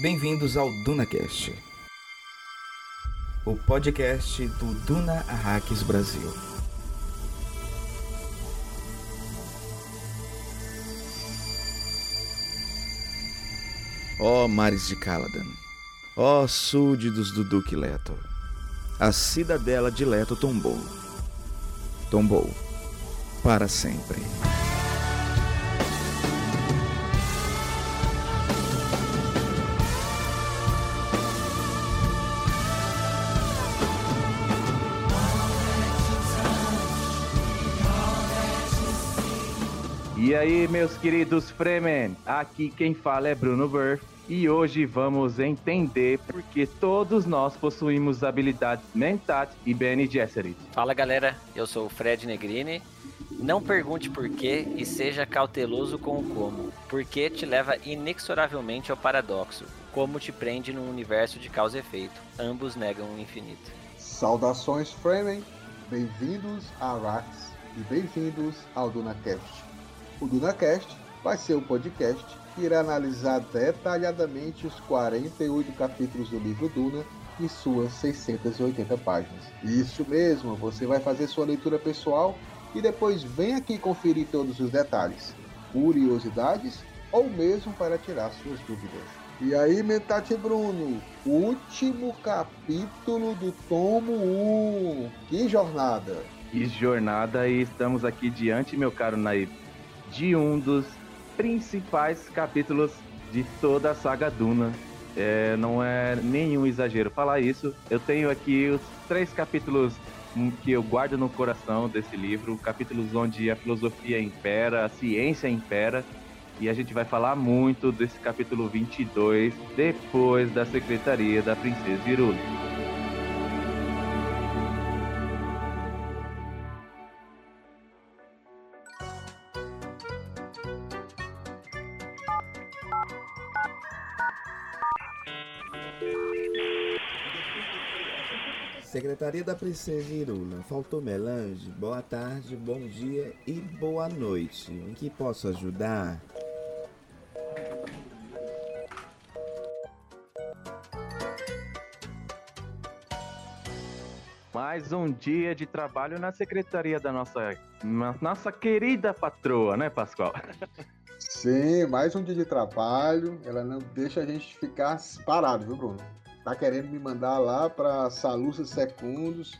Bem-vindos ao DunaCast, o podcast do Duna Arrakis Brasil. Ó oh, mares de Caladan, ó oh, súditos do Duque Leto, a cidadela de Leto tombou. Tombou para sempre. Aí, meus queridos Fremen, aqui quem fala é Bruno Burr e hoje vamos entender por que todos nós possuímos habilidades Mentat e Bene Gesserit. Fala galera, eu sou o Fred Negrini. Não pergunte por quê e seja cauteloso com o como, porque te leva inexoravelmente ao paradoxo, como te prende num universo de causa e efeito, ambos negam o infinito. Saudações Fremen, bem-vindos a Arax e bem-vindos ao DunaCast. O DunaCast vai ser um podcast que irá analisar detalhadamente os 48 capítulos do livro Duna e suas 680 páginas. Isso mesmo, você vai fazer sua leitura pessoal e depois vem aqui conferir todos os detalhes, curiosidades ou mesmo para tirar suas dúvidas. E aí, Mentate Bruno, último capítulo do tomo 1. Que jornada! Que jornada e estamos aqui diante, meu caro Naib, de um dos principais capítulos de toda a saga Duna. É, não é nenhum exagero falar isso. Eu tenho aqui os três capítulos que eu guardo no coração desse livro, capítulos onde a filosofia impera, a ciência impera, e a gente vai falar muito desse capítulo 22 depois da Secretaria da Princesa Irula. Secretaria da Princesa Irula, faltou melange? Boa tarde, bom dia e boa noite. Em que posso ajudar? Mais um dia de trabalho na secretaria da nossa, nossa querida patroa, né, Pascoal? Sim, mais um dia de trabalho. Ela não deixa a gente ficar parado, viu, Bruno? Tá querendo me mandar lá para Salusa Secundos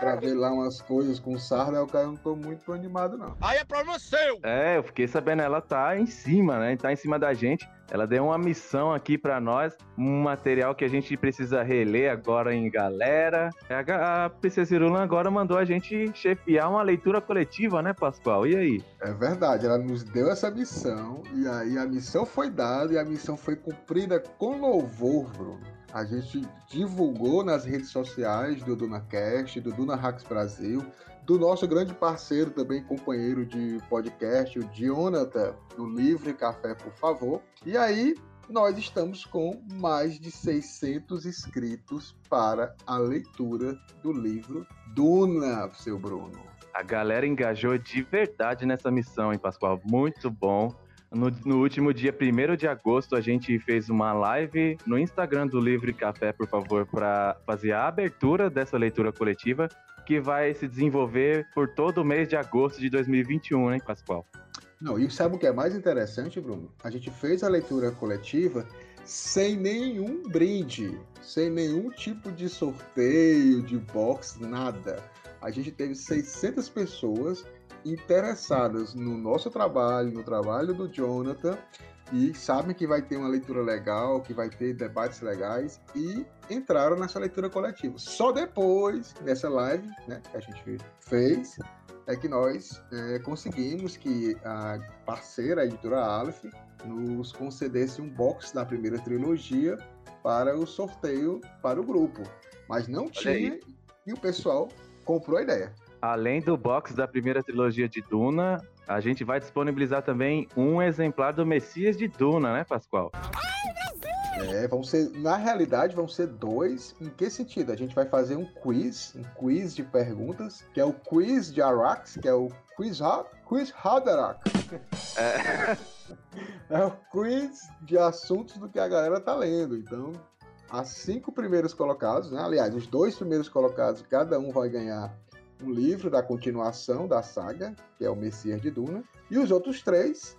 para ver lá umas coisas com o Sarda, o cara não tô muito animado, não. Aí é problema seu! É, eu fiquei sabendo, ela tá em cima, né? Tá em cima da gente. Ela deu uma missão aqui para nós, um material que a gente precisa reler agora em galera. A Princesa Irula agora mandou a gente chefiar uma leitura coletiva, né, Pascoal? E aí? É verdade, ela nos deu essa missão, e aí a missão foi dada e a missão foi cumprida com louvor, Bruno a gente divulgou nas redes sociais do DunaCast, do Duna Hacks Brasil, do nosso grande parceiro também, companheiro de podcast, o Jonathan, do Livre Café, por favor. E aí, nós estamos com mais de 600 inscritos para a leitura do livro Duna, seu Bruno. A galera engajou de verdade nessa missão, hein, Pascoal? Muito bom. No, no, último dia 1 de agosto, a gente fez uma live no Instagram do Livre Café, por favor, para fazer a abertura dessa leitura coletiva, que vai se desenvolver por todo o mês de agosto de 2021, hein, Pascoal? Não, e sabe o que é mais interessante, Bruno? A gente fez a leitura coletiva sem nenhum brinde, sem nenhum tipo de sorteio, de box, nada. A gente teve 600 pessoas interessadas no nosso trabalho, no trabalho do Jonathan, e sabem que vai ter uma leitura legal, que vai ter debates legais, e entraram nessa leitura coletiva. Só depois dessa live né, que a gente fez, é que nós é, conseguimos que a parceira, a editora Aleph, nos concedesse um box da primeira trilogia para o sorteio para o grupo. Mas não tinha, e o pessoal comprou a ideia. Além do box da primeira trilogia de Duna, a gente vai disponibilizar também um exemplar do Messias de Duna, né, Pascoal? É, vão ser, na realidade, vão ser dois. Em que sentido? A gente vai fazer um quiz, um quiz de perguntas, que é o quiz de Arax, que é o quiz, ha quiz Hadarak. É. é o quiz de assuntos do que a galera tá lendo. Então, as cinco primeiros colocados, né? Aliás, os dois primeiros colocados, cada um vai ganhar um livro da continuação da saga, que é o Messias de Duna. E os outros três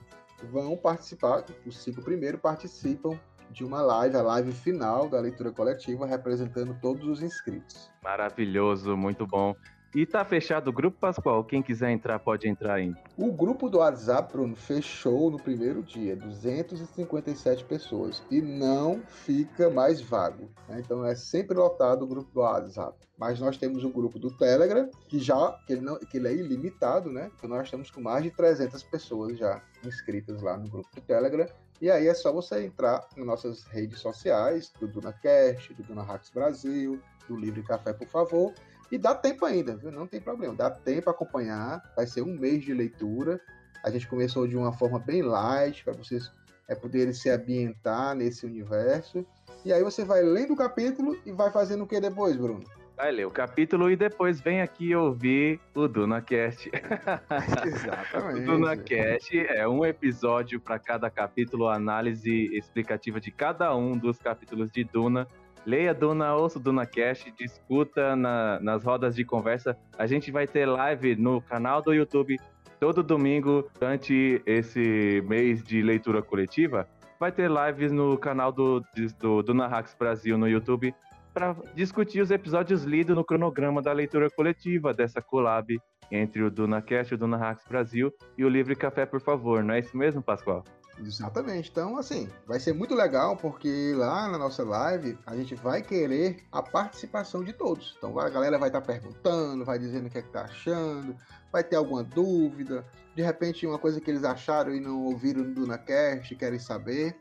vão participar, os cinco primeiros participam de uma live, a live final da leitura coletiva, representando todos os inscritos. Maravilhoso, muito bom. E tá fechado o grupo, Pascoal? Quem quiser entrar, pode entrar aí. O grupo do WhatsApp, Bruno, fechou no primeiro dia, 257 pessoas. E não fica mais vago. Né? Então é sempre lotado o grupo do WhatsApp. Mas nós temos o grupo do Telegram, que já que ele, não, que ele é ilimitado, né? Então nós estamos com mais de 300 pessoas já inscritas lá no grupo do Telegram. E aí é só você entrar nas nossas redes sociais, do DunaCast, do Duna Brasil, do Livre Café, por favor e dá tempo ainda, viu? não tem problema. Dá tempo acompanhar. Vai ser um mês de leitura. A gente começou de uma forma bem light, para vocês é, poderem se ambientar nesse universo. E aí você vai lendo o capítulo e vai fazendo o que depois, Bruno? Vai ler o capítulo e depois vem aqui ouvir o DunaCast. Exatamente. o DunaCast é um episódio para cada capítulo, análise explicativa de cada um dos capítulos de Duna Leia Duna, ouça Duna Cast, discuta na, nas rodas de conversa. A gente vai ter live no canal do YouTube todo domingo durante esse mês de leitura coletiva. Vai ter lives no canal do, do Duna Hacks Brasil no YouTube para discutir os episódios lidos no cronograma da leitura coletiva dessa collab entre o DunaCast, o Duna Hacks Brasil e o Livre Café, por favor. Não é isso mesmo, Pascoal? Exatamente. Então, assim, vai ser muito legal porque lá na nossa live a gente vai querer a participação de todos. Então a galera vai estar tá perguntando, vai dizendo o que é que tá achando, vai ter alguma dúvida, de repente uma coisa que eles acharam e não ouviram no DunaCast, querem saber.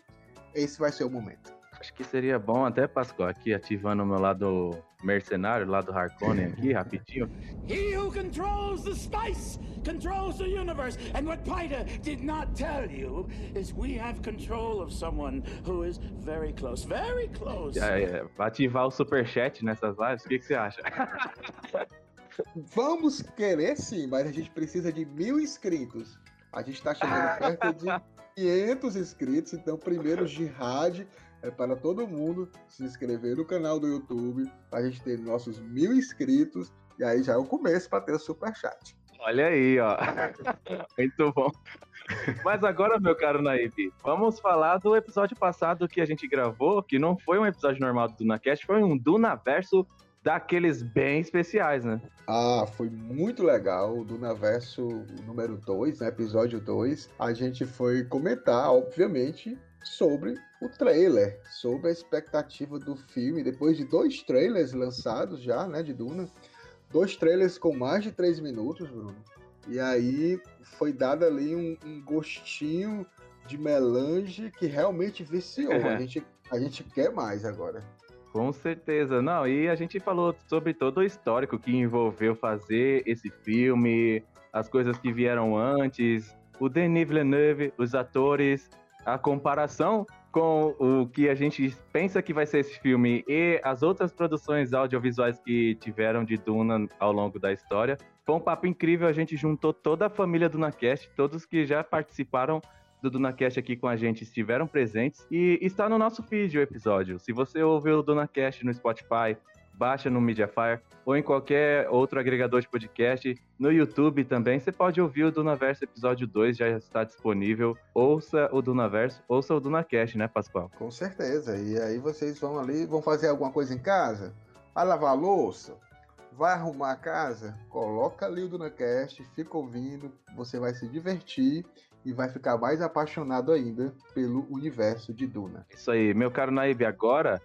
Esse vai ser o momento. Acho que seria bom até, Pascoal, aqui ativando o meu lado mercenário, lado Harkonnen aqui, rapidinho. He who controls the spice controls the universe. And what Pida did not tell you is we have control of someone who is very close, very close. É, é, ativar o superchat nessas lives, o que, que você acha? Vamos querer sim, mas a gente precisa de mil inscritos. A gente está chegando perto de 500 inscritos, então primeiro jihad é para todo mundo se inscrever no canal do YouTube, para a gente ter nossos mil inscritos, e aí já é o começo para ter o superchat. Olha aí, ó. Muito bom. Mas agora, meu caro Naib, vamos falar do episódio passado que a gente gravou, que não foi um episódio normal do DunaCast, foi um Dunaverso daqueles bem especiais, né? Ah, foi muito legal. O Dunaverso número 2, né, episódio 2. A gente foi comentar, obviamente, sobre o trailer, sobre a expectativa do filme. Depois de dois trailers lançados já, né, de Duna, dois trailers com mais de três minutos, Bruno. E aí foi dado ali um, um gostinho de melange que realmente viciou. a, gente, a gente quer mais agora. Com certeza, não. E a gente falou sobre todo o histórico que envolveu fazer esse filme, as coisas que vieram antes, o Denis Villeneuve, os atores, a comparação com o que a gente pensa que vai ser esse filme e as outras produções audiovisuais que tiveram de Duna ao longo da história. Foi um papo incrível, a gente juntou toda a família Dunacast, todos que já participaram do DunaCast aqui com a gente estiveram presentes e está no nosso feed o episódio. Se você ouviu o DunaCast no Spotify, baixa no Mediafire ou em qualquer outro agregador de podcast, no YouTube também. Você pode ouvir o Dunaverso episódio 2, já está disponível. Ouça o Dunaverso, ouça o DunaCast, né, Pascoal? Com certeza. E aí vocês vão ali, vão fazer alguma coisa em casa? Vai lavar a louça? Vai arrumar a casa? Coloca ali o DunaCast, fica ouvindo, você vai se divertir e vai ficar mais apaixonado ainda pelo universo de Duna. Isso aí, meu caro Naib, agora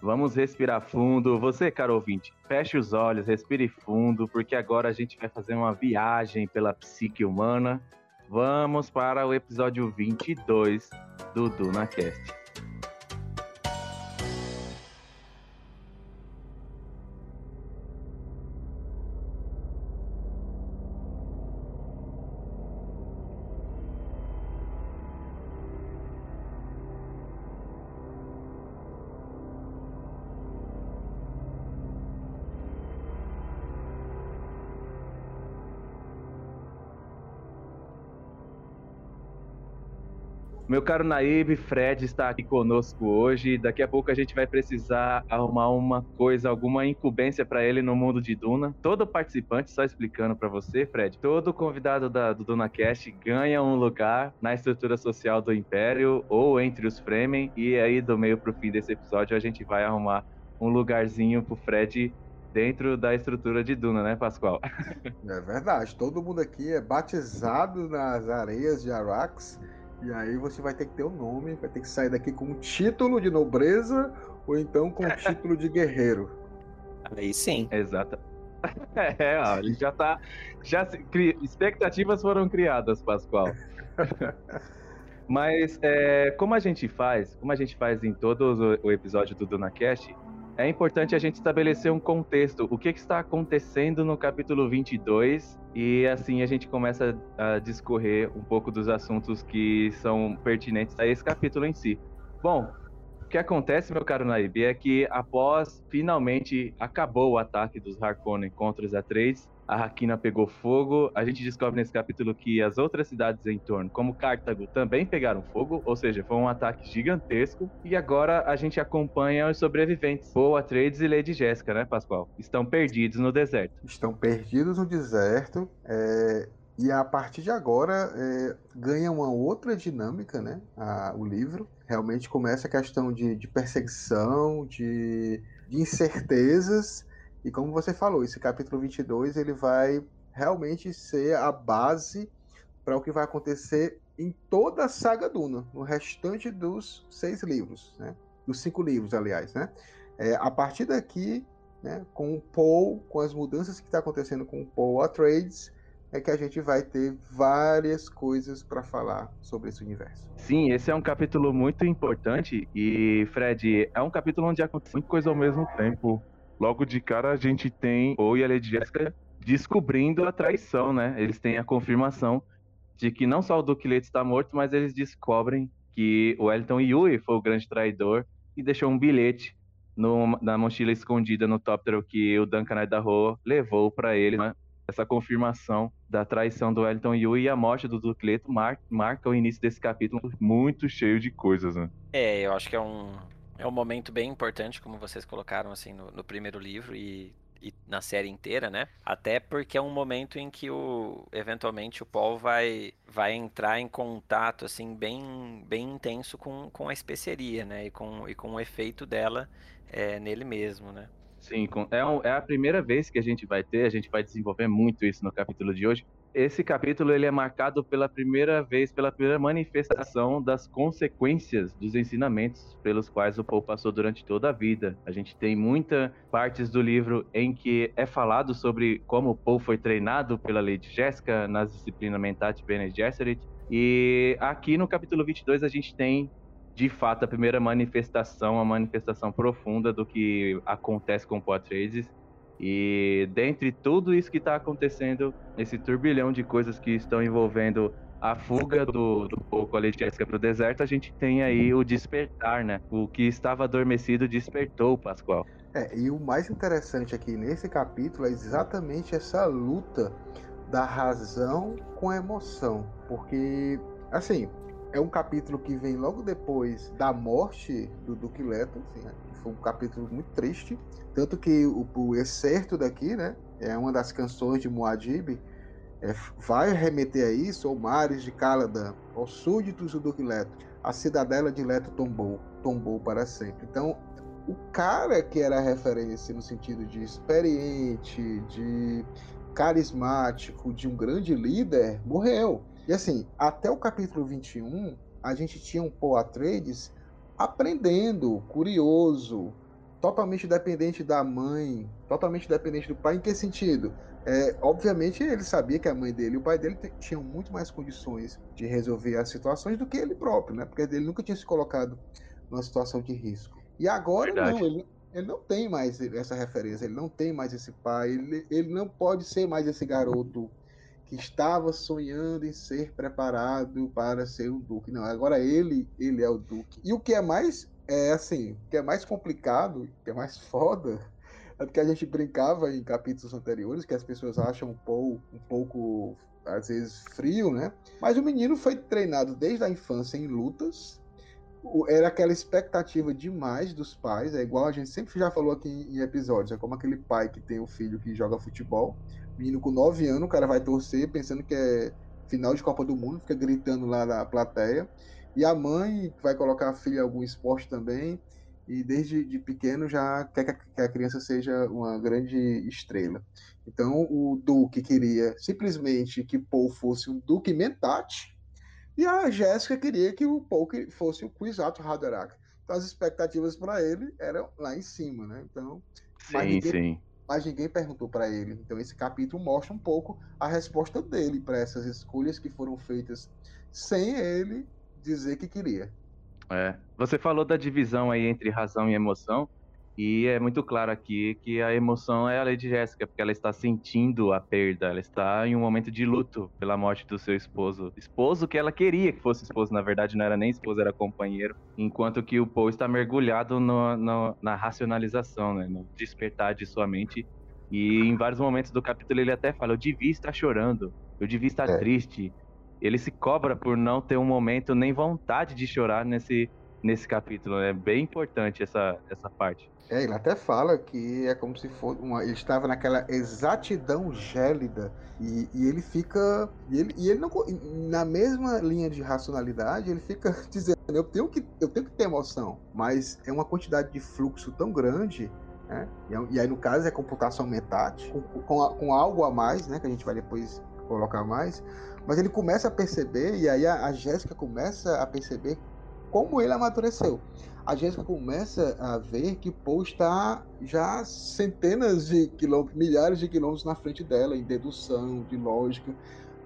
Vamos respirar fundo. Você, caro ouvinte, feche os olhos, respire fundo, porque agora a gente vai fazer uma viagem pela psique humana. Vamos para o episódio 22 do DunaCast. Meu caro Naib, Fred está aqui conosco hoje. Daqui a pouco a gente vai precisar arrumar uma coisa, alguma incumbência para ele no mundo de Duna. Todo participante, só explicando para você, Fred, todo convidado da, do DunaCast ganha um lugar na estrutura social do Império ou entre os Fremen. E aí, do meio pro fim desse episódio, a gente vai arrumar um lugarzinho pro Fred dentro da estrutura de Duna, né, Pascoal? É verdade. Todo mundo aqui é batizado nas areias de Arax e aí você vai ter que ter o um nome, vai ter que sair daqui com um título de nobreza ou então com um título de guerreiro. Aí sim. Exato. É, ó, ele já tá. Já se, cri, expectativas foram criadas, Pascoal. Mas é, como a gente faz, como a gente faz em todo o, o episódio do DunaCast, é importante a gente estabelecer um contexto. O que, que, está acontecendo no capítulo 22 e assim a gente começa a discorrer um pouco dos assuntos que são pertinentes a esse capítulo em si. Bom, o que acontece, meu caro Naib, é que após finalmente acabou o ataque dos Harkonnen contra os Atreides, a Rakina pegou fogo. A gente descobre nesse capítulo que as outras cidades em torno, como Cartago, também pegaram fogo, ou seja, foi um ataque gigantesco. E agora a gente acompanha os sobreviventes, Poe Atreides e Lady Jéssica, né, Pascoal? Estão perdidos no deserto. Estão perdidos no deserto. É... E a partir de agora é, ganha uma outra dinâmica, né? A, o livro. Realmente começa a questão de, de perseguição, de, de, incertezas. E como você falou, esse capítulo 22 ele vai realmente ser a base para o que vai acontecer em toda a saga Duna, no restante dos seis livros, né? Dos cinco livros, aliás, né? É, a partir daqui, né, com o Paul, com as mudanças que está acontecendo com o Paul Atreides, é que a gente vai ter várias coisas para falar sobre esse universo. Sim, esse é um capítulo muito importante e, Fred, é um capítulo onde acontece muita coisa ao mesmo tempo. Logo de cara a gente tem o e a Lady Jessica descobrindo a traição, né? Eles têm a confirmação de que não só o Duque Leite está morto, mas eles descobrem que o Wellington Yui foi o grande traidor e deixou um bilhete no, na mochila escondida no tóptero que o Duncan Idaho levou para ele, né? essa confirmação da traição do Wellington Yu e a morte do Ducleto mar marca o início desse capítulo muito cheio de coisas, né? É, eu acho que é um, é um momento bem importante, como vocês colocaram assim no, no primeiro livro e, e, na série inteira, né? Até porque é um momento em que o eventualmente o Paul vai, vai entrar em contato assim bem, bem intenso com, com a especeria, né? E com, e com o efeito dela é, nele mesmo, né? Sim, é, é a primeira vez que a gente vai ter, a gente vai desenvolver muito isso no capítulo de hoje. Esse capítulo ele é marcado pela primeira vez, pela primeira manifestação das consequências dos ensinamentos pelos quais o Paul passou durante toda a vida. A gente tem muitas partes do livro em que é falado sobre como o Paul foi treinado pela Lady Jéssica nas disciplinas Mentat Bene Gesserit. E aqui no capítulo 22 a gente tem de fato, a primeira manifestação, a manifestação profunda do que acontece com o Poitras. E dentre tudo isso que está acontecendo, esse turbilhão de coisas que estão envolvendo a fuga do, do pouco a Jéssica para o deserto, a gente tem aí o despertar, né? O que estava adormecido despertou, Pascoal. É, e o mais interessante aqui nesse capítulo é exatamente essa luta da razão com a emoção. Porque, assim, é um capítulo que vem logo depois da morte do Duque Leto, assim, né? Foi um capítulo muito triste, tanto que o, o excerto daqui, né, é uma das canções de Muad'Dib, é, vai remeter a isso, ao mares de Caladan, aos súditos do Leto, a cidadela de Leto tombou, tombou para sempre. Então, o cara que era referência no sentido de experiente, de carismático, de um grande líder, morreu. E assim, até o capítulo 21, a gente tinha um Paul Atreides aprendendo, curioso, totalmente dependente da mãe, totalmente dependente do pai. Em que sentido? É, obviamente ele sabia que a mãe dele e o pai dele tinham muito mais condições de resolver as situações do que ele próprio, né? Porque ele nunca tinha se colocado numa situação de risco. E agora Verdade. não, ele, ele não tem mais essa referência, ele não tem mais esse pai, ele, ele não pode ser mais esse garoto que estava sonhando em ser preparado para ser um duque. Não, agora ele, ele é o duque. E o que é mais é assim, o que é mais complicado, o que é mais foda, É porque a gente brincava em capítulos anteriores que as pessoas acham um pouco, um pouco às vezes frio, né? Mas o menino foi treinado desde a infância em lutas. Era aquela expectativa demais dos pais, é igual a gente sempre já falou aqui em episódios, é como aquele pai que tem um filho que joga futebol, menino com 9 anos, o cara vai torcer pensando que é final de Copa do Mundo, fica gritando lá na plateia. E a mãe vai colocar a filha em algum esporte também, e desde de pequeno já quer que a criança seja uma grande estrela. Então o Duque queria simplesmente que Paul fosse um Duque Mentat, e a Jéssica queria que o Paul fosse o Kwizato Haderach. Então as expectativas para ele eram lá em cima, né? Então, sim, ninguém, sim. Mas ninguém perguntou para ele. Então esse capítulo mostra um pouco a resposta dele para essas escolhas que foram feitas sem ele dizer que queria. É. Você falou da divisão aí entre razão e emoção, e é muito claro aqui que a emoção é a Lady Jéssica, porque ela está sentindo a perda, ela está em um momento de luto pela morte do seu esposo. Esposo que ela queria que fosse esposo, na verdade não era nem esposo, era companheiro. Enquanto que o Paul está mergulhado no, no, na racionalização, né, no despertar de sua mente. E em vários momentos do capítulo ele até fala: Eu devia estar chorando, eu devia estar é. triste, ele se cobra por não ter um momento nem vontade de chorar nesse, nesse capítulo. É bem importante essa, essa parte. É, ele até fala que é como se fosse uma, ele estava naquela exatidão gélida e, e ele fica e ele, e ele não na mesma linha de racionalidade ele fica dizendo eu tenho que eu tenho que ter emoção, mas é uma quantidade de fluxo tão grande né? E, é e aí no caso é computação metática com, com, com algo a mais, né? Que a gente vai depois colocar mais, mas ele começa a perceber, e aí a, a Jéssica começa a perceber como ele amadureceu. A Jéssica começa a ver que Paul está já centenas de quilômetros, milhares de quilômetros na frente dela, em dedução, de lógica.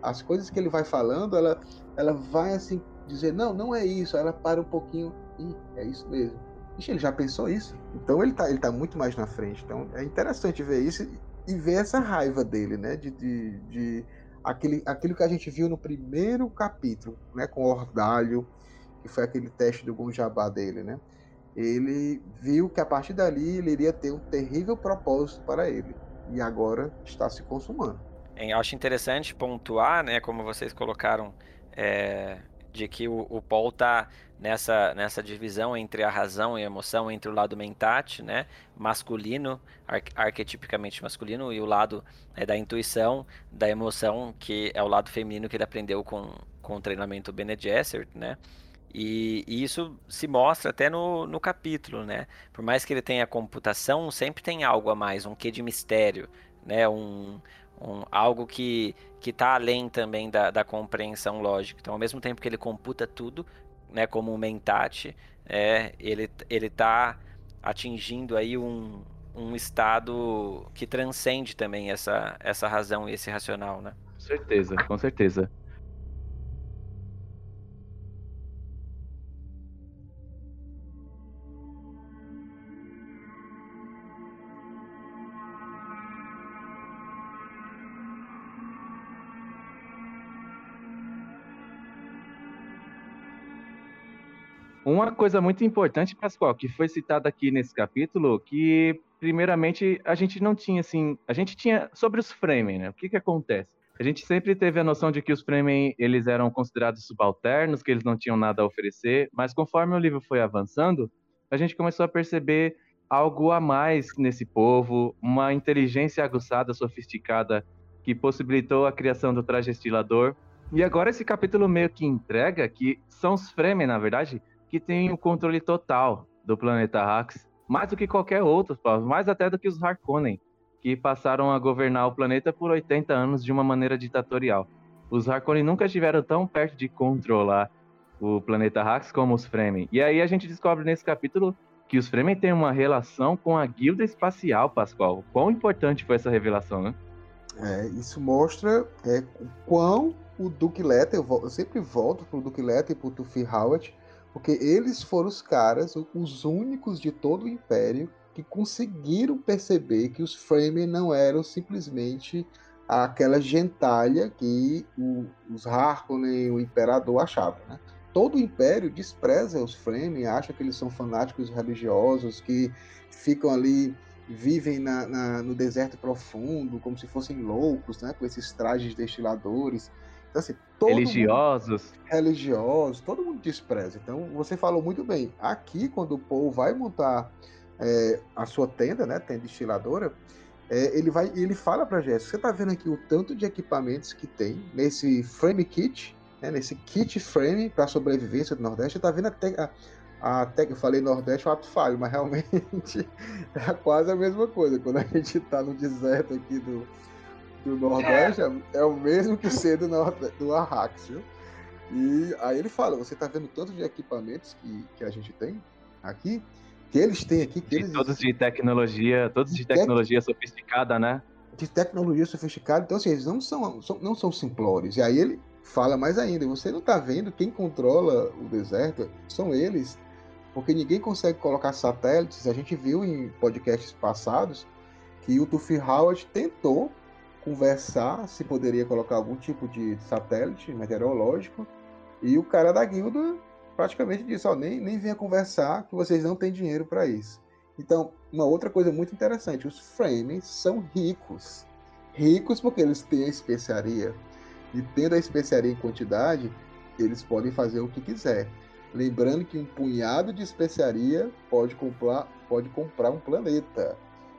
As coisas que ele vai falando, ela, ela vai assim dizer, não, não é isso. Ela para um pouquinho, é isso mesmo. Ixi, ele já pensou isso. Então ele está ele tá muito mais na frente. Então é interessante ver isso e ver essa raiva dele, né? De, de, de aquele, aquilo que a gente viu no primeiro capítulo, né, com Ordalho, que foi aquele teste do Gonjabá dele, né? Ele viu que a partir dali ele iria ter um terrível propósito para ele e agora está se consumando. Eu acho interessante pontuar, né, como vocês colocaram, é, de que o, o Paul está nessa, nessa divisão entre a razão e a emoção, entre o lado mentat, né, masculino, ar, arquetipicamente masculino, e o lado é, da intuição, da emoção, que é o lado feminino que ele aprendeu com, com o treinamento Bene Gesserit, né, e, e, isso se mostra até no, no capítulo, né, por mais que ele tenha computação, sempre tem algo a mais, um quê de mistério, né, um, um, algo que está além também da, da compreensão lógica. Então, ao mesmo tempo que ele computa tudo, né, como um mentat, é, ele ele está atingindo aí um, um estado que transcende também essa, essa razão e esse racional, né? Com certeza, com certeza. Uma coisa muito importante, Pascoal, que foi citada aqui nesse capítulo, que primeiramente a gente não tinha assim, a gente tinha sobre os Fremen, né? O que que acontece? A gente sempre teve a noção de que os Fremen eles eram considerados subalternos, que eles não tinham nada a oferecer, mas conforme o livro foi avançando, a gente começou a perceber algo a mais nesse povo, uma inteligência aguçada, sofisticada, que possibilitou a criação do traje estilador. E agora esse capítulo meio que entrega que são os Fremen, na verdade, que tem o controle total do planeta Hax, mais do que qualquer outro, mais até do que os Harkonnen, que passaram a governar o planeta por 80 anos de uma maneira ditatorial. Os Harkonnen nunca estiveram tão perto de controlar o planeta Hax como os Fremen. E aí a gente descobre nesse capítulo que os Fremen têm uma relação com a Guilda Espacial, Pascoal. Quão importante foi essa revelação, né? É, isso mostra é, o quão o Duke Leto, eu, eu sempre volto pro Duke Leto e pro Tufi Howard, porque eles foram os caras, os únicos de todo o Império, que conseguiram perceber que os Fremen não eram simplesmente aquela gentalha que o, os Harkonnen, o Imperador, achavam. Né? Todo o Império despreza os Fremen, acha que eles são fanáticos religiosos, que ficam ali vivem na, na, no deserto profundo, como se fossem loucos, né? Com esses trajes destiladores. Então, assim, religiosos. Mundo, religiosos, todo mundo despreza. Então, você falou muito bem. Aqui, quando o Paul vai montar é, a sua tenda, né? Tenda destiladora, é, ele vai ele fala para Jéssica, você tá vendo aqui o tanto de equipamentos que tem nesse frame kit, né, nesse kit frame para sobrevivência do Nordeste, você tá vendo até a, até que eu falei Nordeste, é um ato falho, mas realmente é quase a mesma coisa. Quando a gente está no deserto aqui do, do Nordeste, é. é o mesmo que ser do, Nordeste, do Arrax, viu? E aí ele fala, você está vendo tanto de equipamentos que, que a gente tem aqui, que eles têm aqui, que eles... Todos de tecnologia, todos de tecnologia tec... sofisticada, né? De tecnologia sofisticada, então assim, eles não são, não são simplórios. E aí ele fala mais ainda, você não está vendo quem controla o deserto, são eles porque ninguém consegue colocar satélites. A gente viu em podcasts passados que o Tufi Howard tentou conversar se poderia colocar algum tipo de satélite meteorológico e o cara da guilda praticamente disse: Ó, nem, nem venha conversar que vocês não têm dinheiro para isso. Então, uma outra coisa muito interessante: os frames são ricos. Ricos porque eles têm a especiaria. E tendo a especiaria em quantidade, eles podem fazer o que quiser. Lembrando que um punhado de especiaria pode comprar, pode comprar um planeta.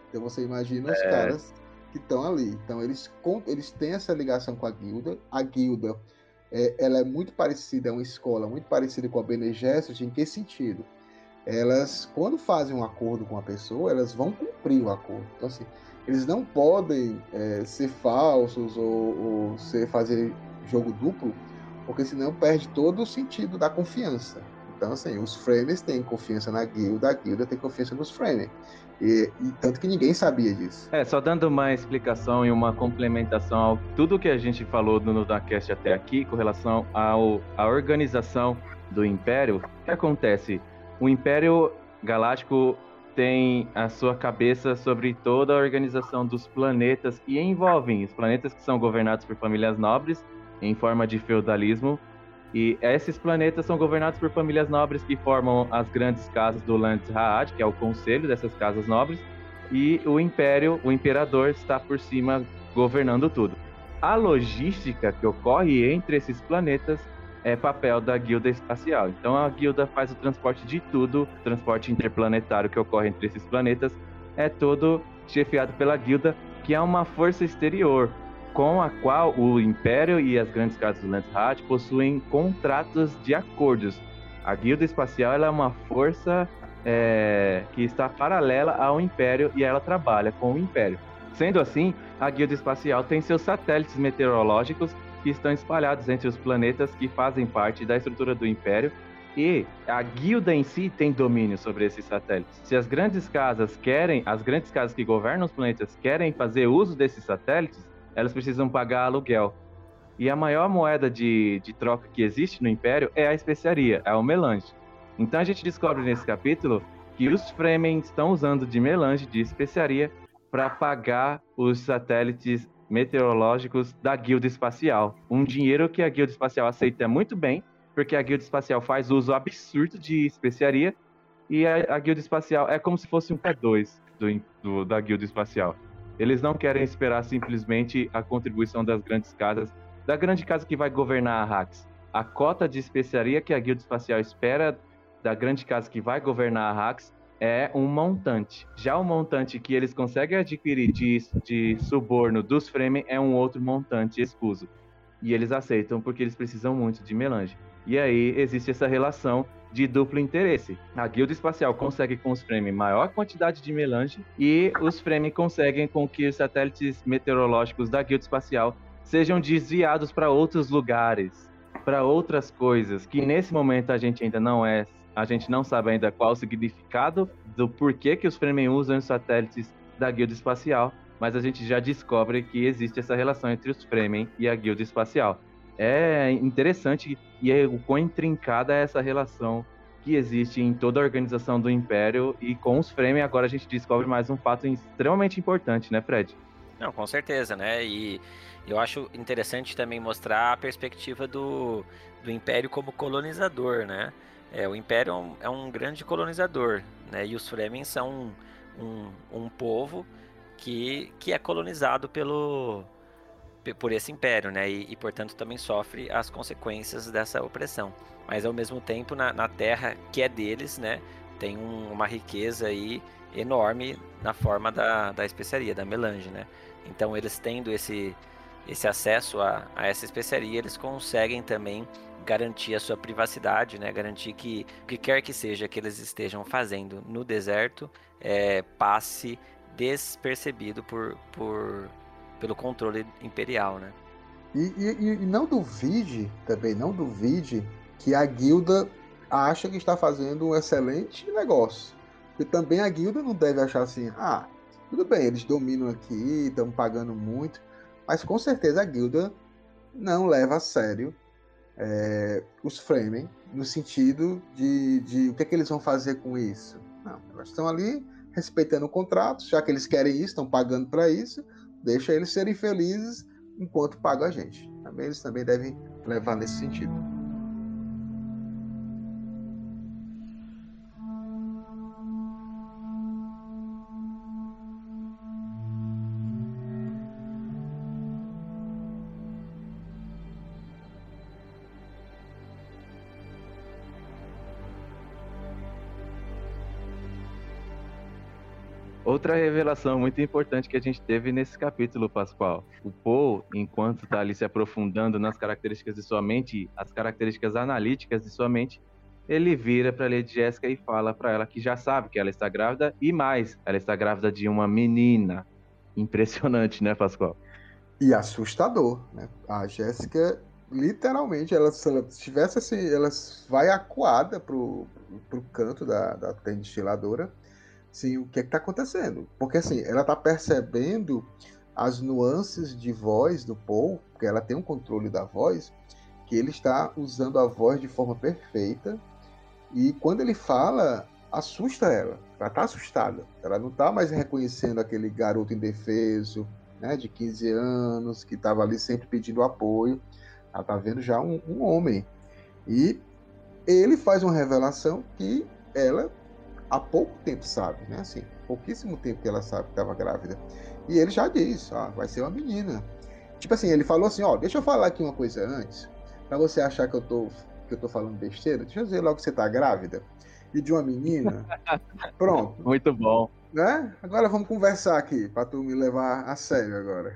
Então você imagina os é. caras que estão ali. Então eles, eles têm essa ligação com a guilda. A guilda é, ela é muito parecida, é uma escola muito parecida com a Bene Gesserit, em que sentido? Elas, quando fazem um acordo com a pessoa, elas vão cumprir o acordo. Então, assim, eles não podem é, ser falsos ou, ou ser, fazer jogo duplo, porque senão perde todo o sentido da confiança. Então, assim, os framers têm confiança na guilda, a guilda tem confiança nos framers. E, e, tanto que ninguém sabia disso. É, só dando uma explicação e uma complementação ao tudo que a gente falou no Dacast até aqui com relação ao, à organização do Império, o que acontece? O Império Galáctico tem a sua cabeça sobre toda a organização dos planetas que envolvem os planetas que são governados por famílias nobres em forma de feudalismo. E esses planetas são governados por famílias nobres que formam as grandes casas do Landesrat, que é o conselho dessas casas nobres, e o império, o imperador, está por cima governando tudo. A logística que ocorre entre esses planetas é papel da guilda espacial. Então a guilda faz o transporte de tudo, o transporte interplanetário que ocorre entre esses planetas é todo chefiado pela guilda, que é uma força exterior, com a qual o Império e as grandes casas do Landsrat possuem contratos de acordos. A Guilda Espacial é uma força é, que está paralela ao Império e ela trabalha com o Império. Sendo assim, a Guilda Espacial tem seus satélites meteorológicos que estão espalhados entre os planetas que fazem parte da estrutura do Império e a guilda em si tem domínio sobre esses satélites. Se as grandes casas querem, as grandes casas que governam os planetas querem fazer uso desses satélites, elas precisam pagar aluguel. E a maior moeda de, de troca que existe no Império é a especiaria, é o melange. Então a gente descobre nesse capítulo que os Fremen estão usando de melange, de especiaria, para pagar os satélites meteorológicos da Guilda Espacial. Um dinheiro que a Guilda Espacial aceita muito bem, porque a Guilda Espacial faz uso absurdo de especiaria e a, a Guilda Espacial é como se fosse um P2 do, do, da Guilda Espacial. Eles não querem esperar simplesmente a contribuição das grandes casas, da grande casa que vai governar a Hax. A cota de especiaria que a Guilda Espacial espera da grande casa que vai governar a Hax é um montante. Já o montante que eles conseguem adquirir de, de suborno dos Fremen é um outro montante escuso. E eles aceitam porque eles precisam muito de melange. E aí existe essa relação de duplo interesse. A guilda espacial consegue com os Fremen maior quantidade de melange e os Fremen conseguem com que os satélites meteorológicos da guilda espacial sejam desviados para outros lugares, para outras coisas que nesse momento a gente ainda não é, a gente não sabe ainda qual o significado do porquê que os Fremen usam os satélites da guilda espacial, mas a gente já descobre que existe essa relação entre os Fremen e a guilda espacial é interessante e é o quão intrincada é essa relação que existe em toda a organização do Império e com os Fremen agora a gente descobre mais um fato extremamente importante, né, Fred? Não, com certeza, né? E eu acho interessante também mostrar a perspectiva do, do Império como colonizador, né? É, o Império é um, é um grande colonizador, né? E os Fremen são um, um povo que, que é colonizado pelo, por esse império, né? E, e, portanto também sofre as consequências dessa opressão. Mas ao mesmo tempo, na, na terra que é deles, né? Tem um, uma riqueza aí enorme na forma da, da especiaria, da melange, né? Então eles tendo esse, esse acesso a, a essa especiaria, eles conseguem também garantir a sua privacidade, né? Garantir que o que quer que seja que eles estejam fazendo no deserto é, passe despercebido por, por pelo controle imperial, né? E, e, e, não duvide, também não duvide, que a guilda acha que está fazendo um excelente negócio. Porque também a guilda não deve achar assim, ah, tudo bem, eles dominam aqui, estão pagando muito, mas com certeza a guilda não leva a sério é, os Fremen no sentido de, de o que, é que eles vão fazer com isso. Não, elas estão ali respeitando o contrato, já que eles querem isso, estão pagando para isso, deixa eles serem felizes enquanto pagam a gente. Também eles também devem levar nesse sentido. Outra revelação muito importante que a gente teve nesse capítulo, Pascoal. O Paul, enquanto está ali se aprofundando nas características de sua mente, as características analíticas de sua mente, ele vira para Lady Jéssica e fala para ela que já sabe que ela está grávida e mais, ela está grávida de uma menina. Impressionante, né, Pascoal? E assustador, né? A Jéssica, literalmente, ela, se ela tivesse assim, ela vai acuada pro, pro canto da, da destiladora Sim, o que é que tá acontecendo? Porque assim, ela tá percebendo as nuances de voz do Paul, porque ela tem um controle da voz, que ele está usando a voz de forma perfeita. E quando ele fala, assusta ela. Ela tá assustada. Ela não tá mais reconhecendo aquele garoto indefeso, né, de 15 anos, que estava ali sempre pedindo apoio. Ela tá vendo já um, um homem. E ele faz uma revelação que ela há pouco tempo sabe, né? Assim, pouquíssimo tempo que ela sabe que estava grávida. E ele já disse, ó, vai ser uma menina. Tipo assim, ele falou assim, ó, deixa eu falar aqui uma coisa antes, para você achar que eu tô que eu tô falando besteira. Deixa eu dizer logo que você tá grávida e de uma menina. Pronto. Muito bom. Né? Agora vamos conversar aqui, para tu me levar a sério agora.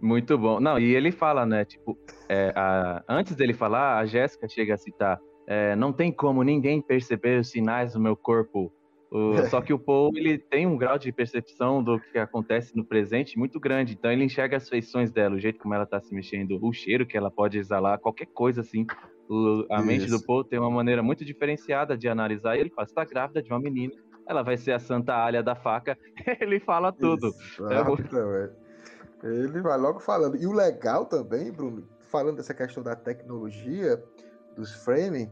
Muito bom. Não, e ele fala, né, tipo, é, a, antes dele falar, a Jéssica chega a citar é, não tem como ninguém perceber os sinais do meu corpo. O, só que o Paul ele tem um grau de percepção do que acontece no presente muito grande. Então ele enxerga as feições dela, o jeito como ela está se mexendo, o cheiro que ela pode exalar, qualquer coisa assim. O, a Isso. mente do Paul tem uma maneira muito diferenciada de analisar. E ele fala: está grávida de uma menina, ela vai ser a Santa Alha da faca. ele fala tudo. É ele vai logo falando. E o legal também, Bruno, falando dessa questão da tecnologia, dos framing,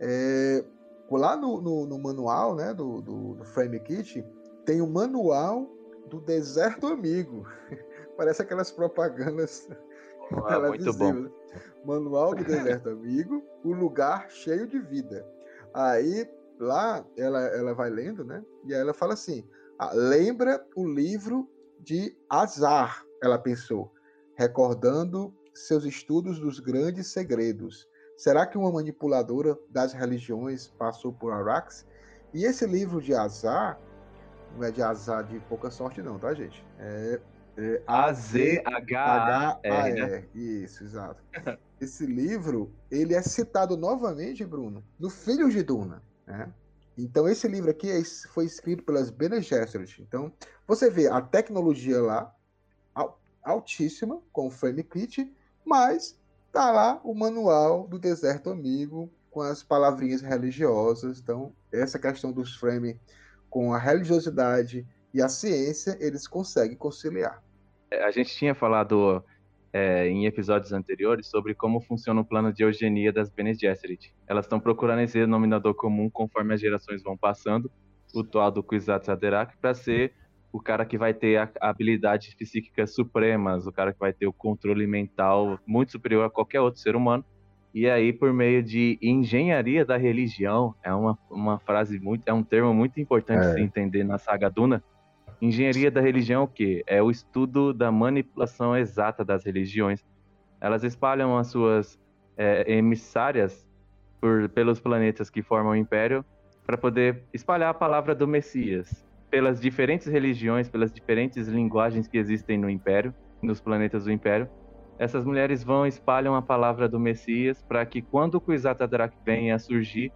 é, lá no, no, no, manual né, do, do, do Frame Kit, tem o manual do deserto amigo. Parece aquelas propagandas ah, muito bom. Né? Manual do deserto amigo, o lugar cheio de vida. Aí lá ela, ela vai lendo, né? E aí ela fala assim: ah, lembra o livro de Azar, ela pensou, recordando seus estudos dos grandes segredos. Será que uma manipuladora das religiões passou por Arax? E esse livro de azar, não é de azar de pouca sorte, não, tá, gente? É, é A-Z-H-A-R. Né? Isso, exato. esse livro, ele é citado novamente, Bruno, no Filho de Duna, né? Então, esse livro aqui é foi escrito pelas Bene Gesserit. Então, você vê a tecnologia lá, altíssima, com o frame kit, mas tá lá o manual do deserto amigo com as palavrinhas religiosas. Então, essa questão dos frame com a religiosidade e a ciência, eles conseguem conciliar. É, a gente tinha falado é, em episódios anteriores sobre como funciona o plano de eugenia das Bene Gesserit. Elas estão procurando esse denominador comum conforme as gerações vão passando, o tal do Kwisatz Haderach, para ser o cara que vai ter habilidades psíquicas supremas, o cara que vai ter o controle mental muito superior a qualquer outro ser humano. E aí, por meio de engenharia da religião, é uma, uma frase muito, é um termo muito importante é. se entender na saga Duna. Engenharia da religião é o quê? É o estudo da manipulação exata das religiões. Elas espalham as suas é, emissárias por, pelos planetas que formam o Império para poder espalhar a palavra do Messias pelas diferentes religiões, pelas diferentes linguagens que existem no Império, nos planetas do Império. Essas mulheres vão espalham a palavra do Messias para que quando o Kwisatz venha a surgir,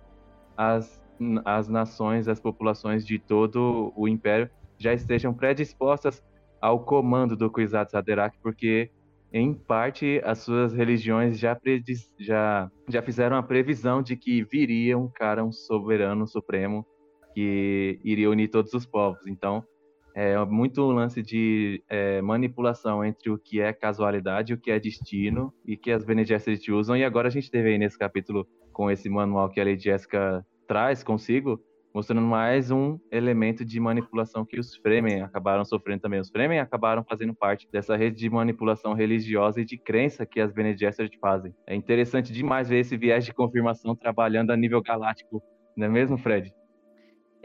as, as nações, as populações de todo o Império já estejam predispostas ao comando do Kwisatz Haderach, porque em parte as suas religiões já, já, já fizeram a previsão de que viria um cara, um soberano supremo, que iria unir todos os povos. Então, é muito um lance de é, manipulação entre o que é casualidade, o que é destino e que as Bene Gesserit usam. E agora a gente teve aí nesse capítulo, com esse manual que a Lady Jessica traz consigo, mostrando mais um elemento de manipulação que os Fremen acabaram sofrendo também. Os Fremen acabaram fazendo parte dessa rede de manipulação religiosa e de crença que as Bene Gesserit fazem. É interessante demais ver esse viés de confirmação trabalhando a nível galáctico, não é mesmo, Fred?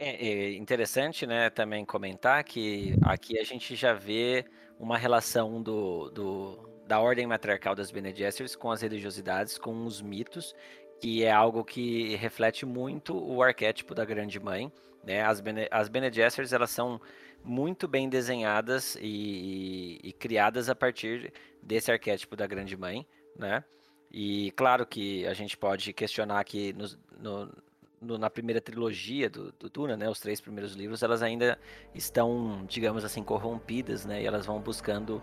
É, é interessante, né, também comentar que aqui a gente já vê uma relação do, do da ordem matriarcal das Bene Gesserit com as religiosidades, com os mitos que é algo que reflete muito o arquétipo da grande mãe. Né? As, Bene, as Bene Gesserit, elas são muito bem desenhadas e, e, e, criadas a partir desse arquétipo da grande mãe, né? E claro que a gente pode questionar que no, no, no, na primeira trilogia do, do Duna, né, os três primeiros livros, elas ainda estão, digamos assim, corrompidas, né? E elas vão buscando,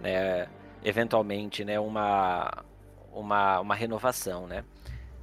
né, eventualmente, né, uma, uma, uma renovação, né?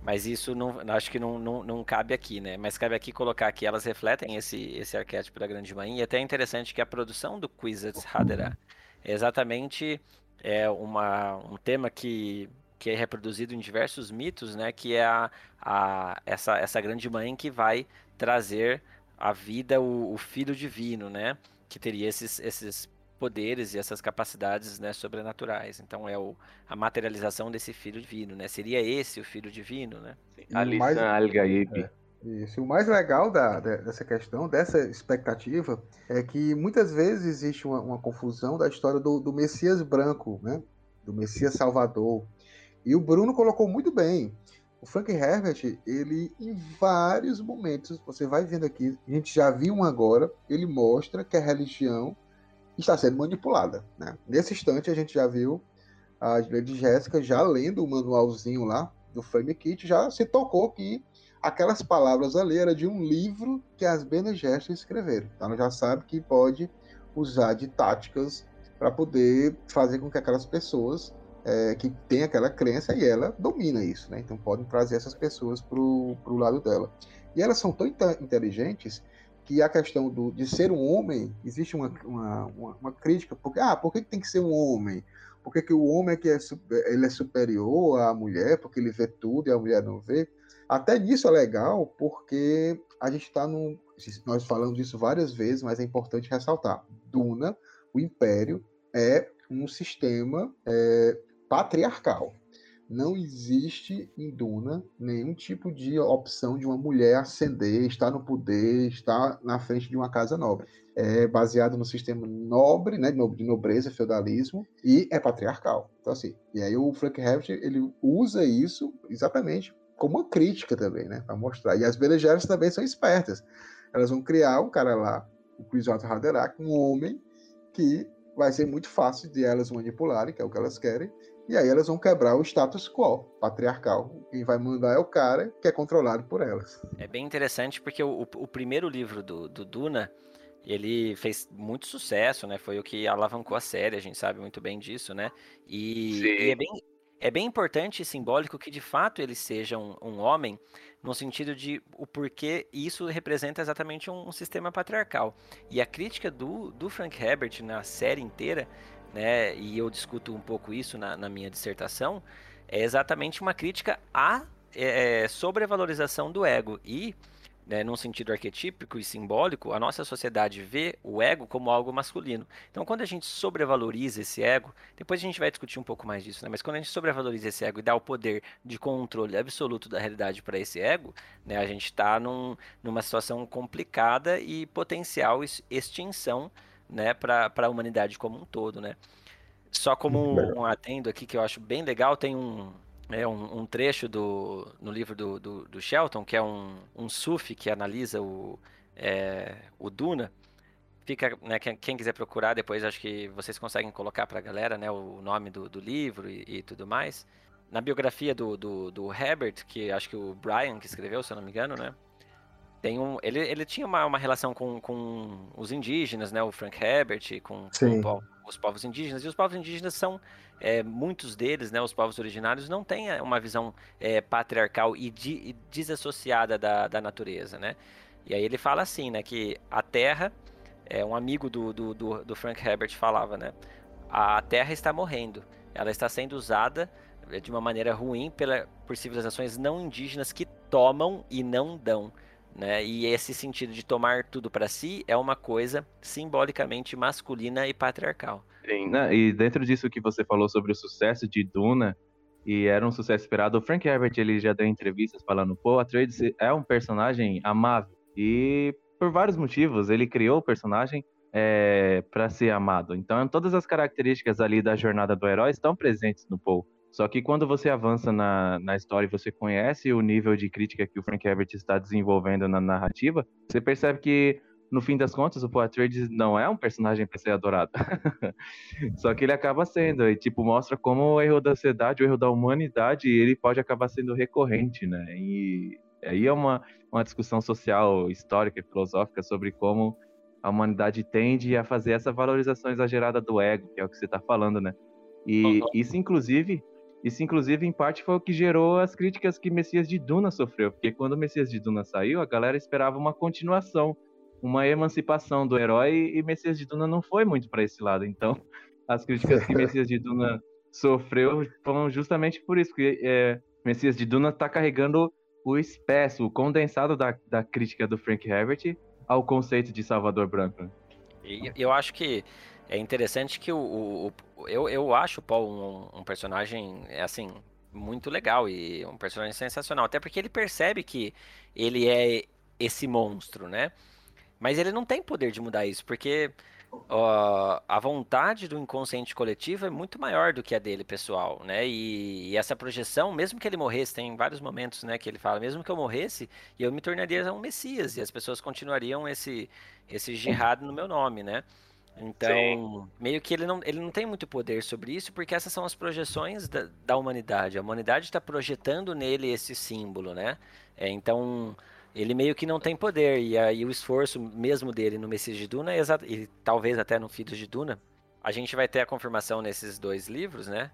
Mas isso não, acho que não, não, não, cabe aqui, né? Mas cabe aqui colocar que elas refletem esse, esse arquétipo da grande mãe. E até é interessante que a produção do Kwisatz Haderach é exatamente é uma, um tema que, que é reproduzido em diversos mitos, né? Que é a, a, essa, essa grande mãe que vai trazer à vida o, o filho divino, né? Que teria esses, esses poderes e essas capacidades né, sobrenaturais. Então é o, a materialização desse filho divino, né? Seria esse o filho divino, né? Al-Gaib. É, isso. O mais legal da, dessa questão, dessa expectativa, é que muitas vezes existe uma, uma confusão da história do, do, Messias branco, né? Do Messias Salvador. E o Bruno colocou muito bem. O Frank Herbert, ele em vários momentos, você vai vendo aqui, a gente já viu um agora, ele mostra que a religião está sendo manipulada. Né? Nesse instante, a gente já viu a Lady Jéssica já lendo o manualzinho lá do Frame Kit, já se tocou que aquelas palavras ali eram de um livro que as Bene Gesserit escreveram. Então ela já sabe que pode usar de táticas para poder fazer com que aquelas pessoas é, que têm aquela crença e ela domina isso, né? Então podem trazer essas pessoas para o lado dela. E elas são tão inteligentes que a questão do, de ser um homem, existe uma, uma, uma, uma crítica, porque, ah, por que tem que ser um homem? Por que, que o homem é que é, ele é superior à mulher, porque ele vê tudo e a mulher não vê? Até nisso é legal, porque a gente está num. Nós falamos disso várias vezes, mas é importante ressaltar. Duna, o Império, é um sistema é, patriarcal não existe em Duna nenhum tipo de opção de uma mulher ascender, estar no poder, estar na frente de uma casa nobre. É baseado no sistema nobre, né, de nobreza, feudalismo, e é patriarcal. Então, assim, e aí o Frank Herbert, ele usa isso exatamente como uma crítica também, né, para mostrar. E as Bene também são espertas. Elas vão criar um cara lá, o Kwisatz Haderach, um homem que vai ser muito fácil de elas manipularem, que é o que elas querem, e aí elas vão quebrar o status quo patriarcal. Quem vai mandar é o cara que é controlado por elas. É bem interessante porque o, o primeiro livro do, do, Duna, ele fez muito sucesso, né? Foi o que alavancou a série, a gente sabe muito bem disso, né? E, e é, bem, é bem importante e simbólico que de fato ele seja um, um homem, no sentido de o porquê isso representa exatamente um, um sistema patriarcal. E a crítica do, do Frank Herbert na série inteira né, e eu discuto um pouco isso na, na minha dissertação, é exatamente uma crítica à é, é, sobrevalorização do ego. E, né, num sentido arquetípico e simbólico, a nossa sociedade vê o ego como algo masculino. Então, quando a gente sobrevaloriza esse ego, depois a gente vai discutir um pouco mais disso, né, mas quando a gente sobrevaloriza esse ego e dá o poder de controle absoluto da realidade para esse ego, né, a gente está num, numa situação complicada e potencial extinção né, para a humanidade como um todo, né? Só como um, atendo aqui que eu acho bem legal, tem um, é um, um, trecho do, no livro do, do, do, Shelton, que é um, um sufi que analisa o, é, o Duna. Fica, né, quem, quem, quiser procurar depois, acho que vocês conseguem colocar para a galera né, o nome do, do livro e, e, tudo mais. Na biografia do, do, do, Herbert, que acho que o Brian que escreveu, se eu não me engano, né? Tem um, ele, ele tinha uma, uma relação com, com os indígenas, né? O Frank Herbert, com, com os povos indígenas. E os povos indígenas são é, muitos deles, né, os povos originários, não têm é, uma visão é, patriarcal e, de, e, desassociada da, da natureza, né? E aí ele fala assim, né, que a Terra, é um amigo do, do, do, do Frank Herbert falava, né, a Terra está morrendo, ela está sendo usada é, de uma maneira ruim pela, por civilizações não indígenas que tomam e não dão. Né? E esse sentido de tomar tudo para si é uma coisa simbolicamente masculina e patriarcal. Sim, né? e dentro disso que você falou sobre o sucesso de Duna, e era um sucesso esperado, o Frank Herbert ele já deu entrevistas falando, pô, Atreides é um personagem amável, e por vários motivos ele criou o personagem é, para ser amado. Então todas as características ali da jornada do herói estão presentes no Paul. Só que quando você avança na, na história e você conhece o nível de crítica que o Frank Herbert está desenvolvendo na narrativa, você percebe que, no fim das contas, o Paul Atreides não é um personagem para ser adorado. Só que ele acaba sendo, e tipo, mostra como o erro da sociedade, o erro da humanidade, ele pode acabar sendo recorrente, né? E aí é uma, uma discussão social, histórica e filosófica sobre como a humanidade tende a fazer essa valorização exagerada do ego, que é o que você está falando, né? E isso, inclusive, isso, inclusive, em parte foi o que gerou as críticas que Messias de Duna sofreu, porque quando Messias de Duna saiu, a galera esperava uma continuação, uma emancipação do herói, e Messias de Duna não foi muito para esse lado. Então, as críticas que Messias de Duna sofreu foram justamente por isso, que é, Messias de Duna está carregando o espesso, o condensado da, da crítica do Frank Herbert ao conceito de Salvador Branco. Eu acho que é interessante que o, o, o eu, eu acho o Paul um, um, personagem é assim muito legal e um personagem sensacional, até porque ele percebe que ele é esse monstro, né? Mas ele não tem poder de mudar isso, porque uh, a vontade do inconsciente coletivo é muito maior do que a dele pessoal, né? E, e, essa projeção, mesmo que ele morresse, tem vários momentos, né, que ele fala, mesmo que eu morresse, eu me tornaria um messias e as pessoas continuariam esse esse jihad no meu nome, né? Então, Sim. meio que ele não, ele não tem muito poder sobre isso, porque essas são as projeções da, da humanidade. A humanidade está projetando nele esse símbolo, né? É, então, ele meio que não tem poder. E aí o esforço mesmo dele no Messias de Duna, é e talvez até no Filhos de Duna, a gente vai ter a confirmação nesses dois livros, né?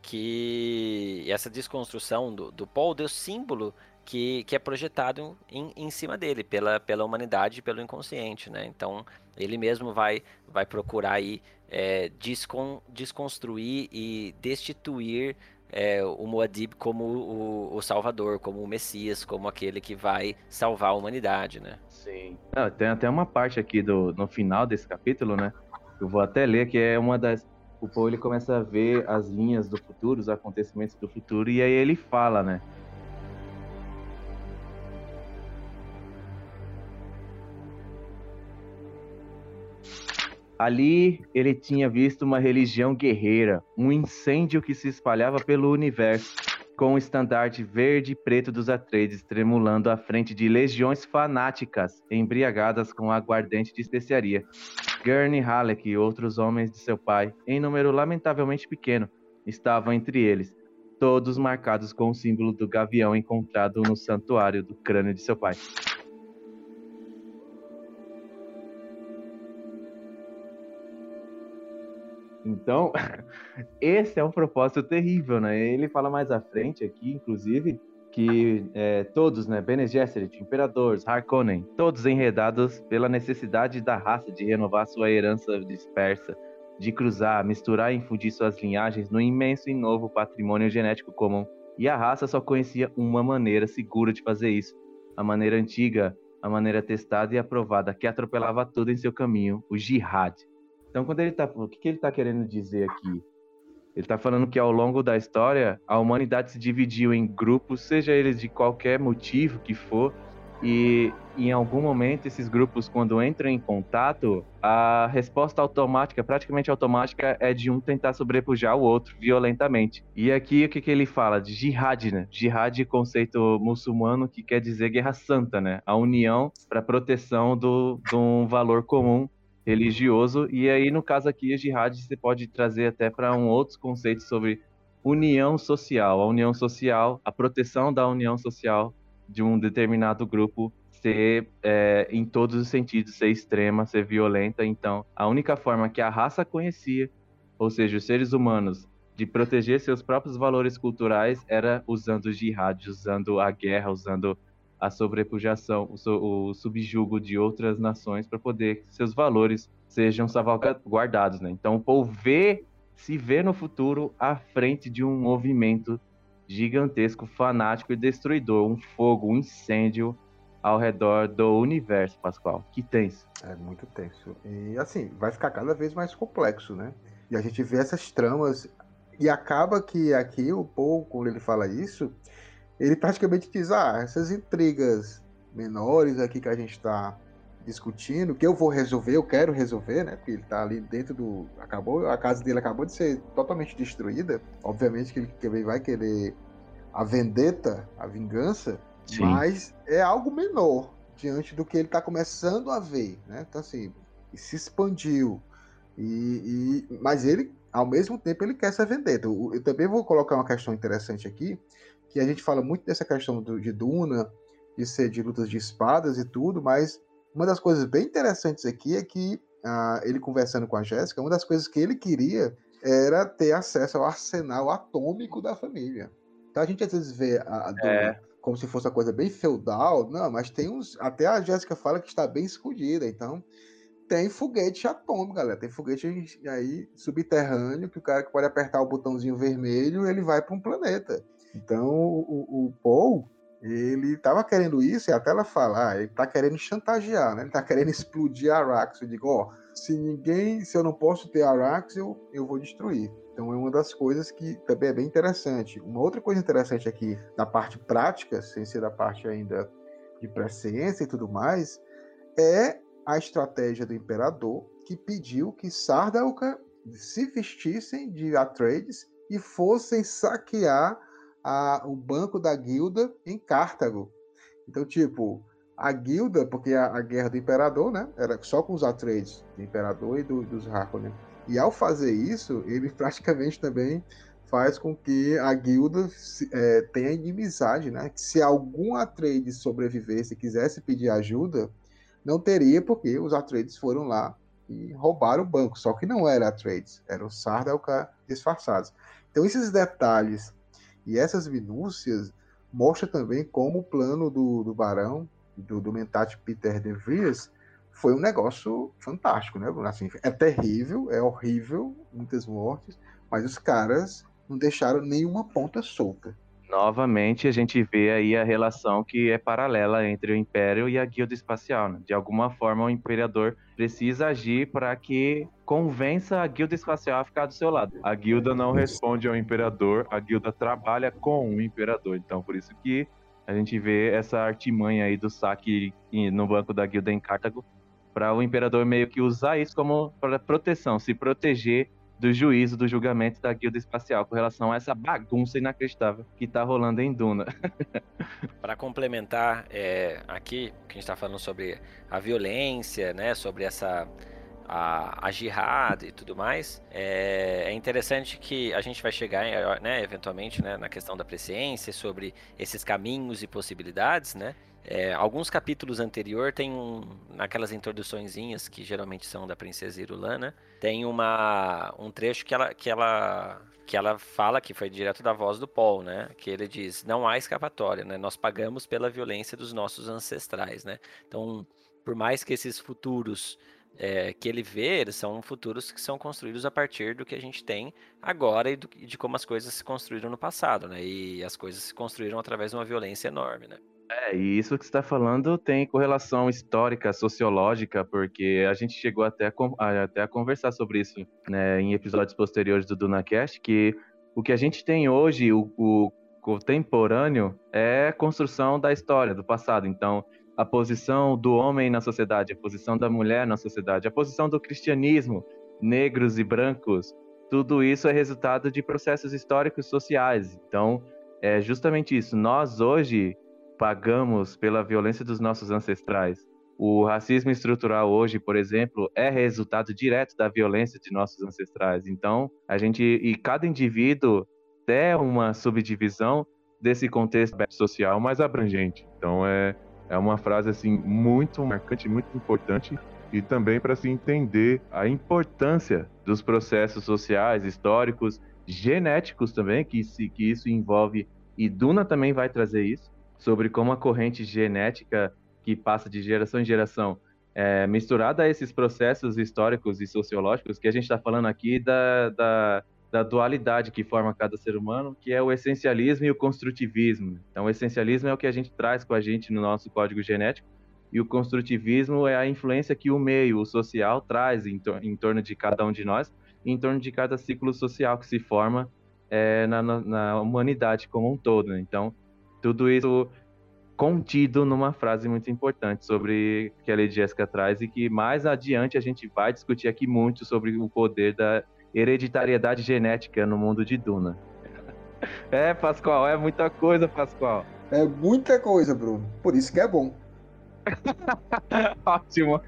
Que essa desconstrução do, do Paul deu símbolo que, que é projetado em, em cima dele, pela, pela humanidade e pelo inconsciente, né? Então, ele mesmo vai, vai procurar aí é, descon, desconstruir e destituir é, o Muad'Dib como o, o, Salvador, como o Messias, como aquele que vai salvar a humanidade, né? Sim. Ah, tem até uma parte aqui do, no final desse capítulo, né? Eu vou até ler, que é uma das... O Paul, ele começa a ver as linhas do futuro, os acontecimentos do futuro, e aí ele fala, né? Ali ele tinha visto uma religião guerreira, um incêndio que se espalhava pelo universo, com o estandarte verde e preto dos Atreides tremulando à frente de legiões fanáticas, embriagadas com aguardente de especiaria. Gurney Halleck e outros homens de seu pai, em número lamentavelmente pequeno, estavam entre eles, todos marcados com o símbolo do gavião encontrado no santuário do crânio de seu pai. Então, esse é um propósito terrível, né? Ele fala mais à frente aqui, inclusive, que é, todos, né, Bene Gesserit, imperadores, Harkonnen, todos enredados pela necessidade da raça de renovar sua herança dispersa, de cruzar, misturar e infundir suas linhagens no imenso e novo patrimônio genético comum. E a raça só conhecia uma maneira segura de fazer isso, a maneira antiga, a maneira testada e aprovada que atropelava tudo em seu caminho, o jihad. Então, quando ele tá. O que, que ele está querendo dizer aqui? Ele está falando que ao longo da história, a humanidade se dividiu em grupos, seja eles de qualquer motivo que for, e em algum momento esses grupos, quando entram em contato, a resposta automática, praticamente automática, é de um tentar sobrepujar o outro violentamente. E aqui o que, que ele fala? De jihad, né? Jihad, conceito muçulmano que quer dizer guerra santa, né? A união para proteção do, de um valor comum religioso. E aí, no caso aqui, a jihad você pode trazer até para um outros conceitos sobre união social. A união social, a proteção da união social de um determinado grupo ser, é, em todos os sentidos, ser extrema, ser violenta. Então, a única forma que a raça conhecia, ou seja, os seres humanos, de proteger seus próprios valores culturais era usando o jihad, usando a guerra, usando a sobrepujação, o, o subjugo de outras nações para poder que seus valores sejam salvaguardados, né? Então, o povo vê, se vê no futuro à frente de um movimento gigantesco, fanático e destruidor, um fogo, um incêndio ao redor do universo, Pascoal. Que tenso. É muito tenso. E assim, vai ficar cada vez mais complexo, né? E a gente vê essas tramas e acaba que aqui o Paul, quando ele fala isso, ele praticamente diz: ah, essas intrigas menores aqui que a gente está discutindo, que eu vou resolver, eu quero resolver, né? Porque ele tá ali dentro do. Acabou, a casa dele acabou de ser totalmente destruída. Obviamente que ele também vai querer a vendetta, a vingança, Sim. mas é algo menor diante do que ele está começando a ver, né? Então assim, se expandiu. E, e, mas ele, ao mesmo tempo, ele quer essa vendetta. Eu, eu, também vou colocar uma questão interessante aqui, que a gente fala muito dessa questão do, de Duna, de ser de lutas de espadas e tudo, mas uma das coisas bem interessantes aqui é que ah, ele conversando com a Jéssica, uma das coisas que ele queria era ter acesso ao arsenal atômico da família. Então a gente às vezes vê a, a é. como se fosse uma coisa bem feudal, não, mas tem uns. Até a Jéssica fala que está bem escondida, então tem foguete atômico, galera. Tem foguete aí subterrâneo que o cara que pode apertar o botãozinho vermelho ele vai para um planeta. Então o, o Paul ele estava querendo isso e até ela falar, ah, ele está querendo chantagear, né? Ele está querendo explodir a Arax. Eu digo, ó, oh, se ninguém, se eu não posso ter Arax, eu, eu vou destruir. Então é uma das coisas que também é bem interessante. Uma outra coisa interessante aqui da parte prática, sem ser da parte ainda de presciência e tudo mais, é a estratégia do imperador que pediu que Sardaukar se vestissem de Atreides e fossem saquear a, o banco da guilda em Cartago. Então, tipo, a guilda, porque a, a, guerra do imperador, né, era só com os Atreides, do imperador e do, dos Harkonnen. E ao fazer isso, ele praticamente também faz com que a guilda é, tenha inimizade, né? Que se algum Atreides sobrevivesse e quisesse pedir ajuda, não teria, porque os Atreides foram lá e roubaram o banco. Só que não era Atreides, eram os Sardaukar disfarçados. Então esses detalhes e essas minúcias mostram também como o plano do, do Barão, do, do Mentat Peter de Vries, foi um negócio fantástico, né? Assim, é terrível, é horrível, muitas mortes, mas os caras não deixaram nenhuma ponta solta. Novamente, a gente vê aí a relação que é paralela entre o Império e a Guilda Espacial. Né? De alguma forma, o Imperador precisa agir para que convença a Guilda Espacial a ficar do seu lado. A Guilda não responde ao Imperador, a Guilda trabalha com o Imperador. Então, por isso que a gente vê essa artimanha aí do saque no banco da Guilda em Cartago para o Imperador meio que usar isso como proteção, se proteger do juízo, do julgamento da Guilda Espacial com relação a essa bagunça inacreditável que está rolando em Duna. Para complementar é, aqui, que a gente está falando sobre a violência, né, sobre essa a, a jihad e tudo mais, é, é, interessante que a gente vai chegar, né, eventualmente, né, na questão da presciência, sobre esses caminhos e possibilidades, né, é, alguns capítulos anterior tem um, naquelas introduçõezinhas que geralmente são da princesa Irulana, tem uma um trecho que ela que ela que ela fala que foi direto da voz do Paul, né? Que ele diz: "Não há escapatória, né? Nós pagamos pela violência dos nossos ancestrais, né? Então, por mais que esses futuros é, que ele vê, eles são futuros que são construídos a partir do que a gente tem agora e, do, de como as coisas se construíram no passado, né? E as coisas se construíram através de uma violência enorme, né? É, e isso que você está falando tem correlação histórica, sociológica, porque a gente chegou até a, até a conversar sobre isso né, em episódios posteriores do DunaCast, que o que a gente tem hoje, o, o contemporâneo, é construção da história, do passado. Então, a posição do homem na sociedade, a posição da mulher na sociedade, a posição do cristianismo, negros e brancos, tudo isso é resultado de processos históricos sociais. Então, é justamente isso. Nós hoje pagamos pela violência dos nossos ancestrais. O racismo estrutural hoje, por exemplo, é resultado direto da violência de nossos ancestrais. Então, a gente e cada indivíduo é uma subdivisão desse contexto social mais abrangente. Então, é é uma frase assim muito marcante, muito importante e também para se entender a importância dos processos sociais, históricos, genéticos também, que, se, que isso envolve, e Duna também vai trazer isso, sobre como a corrente genética que passa de geração em geração, é, misturada a esses processos históricos e sociológicos, que a gente está falando aqui da, da, da dualidade que forma cada ser humano, que é o essencialismo e o construtivismo. Então, o essencialismo é o que a gente traz com a gente no nosso código genético, e o construtivismo é a influência que o meio, o social, traz em, tor em torno de cada um de nós, em torno de cada ciclo social que se forma é, na, na, humanidade como um todo. Então, tudo isso contido numa frase muito importante sobre que a Lady Jessica traz e que mais adiante a gente vai discutir aqui muito sobre o poder da hereditariedade genética no mundo de Duna. É, Pascoal, é muita coisa, Pascoal. É muita coisa, Bruno. Por isso que é bom. Ótimo.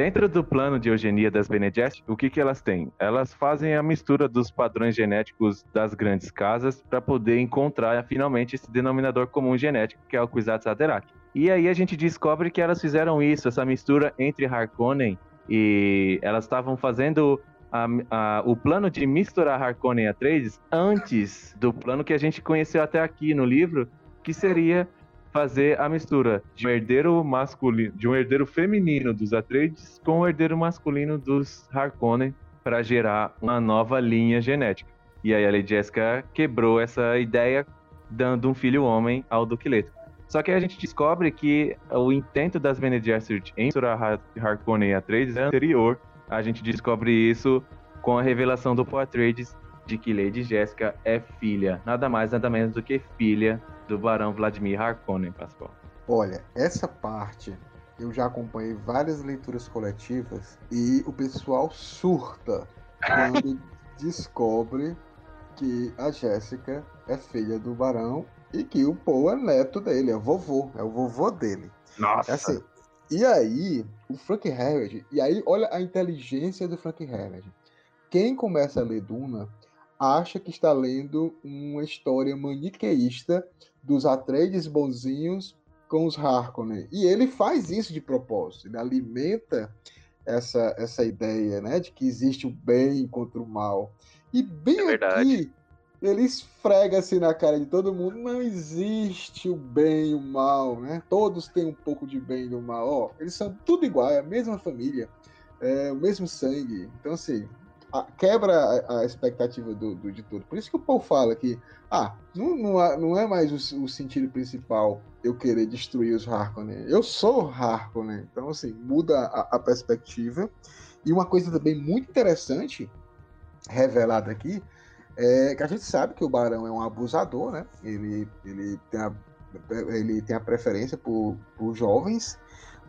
Dentro do plano de eugenia das Bene o que, que elas têm? Elas fazem a mistura dos padrões genéticos das grandes casas para poder encontrar finalmente esse denominador comum genético, que é o Kwisatz Haderach. E aí a gente descobre que elas fizeram isso, essa mistura entre Harkonnen e elas estavam fazendo a, a, o plano de misturar Harkonnen e Atreides antes do plano que a gente conheceu até aqui no livro, que seria fazer a mistura de um herdeiro masculino, de um herdeiro feminino dos Atreides com o herdeiro masculino dos Harkonnen para gerar uma nova linha genética. E aí a Lady Jessica quebrou essa ideia dando um filho homem ao Duque Leto. Só que a gente descobre que o intento das Bene Gesserit em misturar Harkonnen e Atreides é anterior. A gente descobre isso com a revelação do Atreides de que Lady Jéssica é filha, nada mais, nada menos do que filha do Barão Vladimir Harkonnen, Pascoal. Olha, essa parte eu já acompanhei várias leituras coletivas e o pessoal surta quando descobre que a Jéssica é filha do Barão e que o Poe é neto dele, é vovô, é o vovô dele. Nossa! Assim, e aí, o Frank Herbert, e aí olha a inteligência do Frank Herbert. Quem começa a ler Duna acha que está lendo uma história maniqueísta dos Atreides bonzinhos com os Harkonnen. E ele faz isso de propósito, ele alimenta essa, essa ideia né, de que existe o bem contra o mal. E bem é aqui, ele esfrega assim na cara de todo mundo, não existe o bem e o mal, né? Todos têm um pouco de bem e do mal. Ó, eles são tudo igual, é a mesma família, é o mesmo sangue. Então, assim, a, quebra a, a expectativa do, do, de tudo. Por isso que o Paul fala que ah, não, não, não é mais o, o, sentido principal eu querer destruir os Harkonnen. Eu sou Harkonnen. Então, assim, muda a, a perspectiva. E uma coisa também muito interessante, revelada aqui, é que a gente sabe que o Barão é um abusador, né? Ele, ele, tem, a, ele tem a preferência por, por jovens,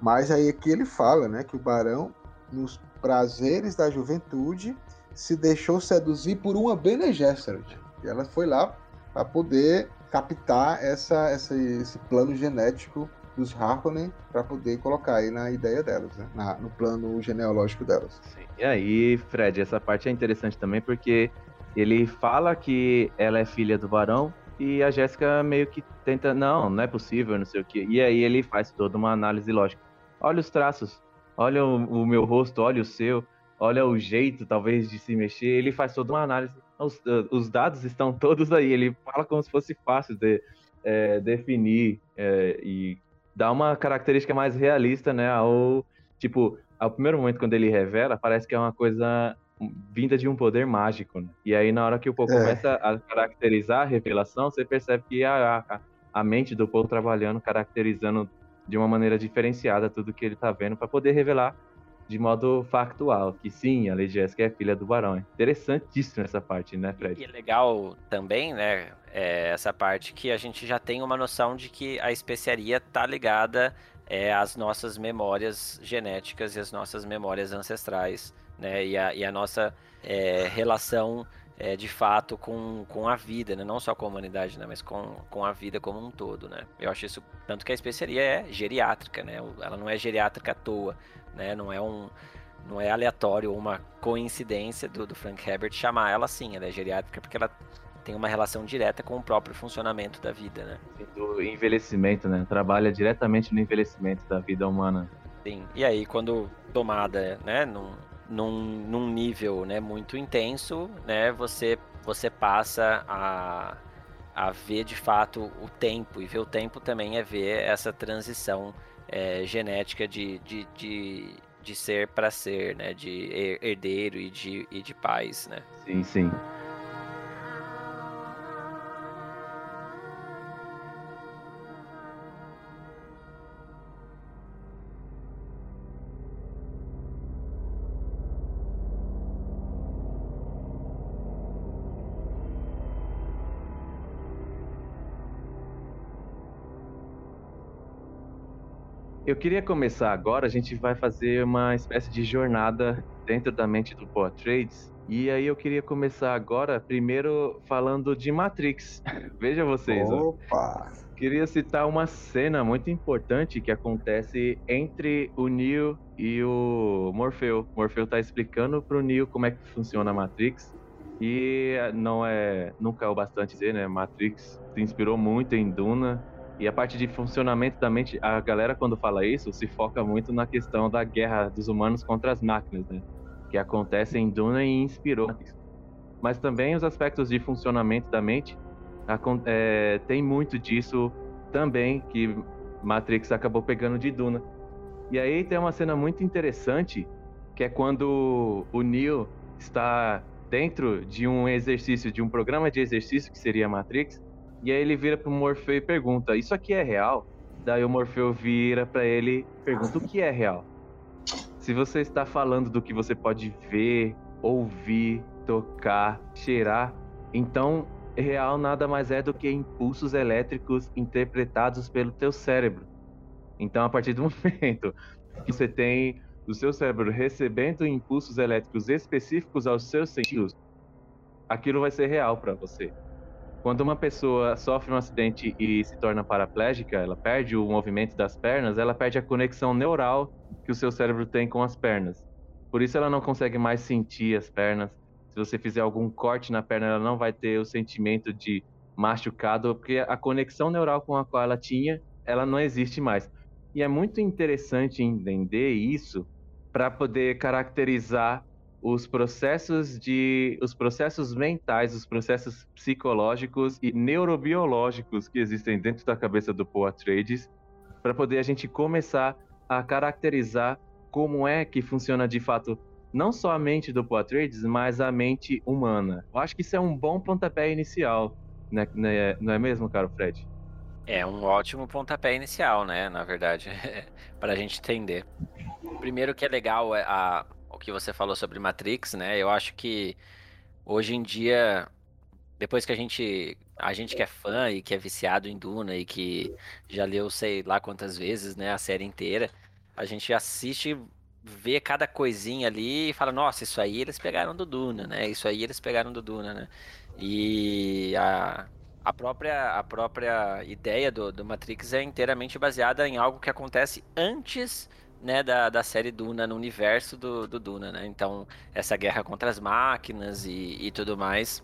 mas aí aqui ele fala, né, que o Barão, nos prazeres da juventude, se deixou seduzir por uma Bene Gesserit. E ela foi lá para poder captar essa, essa, esse plano genético dos Harkonnen para poder colocar aí na ideia delas, né? na, no plano genealógico delas. Sim. E aí, Fred, essa parte é interessante também porque ele fala que ela é filha do Barão e a Jéssica meio que tenta, não, não é possível, não sei o quê. E aí ele faz toda uma análise lógica. Olha os traços, olha o, o meu rosto, olha o seu olha o jeito, talvez, de se mexer, ele faz toda uma análise. Os, os dados estão todos aí, ele fala como se fosse fácil de é, definir é, e dar uma característica mais realista, né, ao, tipo, ao primeiro momento quando ele revela, parece que é uma coisa vinda de um poder mágico. Né? E aí, na hora que o Poe é. começa a caracterizar a revelação, você percebe que a, a, a mente do Poe trabalhando, caracterizando de uma maneira diferenciada tudo que ele tá vendo para poder revelar de modo factual, que sim, a Lady Jessica é filha do Barão. Interessantíssimo essa parte, né, Fred? E é legal também, né, é essa parte que a gente já tem uma noção de que a especiaria tá ligada é, às nossas memórias genéticas e às nossas memórias ancestrais, né, e a, e a nossa é, relação é, de fato com, com a vida, né? não só com a humanidade, né? mas com, com a vida como um todo. Né? Eu acho isso, tanto que a especiaria é geriátrica, né? ela não é geriátrica à toa, né? não é um não é aleatório ou uma coincidência do, do Frank Herbert chamar ela assim, ela é geriátrica porque ela tem uma relação direta com o próprio funcionamento da vida, né? Do envelhecimento, né? Trabalha diretamente no envelhecimento da vida humana. Sim. E aí, quando tomada, né, num, num, num nível né, muito intenso, né, você, você passa a, a ver de fato o tempo. E ver o tempo também é ver essa transição é, genética de, de, de, de ser para ser, né, de herdeiro e de, e de pais. Né? Sim, sim. Eu queria começar agora, a gente vai fazer uma espécie de jornada dentro da mente do Poa Trades. E aí eu queria começar agora, primeiro falando de Matrix. Veja vocês. Opa! Ó. Queria citar uma cena muito importante que acontece entre o Neo e o Morfeu. Morfeu está explicando para o Neo como é que funciona a Matrix. E não é nunca é o bastante dizer, né? Matrix se inspirou muito em Duna e a parte de funcionamento da mente, a galera quando fala isso se foca muito na questão da guerra dos humanos contra as máquinas, né? Que acontece em Duna e inspirou. Mas também os aspectos de funcionamento da mente, é, tem muito disso também que Matrix acabou pegando de Duna. E aí tem uma cena muito interessante, que é quando o Neo está dentro de um exercício, de um programa de exercício que seria Matrix, e aí ele vira pro Morfeu e pergunta: Isso aqui é real? Daí o Morfeu vira para ele e pergunta: O que é real? Se você está falando do que você pode ver, ouvir, tocar, cheirar, então real nada mais é do que impulsos elétricos interpretados pelo teu cérebro. Então, a partir do momento que você tem o seu cérebro recebendo impulsos elétricos específicos aos seus sentidos, aquilo vai ser real para você. Quando uma pessoa sofre um acidente e se torna paraplégica, ela perde o movimento das pernas, ela perde a conexão neural que o seu cérebro tem com as pernas. Por isso ela não consegue mais sentir as pernas. Se você fizer algum corte na perna, ela não vai ter o sentimento de machucado, porque a conexão neural com a qual ela tinha, ela não existe mais. E é muito interessante entender isso para poder caracterizar os processos de os processos mentais, os processos psicológicos e neurobiológicos que existem dentro da cabeça do Poa Trades para poder a gente começar a caracterizar como é que funciona de fato não só a mente do Poa Trades, mas a mente humana. Eu acho que isso é um bom pontapé inicial, né? né não é mesmo, caro Fred? É um ótimo pontapé inicial, né? Na verdade, para a gente entender. Primeiro que é legal é a, o que você falou sobre Matrix, né? Eu acho que hoje em dia, depois que a gente, a gente que é fã e que é viciado em Duna e que já leu sei lá quantas vezes, né, a série inteira, a gente assiste, vê cada coisinha ali e fala, nossa, isso aí eles pegaram do Duna, né? Isso aí eles pegaram do Duna, né? E a, a própria, a própria ideia do, do Matrix é inteiramente baseada em algo que acontece antes né, da, da série Duna no universo do, do Duna, né? Então, essa guerra contra as máquinas e, e tudo mais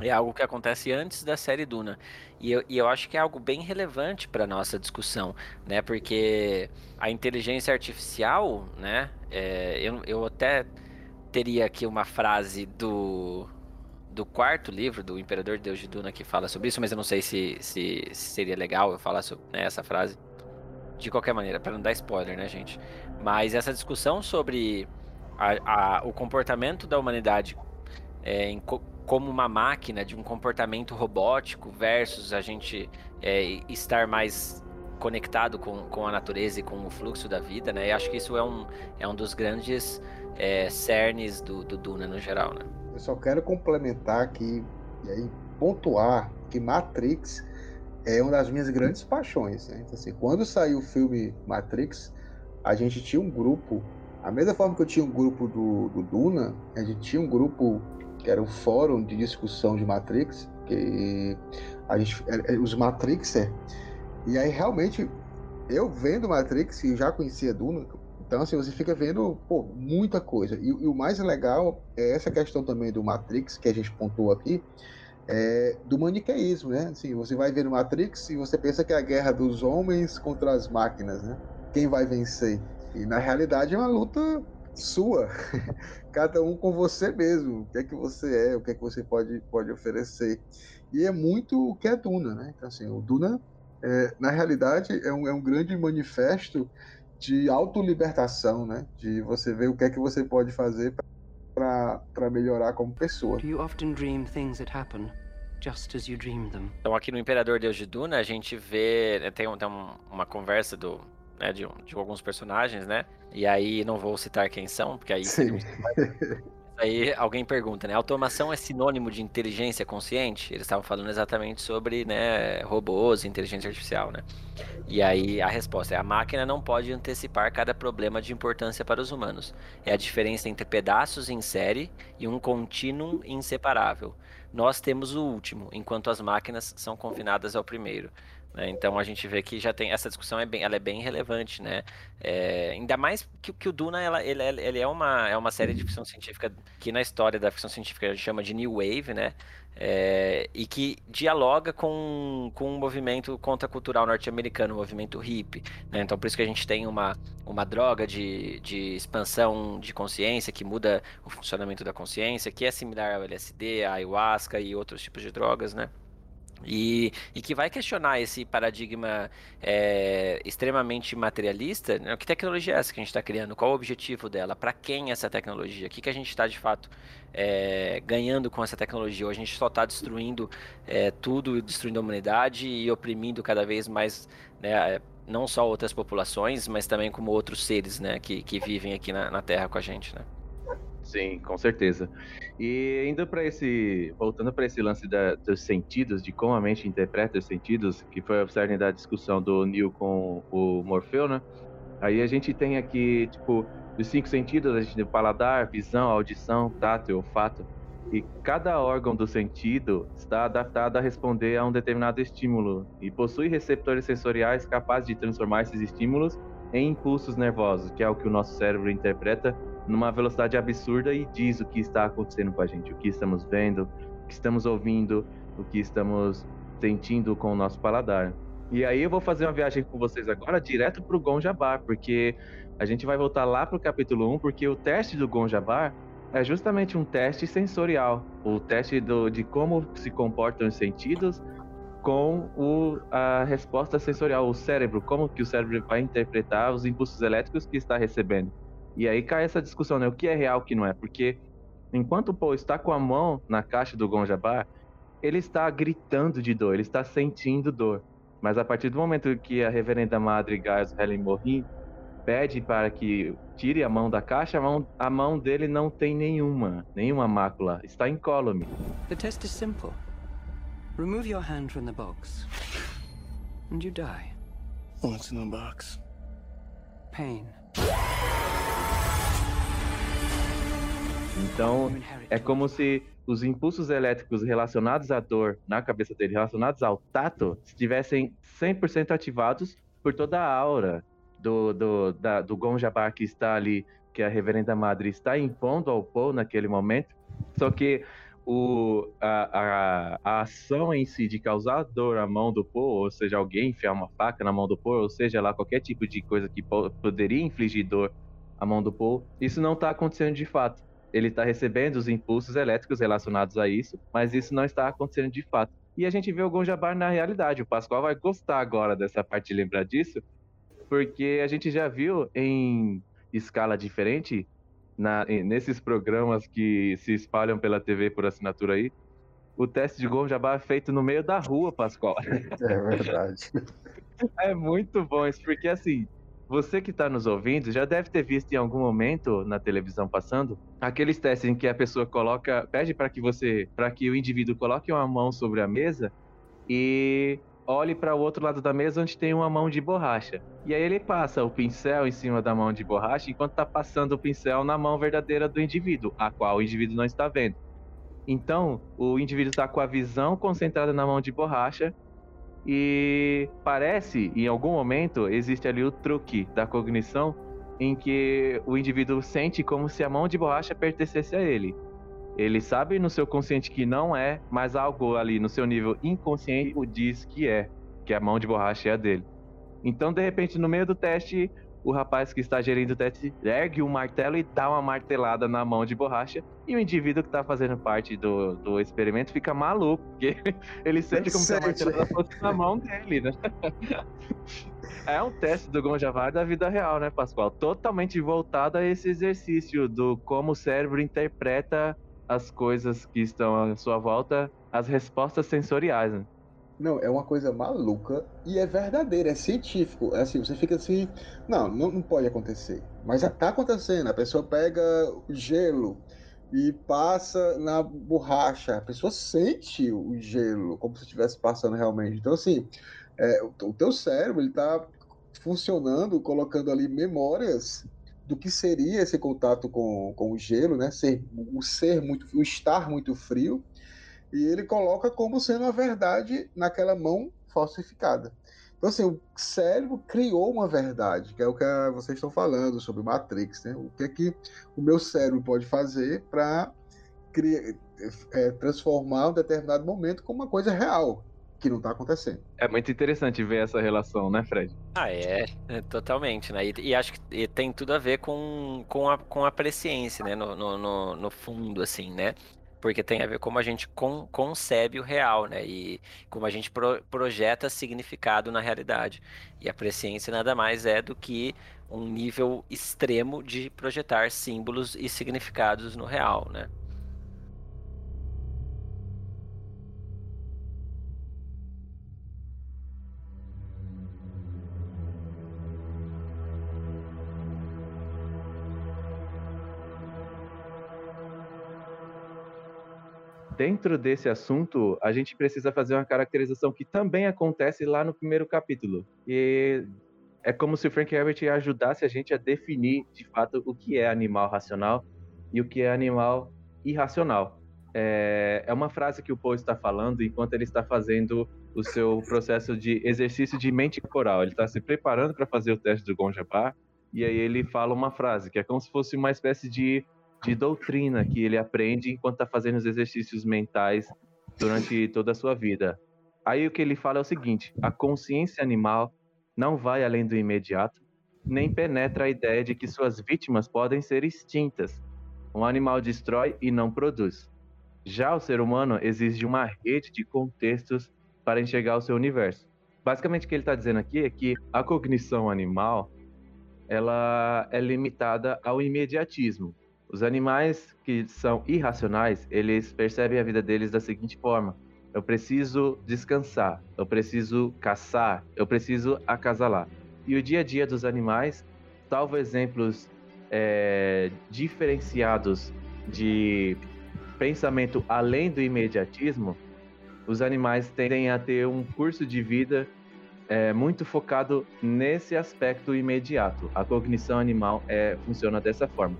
é algo que acontece antes da série Duna. E eu, e eu acho que é algo bem relevante para nossa discussão, né? Porque a inteligência artificial, né? É, eu, eu até teria aqui uma frase do, do quarto livro do Imperador Deus de Duna que fala sobre isso, mas eu não sei se, se, se seria legal eu falar sobre né, essa frase de qualquer maneira, para não dar spoiler, né, gente? Mas essa discussão sobre a, a, o comportamento da humanidade é, em, como uma máquina, de um comportamento robótico, versus a gente é, estar mais conectado com, com a natureza e com o fluxo da vida, né? E acho que isso é um, é um dos grandes é, cernes do, do Duna no geral, né? Eu só quero complementar aqui e aí pontuar que Matrix é uma das minhas grandes paixões. Né? Então, assim, quando saiu o filme Matrix, a gente tinha um grupo, a mesma forma que eu tinha um grupo do, do Duna, a gente tinha um grupo que era um fórum de discussão de Matrix, que a gente, é, é, os Matrixer e aí, realmente, eu vendo Matrix, e já conhecia Duna, então assim, você fica vendo pô, muita coisa. E, e, o mais legal é essa questão também do Matrix, que a gente pontuou aqui, é, do maniqueísmo, né? Assim, você vai ver no Matrix e você pensa que é a guerra dos homens contra as máquinas, né? Quem vai vencer? E na realidade é uma luta sua, cada um com você mesmo, o que é que você é, o que é que você pode, pode oferecer. E é muito o que é Duna, né? Então, assim, o Duna é, na realidade, é um, é um grande manifesto de autolibertação, né? De você ver o que é que você pode fazer para melhorar como pessoa. Do you often dream things that happen just as you dream them? Então aqui no Imperador Deus de Duna a gente vê né, tem, tem uma conversa do né, de, de alguns personagens, né? E aí não vou citar quem são, porque aí Sim. Aí alguém pergunta, né? Automação é sinônimo de inteligência consciente? Eles estavam falando exatamente sobre, né, robôs, inteligência artificial, né? E aí a resposta é: a máquina não pode antecipar cada problema de importância para os humanos. É a diferença entre pedaços em série e um contínuo inseparável. Nós temos o último, enquanto as máquinas são confinadas ao primeiro. Né? Então a gente vê que já tem essa discussão é bem, ela é bem relevante, né? É, ainda mais que, que o Duna ela, ele, ele é uma é uma série de ficção científica que na história da ficção científica a gente chama de New Wave, né? É, e que dialoga com, com um movimento contracultural norte-americano, o um movimento hippie. Né? Então, por isso que a gente tem uma, uma droga de, de expansão de consciência que muda o funcionamento da consciência, que é similar ao LSD, à ayahuasca e outros tipos de drogas, né? E, e, que vai questionar esse paradigma é, extremamente materialista. Né? Que tecnologia é essa que a gente está criando? Qual o objetivo dela? Para quem essa tecnologia? O que, que a gente está de fato é, ganhando com essa tecnologia? Ou a gente só está destruindo é, tudo, destruindo a humanidade e oprimindo cada vez mais, né, não só outras populações, mas também como outros seres né, que, que vivem aqui na, na Terra com a gente. Né? Sim, com certeza. E indo para esse, voltando para esse lance da, dos sentidos, de como a mente interpreta os sentidos, que foi o cerne da discussão do Neil com o Morfeu, né? Aí a gente tem aqui, tipo, os cinco sentidos, a gente tem o paladar, visão, audição, tato e olfato. E cada órgão do sentido está adaptado a responder a um determinado estímulo e possui receptores sensoriais capazes de transformar esses estímulos em impulsos nervosos, que é o que o nosso cérebro interpreta numa velocidade absurda e diz o que está acontecendo com a gente, o que estamos vendo, o que estamos ouvindo, o que estamos sentindo com o nosso paladar. E aí eu vou fazer uma viagem com vocês agora direto para o Gonjabar, porque a gente vai voltar lá para o capítulo 1, porque o teste do Gonjabar é justamente um teste sensorial, o teste do, de como se comportam os sentidos com o, a resposta sensorial, o cérebro, como que o cérebro vai interpretar os impulsos elétricos que está recebendo. E aí cai essa discussão, né? O que é real, o que não é? Porque enquanto o Paul está com a mão na caixa do Gonjabá, ele está gritando de dor, ele está sentindo dor. Mas a partir do momento que a reverenda madre Gaius Helen Morin pede para que tire a mão da caixa, a mão, a mão dele não tem nenhuma, nenhuma mácula, está incólume. The test is simple. Remove your hand from the box and you die. What's in the box? Pain. Então, é como se os impulsos elétricos relacionados à dor na cabeça dele, relacionados ao tato, estivessem 100% ativados por toda a aura do, do, da, do Gonjabá que está ali, que a Reverenda Madre está impondo ao Paul naquele momento. Só que o, a, a, a, ação em si de causar dor à mão do Paul, ou seja, alguém enfiar uma faca na mão do Paul, ou seja lá qualquer tipo de coisa que poderia infligir dor à mão do Paul, isso não está acontecendo de fato ele está recebendo os impulsos elétricos relacionados a isso, mas isso não está acontecendo de fato. E a gente vê o Gonjabar na realidade. O Pascoal vai gostar agora dessa parte de lembrar disso, porque a gente já viu em escala diferente na, nesses programas que se espalham pela TV por assinatura aí, o teste de Gonjabá é feito no meio da rua, Pascoal. É verdade. É muito bom isso, porque assim, você que está nos ouvindo já deve ter visto em algum momento na televisão passando aqueles testes em que a pessoa coloca, pede para que você, para que o indivíduo coloque uma mão sobre a mesa e olhe para o outro lado da mesa onde tem uma mão de borracha. E aí ele passa o pincel em cima da mão de borracha enquanto está passando o pincel na mão verdadeira do indivíduo, a qual o indivíduo não está vendo. Então, o indivíduo está com a visão concentrada na mão de borracha e parece, em algum momento, existe ali o truque da cognição em que o indivíduo sente como se a mão de borracha pertencesse a ele. Ele sabe no seu consciente que não é, mas algo ali no seu nível inconsciente o diz que é, que a mão de borracha é a dele. Então, de repente, no meio do teste, o rapaz que está gerindo o teste ergue um martelo e dá uma martelada na mão de borracha. E o indivíduo que está fazendo parte do, do experimento fica maluco, porque ele sente como se a martelada fosse na mão dele, né? É um teste do Gonjavar da vida real, né, Pascoal? Totalmente voltado a esse exercício do como o cérebro interpreta as coisas que estão à sua volta, as respostas sensoriais, né? Não, é uma coisa maluca e é verdadeira, é científico. É assim, você fica assim, não, não, não pode acontecer. Mas já tá acontecendo. A pessoa pega o gelo e passa na borracha. A pessoa sente o gelo, como se estivesse passando realmente. Então, assim, é, o teu cérebro, ele tá funcionando, colocando ali memórias do que seria esse contato com, com o gelo, né? Ser, o ser muito, o estar muito frio e ele coloca como sendo a verdade naquela mão falsificada. Então, assim, o cérebro criou uma verdade, que é o que vocês estão falando sobre Matrix, né? O que é que o meu cérebro pode fazer para é, transformar um determinado momento como uma coisa real, que não está acontecendo. É muito interessante ver essa relação, né, Fred? Ah, é, é totalmente, né? E, e, acho que tem tudo a ver com, com, a, com a presciência, né? No, no, no fundo, assim, né? porque tem a ver como a gente con concebe o real, né? E como a gente pro projeta significado na realidade. E a presciência nada mais é do que um nível extremo de projetar símbolos e significados no real, né? Dentro desse assunto, a gente precisa fazer uma caracterização que também acontece lá no primeiro capítulo. E é como se o Frank Herbert ajudasse a gente a definir, de fato, o que é animal racional e o que é animal irracional. É, é uma frase que o Poe está falando enquanto ele está fazendo o seu processo de exercício de mente corporal. Ele está se preparando para fazer o teste do Gonjabá e aí ele fala uma frase que é como se fosse uma espécie de de doutrina que ele aprende enquanto está fazendo os exercícios mentais durante toda a sua vida. Aí o que ele fala é o seguinte: a consciência animal não vai além do imediato, nem penetra a ideia de que suas vítimas podem ser extintas. Um animal destrói e não produz. Já o ser humano exige uma rede de contextos para enxergar o seu universo. Basicamente o que ele está dizendo aqui é que a cognição animal ela é limitada ao imediatismo. Os animais que são irracionais, eles percebem a vida deles da seguinte forma: eu preciso descansar, eu preciso caçar, eu preciso acasalar. E o dia a dia dos animais, salvo exemplos é, diferenciados de pensamento além do imediatismo, os animais tendem a ter um curso de vida é, muito focado nesse aspecto imediato. A cognição animal é, funciona dessa forma.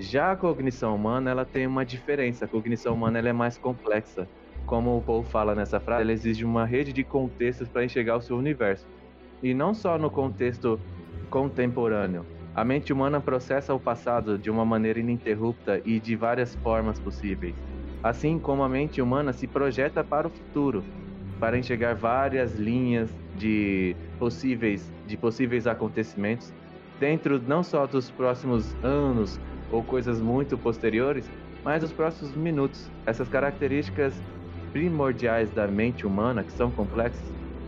Já a cognição humana, ela tem uma diferença. A cognição humana ela é mais complexa. Como o Paul fala nessa frase, ela exige uma rede de contextos para enxergar o seu universo. E não só no contexto contemporâneo. A mente humana processa o passado de uma maneira ininterrupta e de várias formas possíveis. Assim como a mente humana se projeta para o futuro, para enxergar várias linhas de possíveis de possíveis acontecimentos dentro não só dos próximos anos ou coisas muito posteriores, mas os próximos minutos. Essas características primordiais da mente humana, que são complexas,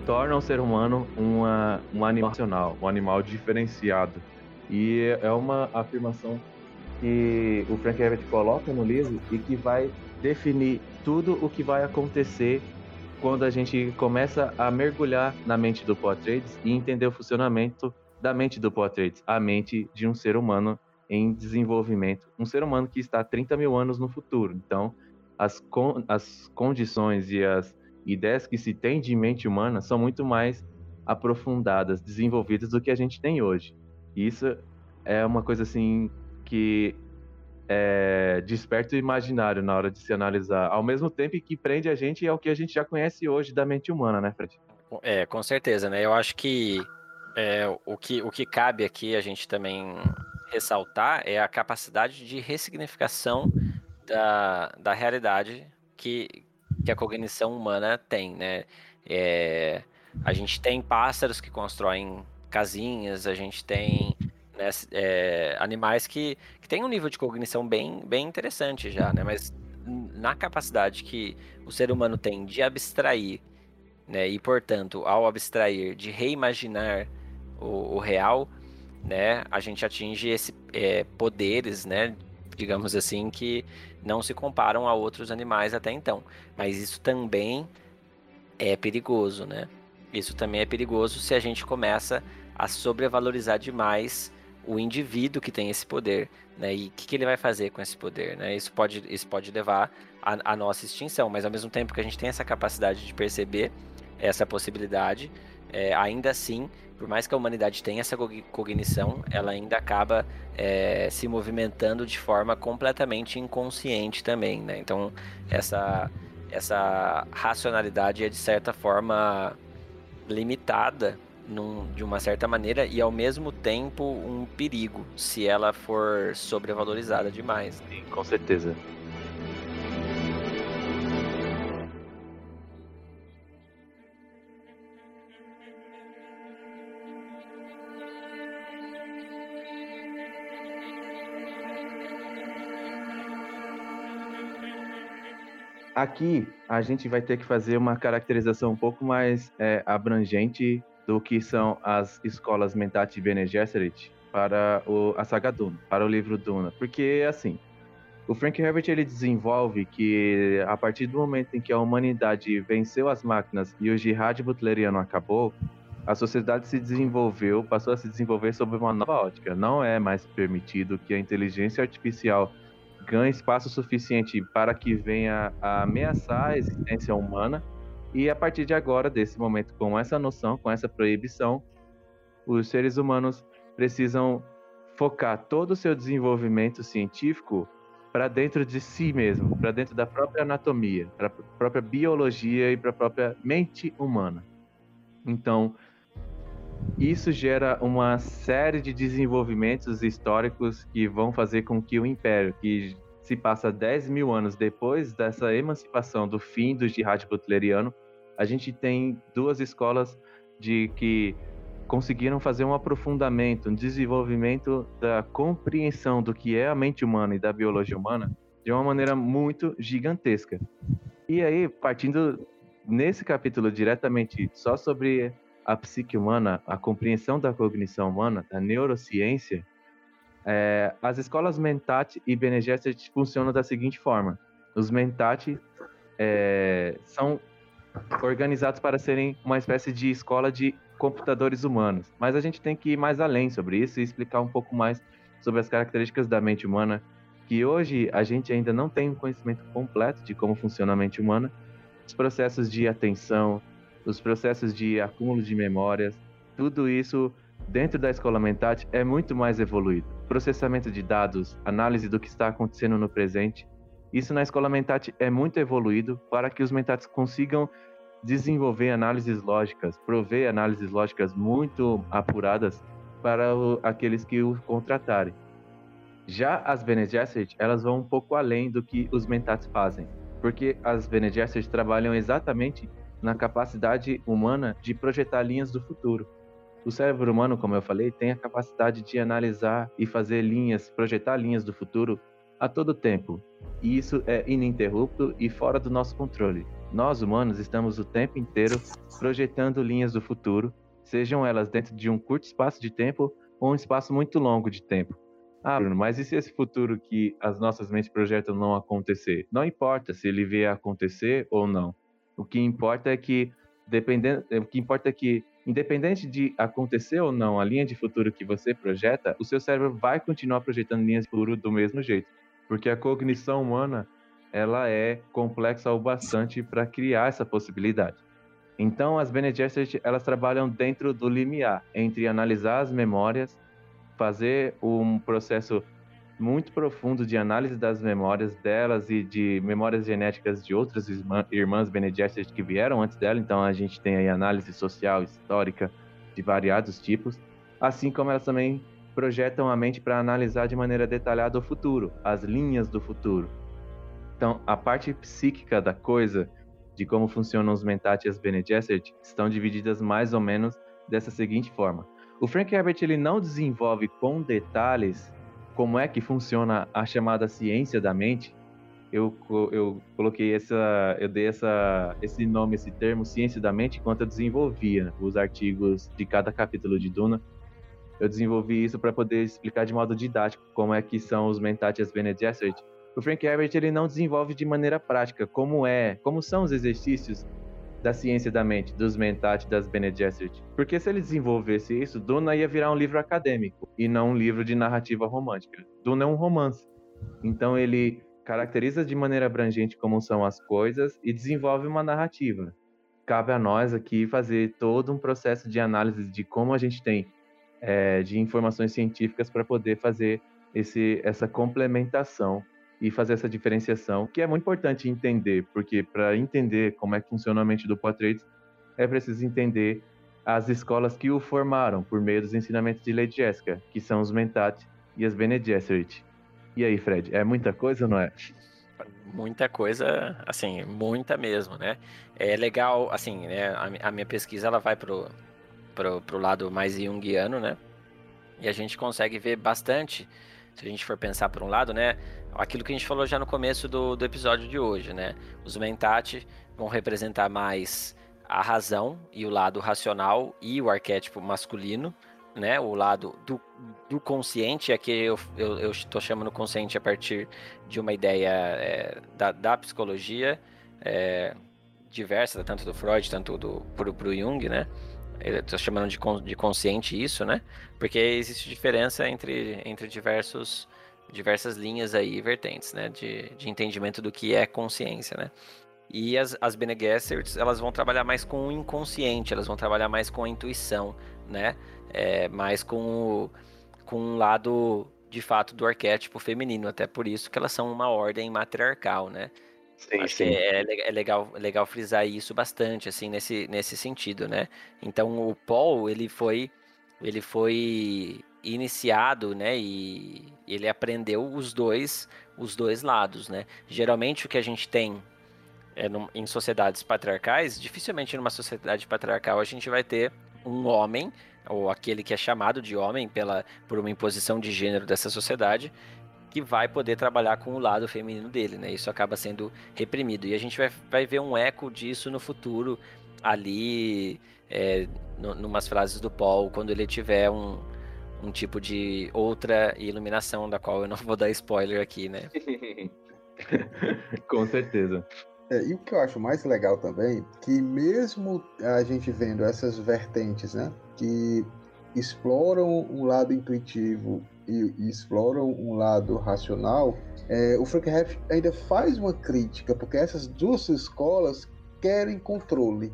tornam o ser humano uma, um animal racional, um animal diferenciado. E é uma afirmação que o Frank Herbert coloca no livro e que vai definir tudo o que vai acontecer quando a gente começa a mergulhar na mente do Paul Atreides e entender o funcionamento da mente do Paul Atreides, a mente de um ser humano em desenvolvimento, um ser humano que está 30 mil anos no futuro. Então, as, con as condições e as ideias que se tem de mente humana são muito mais aprofundadas, desenvolvidas do que a gente tem hoje. E isso é uma coisa assim que é, desperta o imaginário na hora de se analisar, ao mesmo tempo que prende a gente ao que a gente já conhece hoje da mente humana, né, Fred? É, com certeza, né? Eu acho que, é, o, que o que cabe aqui a gente também ressaltar é a capacidade de ressignificação da, da realidade que, que a cognição humana tem, né? É, a gente tem pássaros que constroem casinhas, a gente tem né, é, animais que, que têm um nível de cognição bem, bem interessante já, né? Mas na capacidade que o ser humano tem de abstrair, né? E portanto, ao abstrair, de reimaginar o, o real, né? A gente atinge esse é, poderes, né? Digamos assim, que não se comparam a outros animais até então. Mas isso também é perigoso, né? Isso também é perigoso se a gente começa a sobrevalorizar demais o indivíduo que tem esse poder, né? E o que, que, ele vai fazer com esse poder, né? Isso pode, isso pode levar à nossa extinção, mas ao mesmo tempo que a gente tem essa capacidade de perceber essa possibilidade, é, ainda assim, por mais que a humanidade tenha essa cognição, ela ainda acaba é, se movimentando de forma completamente inconsciente também, né? Então, essa, essa racionalidade é de certa forma limitada num, de uma certa maneira e ao mesmo tempo um perigo se ela for sobrevalorizada demais. Sim, com certeza. Aqui a gente vai ter que fazer uma caracterização um pouco mais é, abrangente do que são as escolas Mentat Bene Gesserit para o, a saga Duna, para o livro Duna. Porque, assim, o Frank Herbert ele desenvolve que a partir do momento em que a humanidade venceu as máquinas e o jihad butleriano acabou, a sociedade se desenvolveu, passou a se desenvolver sob uma nova ótica. Não é mais permitido que a inteligência artificial ganhe espaço suficiente para que venha a ameaçar a existência humana e a partir de agora, desse momento, com essa noção, com essa proibição, os seres humanos precisam focar todo o seu desenvolvimento científico para dentro de si mesmo, para dentro da própria anatomia, para a própria biologia e para a própria mente humana. Então, isso gera uma série de desenvolvimentos históricos que vão fazer com que o Império, que se passa 10 mil anos depois dessa emancipação do fim do jihad butleriano, a gente tem duas escolas de que conseguiram fazer um aprofundamento, um desenvolvimento da compreensão do que é a mente humana e da biologia humana de uma maneira muito gigantesca. E aí, partindo nesse capítulo diretamente só sobre a psique humana, a compreensão da cognição humana, da neurociência, é, as escolas Mentat e Bene Gesserit funcionam da seguinte forma: os Mentat é, são organizados para serem uma espécie de escola de computadores humanos. Mas a gente tem que ir mais além sobre isso e explicar um pouco mais sobre as características da mente humana, que hoje a gente ainda não tem um conhecimento completo de como funciona a mente humana, os processos de atenção, os processos de acúmulo de memórias, tudo isso dentro da escola Mentat é muito mais evoluído. Processamento de dados, análise do que está acontecendo no presente, isso na escola Mentat é muito evoluído para que os Mentats consigam desenvolver análises lógicas, prover análises lógicas muito apuradas para o, aqueles que o contratarem. Já as Bene Gesserit, elas vão um pouco além do que os Mentats fazem, porque as Bene Gesserit trabalham exatamente na capacidade humana de projetar linhas do futuro. O cérebro humano, como eu falei, tem a capacidade de analisar e fazer linhas, projetar linhas do futuro a todo tempo. E isso é ininterrupto e fora do nosso controle. Nós, humanos, estamos o tempo inteiro projetando linhas do futuro, sejam elas dentro de um curto espaço de tempo ou um espaço muito longo de tempo. Ah, Bruno, mas e se esse futuro que as nossas mentes projetam não acontecer? Não importa se ele vier acontecer ou não. O que importa é que, dependendo, o que importa é que, independente de acontecer ou não a linha de futuro que você projeta, o seu cérebro vai continuar projetando linhas de futuro do mesmo jeito, porque a cognição humana ela é complexa o bastante para criar essa possibilidade. Então, as Bene Gesserit, elas trabalham dentro do limiar entre analisar as memórias fazer um processo muito profundo de análise das memórias delas e de memórias genéticas de outras irmãs Bene Gesserit que vieram antes dela. Então a gente tem aí análise social, histórica, de variados tipos, assim como elas também projetam a mente para analisar de maneira detalhada o futuro, as linhas do futuro. Então a parte psíquica da coisa, de como funcionam os mentats e as Bene Gesserit, estão divididas mais ou menos dessa seguinte forma. O Frank Herbert ele não desenvolve com detalhes como é que funciona a chamada ciência da mente. Eu, eu coloquei essa, eu dei essa, esse nome, esse termo, ciência da mente, enquanto eu desenvolvia os artigos de cada capítulo de Duna. Eu desenvolvi isso para poder explicar de modo didático como é que são os Mentats Bene Gesserit. O Frank Herbert ele não desenvolve de maneira prática como é, como são os exercícios da ciência da mente, dos mentats das Bene Gesserit. Porque se ele desenvolvesse isso, Duna ia virar um livro acadêmico e não um livro de narrativa romântica. Duna é um romance. Então ele caracteriza de maneira abrangente como são as coisas e desenvolve uma narrativa. Cabe a nós aqui fazer todo um processo de análise de como a gente tem é, de informações científicas para poder fazer esse, essa complementação e fazer essa diferenciação, que é muito importante entender, porque para entender como é que funciona a mente do Poitras, é preciso entender as escolas que o formaram por meio dos ensinamentos de Lady Jessica, que são os Mentat e as Bene Gesserit. E aí, Fred, é muita coisa ou não é? Muita coisa, assim, muita mesmo, né? É legal, assim, né, a, a minha pesquisa ela vai pro, pro, pro lado mais junguiano, né? E a gente consegue ver bastante, se a gente for pensar por um lado, né? Aquilo que a gente falou já no começo do, do episódio de hoje, né? Os Mentat vão representar mais a razão e o lado racional e o arquétipo masculino, né? O lado do, do consciente, aqui eu estou chamando consciente a partir de uma ideia é, da, da psicologia é, diversa, tanto do Freud, tanto do pro, pro Jung, né? Estou chamando de, de consciente isso, né? Porque existe diferença entre, entre diversos diversas linhas aí, vertentes, né, de, de entendimento do que é consciência, né. E as, as Bene Gesserits, elas vão trabalhar mais com o inconsciente, elas vão trabalhar mais com a intuição, né, é, mais com o, com um lado, de fato, do arquétipo feminino, até por isso que elas são uma ordem matriarcal, né. Sim, Acho sim. É, é, legal, legal frisar isso bastante, assim, nesse, nesse sentido, né. Então, o Paul, ele foi, ele foi iniciado, né, e ele aprendeu os dois, os dois lados, né. Geralmente o que a gente tem é, em sociedades patriarcais, dificilmente numa sociedade patriarcal a gente vai ter um homem ou aquele que é chamado de homem pela por uma imposição de gênero dessa sociedade que vai poder trabalhar com o lado feminino dele, né? Isso acaba sendo reprimido e a gente vai, vai ver um eco disso no futuro ali, é, numas frases do Paul quando ele tiver um, um tipo de outra iluminação, da qual eu não vou dar spoiler aqui, né? Com certeza. É, e o que eu acho mais legal também, que mesmo a gente vendo essas vertentes, né, que exploram um lado intuitivo e, e exploram um lado racional, é, o Frank Herbert ainda faz uma crítica, porque essas duas escolas querem controle.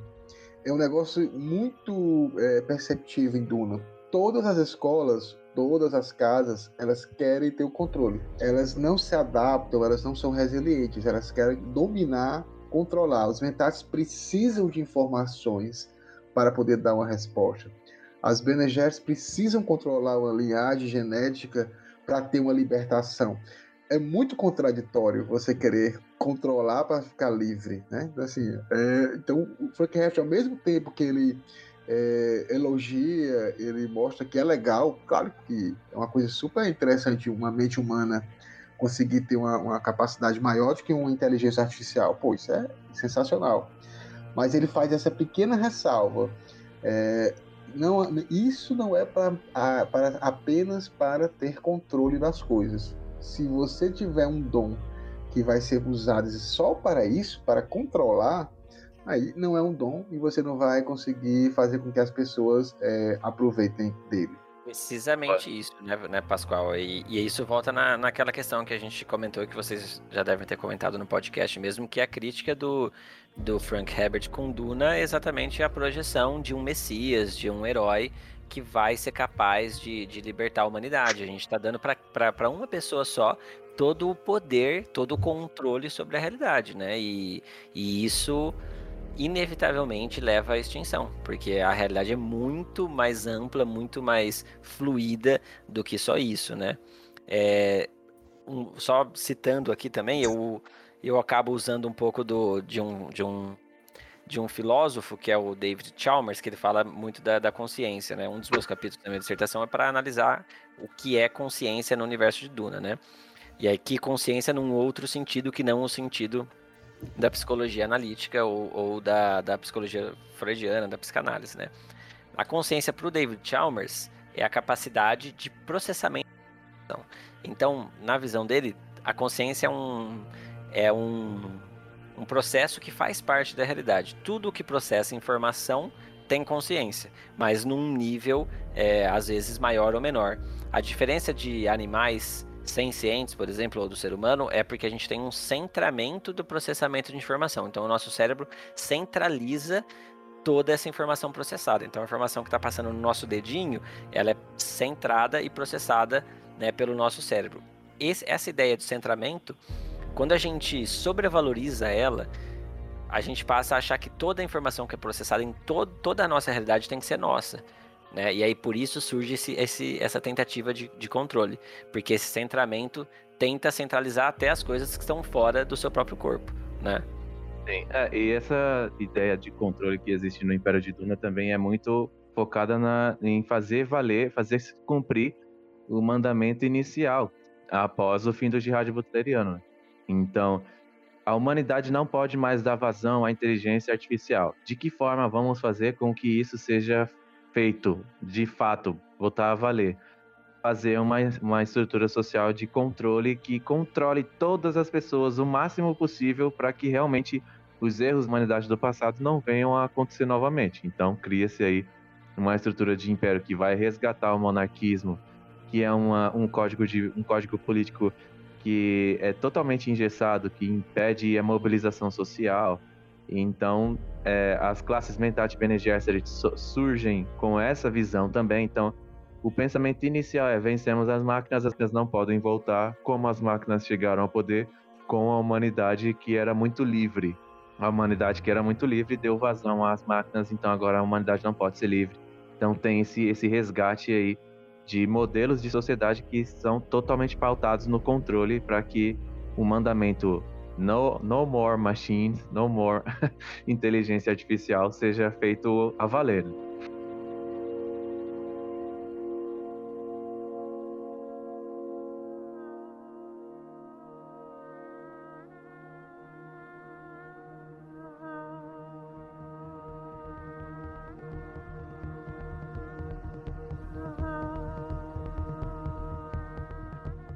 É um negócio muito é, perceptível em Duna todas as escolas, todas as casas, elas querem ter o controle. Elas não se adaptam, elas não são resilientes, elas querem dominar, controlar. Os mentais precisam de informações para poder dar uma resposta. As Bene precisam controlar uma linhagem genética para ter uma libertação. É muito contraditório você querer controlar para ficar livre, né? Assim, é, então, o Frank Herbert, ao mesmo tempo que ele é, elogia, ele mostra que é legal. Claro que é uma coisa super interessante uma mente humana conseguir ter uma, uma capacidade maior do que uma inteligência artificial. Pô, isso é sensacional. Mas ele faz essa pequena ressalva. É, não, isso não é pra, a, para, apenas para ter controle das coisas. Se você tiver um dom que vai ser usado só para isso, para controlar, aí não é um dom e você não vai conseguir fazer com que as pessoas é, aproveitem dele. Precisamente isso, né, né Pascoal? E, e, isso volta na, naquela questão que a gente comentou, que vocês já devem ter comentado no podcast mesmo, que é a crítica do, do Frank Herbert com Duna é exatamente a projeção de um messias, de um herói que vai ser capaz de, de libertar a humanidade. A gente está dando para uma pessoa só todo o poder, todo o controle sobre a realidade, né? E, e isso inevitavelmente leva à extinção, porque a realidade é muito mais ampla, muito mais fluida do que só isso, né? É, um, só citando aqui também, eu, eu acabo usando um pouco do, de, um, de, um, de um filósofo, que é o David Chalmers, que ele fala muito da, da consciência, né? Um dos meus capítulos da minha dissertação é para analisar o que é consciência no universo de Duna, né? E aqui consciência num outro sentido que não o sentido da psicologia analítica ou, ou da, da psicologia freudiana, da psicanálise, né? A consciência para o David Chalmers é a capacidade de processamento. Então, na visão dele, a consciência é um, é um, um processo que faz parte da realidade. Tudo que processa informação tem consciência, mas num nível é, às vezes maior ou menor. A diferença de animais sencientes, por exemplo, ou do ser humano, é porque a gente tem um centramento do processamento de informação. Então, o nosso cérebro centraliza toda essa informação processada. Então, a informação que está passando no nosso dedinho, ela é centrada e processada né, pelo nosso cérebro. Esse, essa ideia de centramento, quando a gente sobrevaloriza ela, a gente passa a achar que toda a informação que é processada em to toda a nossa realidade tem que ser nossa. Né? E aí por isso surge esse, esse, essa tentativa de, de controle, porque esse centramento tenta centralizar até as coisas que estão fora do seu próprio corpo, né? Sim, é, e essa ideia de controle que existe no Império de Duna também é muito focada na, em fazer valer, fazer cumprir o mandamento inicial após o fim do jihad butleriano. Então, a humanidade não pode mais dar vazão à inteligência artificial. De que forma vamos fazer com que isso seja feito, de fato, voltar a valer. Fazer uma, uma estrutura social de controle que controle todas as pessoas o máximo possível para que realmente os erros da humanidade do passado não venham a acontecer novamente. Então, cria-se aí uma estrutura de império que vai resgatar o monarquismo, que é uma, um, código de, um código político que é totalmente engessado, que impede a mobilização social, então, é, as classes mentais de Bene Gesserit surgem com essa visão também. Então, o pensamento inicial é vencemos as máquinas, as máquinas não podem voltar, como as máquinas chegaram ao poder com a humanidade que era muito livre. A humanidade que era muito livre deu vazão às máquinas, então agora a humanidade não pode ser livre. Então tem esse, esse resgate aí de modelos de sociedade que são totalmente pautados no controle para que o mandamento no, no more machines, no more inteligência artificial seja feito a valer.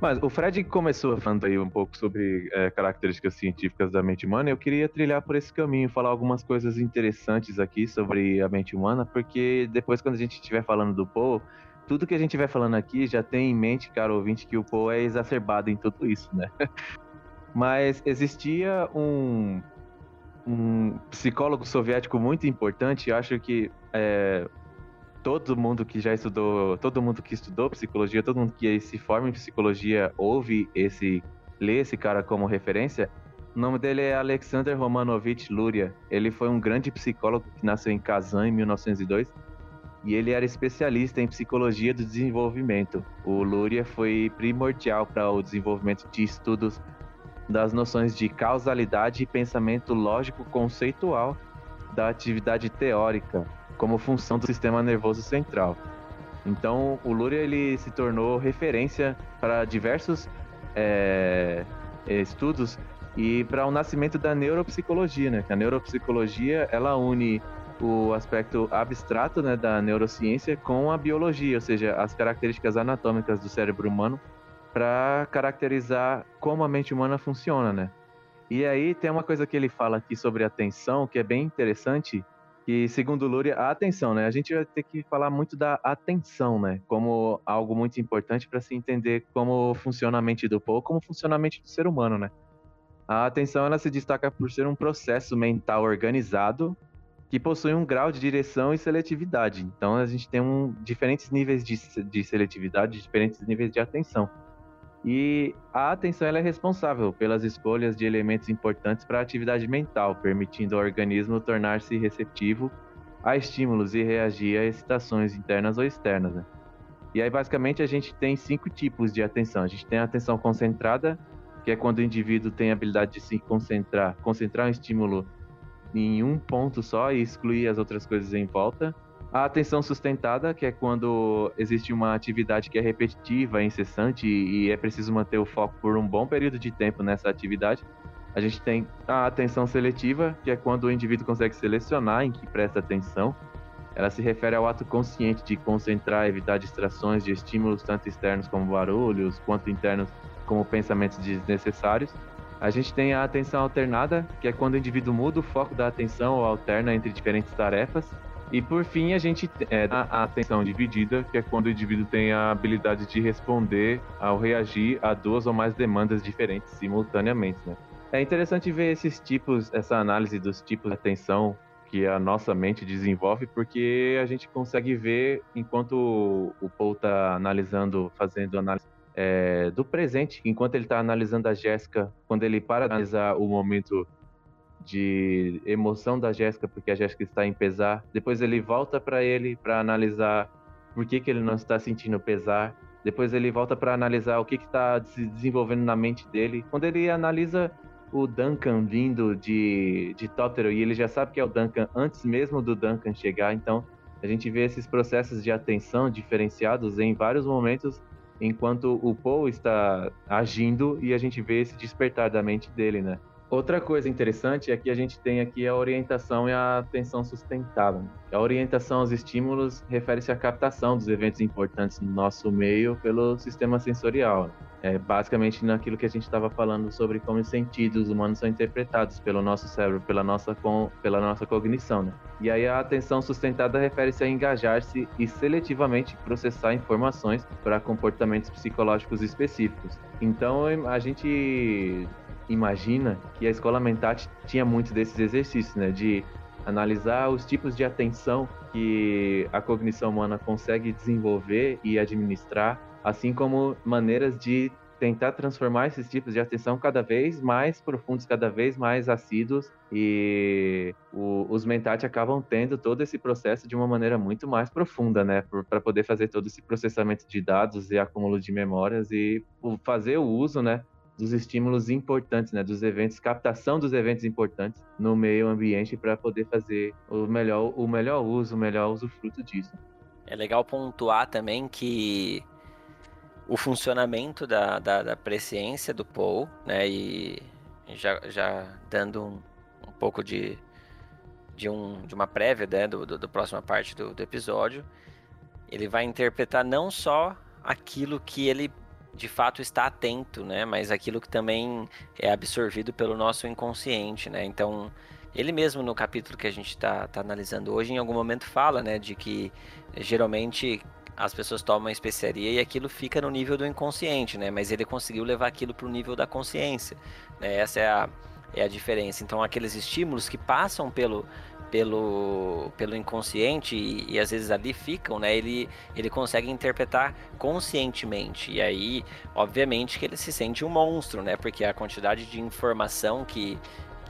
Mas o Fred começou falando aí um pouco sobre é, características científicas da mente humana. Eu queria trilhar por esse caminho, falar algumas coisas interessantes aqui sobre a mente humana, porque depois, quando a gente estiver falando do Poe, tudo que a gente estiver falando aqui já tem em mente, cara ouvinte, que o Poe é exacerbado em tudo isso, né? Mas existia um, um psicólogo soviético muito importante, acho que é, todo mundo que já estudou, todo mundo que estudou psicologia, todo mundo que se forma em psicologia ouve esse, lê esse cara como referência. O nome dele é Alexander Romanovich Luria. Ele foi um grande psicólogo que nasceu em Kazan em 1902 e ele era especialista em psicologia do desenvolvimento. O Luria foi primordial para o desenvolvimento de estudos das noções de causalidade e pensamento lógico conceitual da atividade teórica como função do sistema nervoso central. Então, o Luria ele se tornou referência para diversos é, estudos e para o nascimento da neuropsicologia, né? A neuropsicologia ela une o aspecto abstrato né, da neurociência com a biologia, ou seja, as características anatômicas do cérebro humano para caracterizar como a mente humana funciona, né? E aí tem uma coisa que ele fala aqui sobre atenção que é bem interessante, que segundo Luria, a atenção, né? A gente vai ter que falar muito da atenção, né? Como algo muito importante para se entender como funciona a mente do povo, como funciona a mente do ser humano, né? A atenção ela se destaca por ser um processo mental organizado que possui um grau de direção e seletividade. Então a gente tem um, diferentes níveis de, de seletividade, diferentes níveis de atenção. E a atenção é responsável pelas escolhas de elementos importantes para a atividade mental, permitindo ao organismo tornar-se receptivo a estímulos e reagir a excitações internas ou externas. Né? E aí, basicamente, a gente tem cinco tipos de atenção. A gente tem a atenção concentrada, que é quando o indivíduo tem a habilidade de se concentrar, concentrar um estímulo em um ponto só e excluir as outras coisas em volta. A atenção sustentada, que é quando existe uma atividade que é repetitiva, incessante e é preciso manter o foco por um bom período de tempo nessa atividade. A gente tem a atenção seletiva, que é quando o indivíduo consegue selecionar em que presta atenção. Ela se refere ao ato consciente de concentrar, evitar distrações de estímulos tanto externos como barulhos, quanto internos como pensamentos desnecessários. A gente tem a atenção alternada, que é quando o indivíduo muda o foco da atenção ou alterna entre diferentes tarefas. E por fim, a gente é a atenção dividida, que é quando o indivíduo tem a habilidade de responder ao reagir a duas ou mais demandas diferentes simultaneamente. Né? É interessante ver esses tipos, essa análise dos tipos de atenção que a nossa mente desenvolve, porque a gente consegue ver enquanto o Paul está analisando, fazendo análise é, do presente, enquanto ele está analisando a Jéssica, quando ele para analisar o momento de emoção da Jéssica, porque a Jéssica está em pesar. Depois ele volta para ele para analisar por que, que ele não está sentindo pesar. Depois ele volta para analisar o que está se desenvolvendo na mente dele. Quando ele analisa o Duncan vindo de, de Totoro e ele já sabe que é o Duncan antes mesmo do Duncan chegar, então a gente vê esses processos de atenção diferenciados em vários momentos enquanto o Paul está agindo e a gente vê esse despertar da mente dele, né? Outra coisa interessante é que a gente tem aqui a orientação e a atenção sustentável. A orientação aos estímulos refere-se à captação dos eventos importantes no nosso meio pelo sistema sensorial. É basicamente naquilo que a gente estava falando sobre como os sentidos humanos são interpretados pelo nosso cérebro, pela nossa, com, pela nossa cognição. Né? E aí a atenção sustentada refere-se a engajar-se e seletivamente processar informações para comportamentos psicológicos específicos. Então a gente imagina que a escola Mentat tinha muito desses exercícios, né? De analisar os tipos de atenção que a cognição humana consegue desenvolver e administrar, assim como maneiras de tentar transformar esses tipos de atenção cada vez mais profundos, cada vez mais assíduos e o, os mentat acabam tendo todo esse processo de uma maneira muito mais profunda, né, para poder fazer todo esse processamento de dados e acúmulo de memórias e fazer o uso, né, dos estímulos importantes, né, dos eventos, captação dos eventos importantes no meio ambiente para poder fazer o melhor, o melhor uso, o melhor usufruto disso. É legal pontuar também que o funcionamento da, da, da presciência do Paul, né, e já, já dando um, um pouco de, de, um, de uma prévia né, do, do, do próxima parte do, do episódio, ele vai interpretar não só aquilo que ele de fato está atento, né? Mas aquilo que também é absorvido pelo nosso inconsciente, né? Então, ele mesmo no capítulo que a gente está tá analisando hoje, em algum momento fala, né, de que geralmente as pessoas tomam especiaria e aquilo fica no nível do inconsciente, né? Mas ele conseguiu levar aquilo para o nível da consciência. Né? Essa é a, é a diferença. Então, aqueles estímulos que passam pelo, pelo, pelo inconsciente e, e, às vezes ali ficam, né? Ele, ele consegue interpretar conscientemente. E aí, obviamente, que ele se sente um monstro, né? Porque a quantidade de informação que,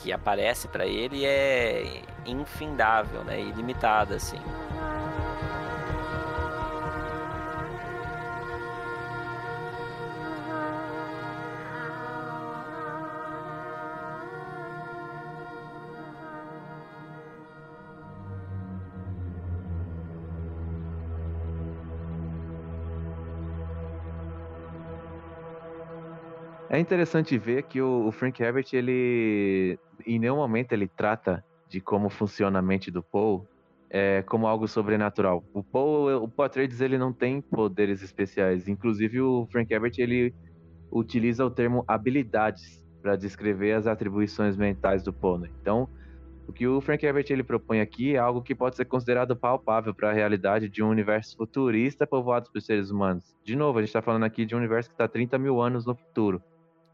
que aparece para ele é infindável, né? Ilimitada, assim. É interessante ver que o, o, Frank Herbert, ele em nenhum momento ele trata de como funciona a mente do Paul é, como algo sobrenatural. O Paul, o Paul Atreides, ele não tem poderes especiais. Inclusive, o Frank Herbert, ele utiliza o termo habilidades para descrever as atribuições mentais do Poe. Né? Então, o que o Frank Herbert ele propõe aqui é algo que pode ser considerado palpável para a realidade de um universo futurista povoado por seres humanos. De novo, a gente está falando aqui de um universo que está 30 mil anos no futuro.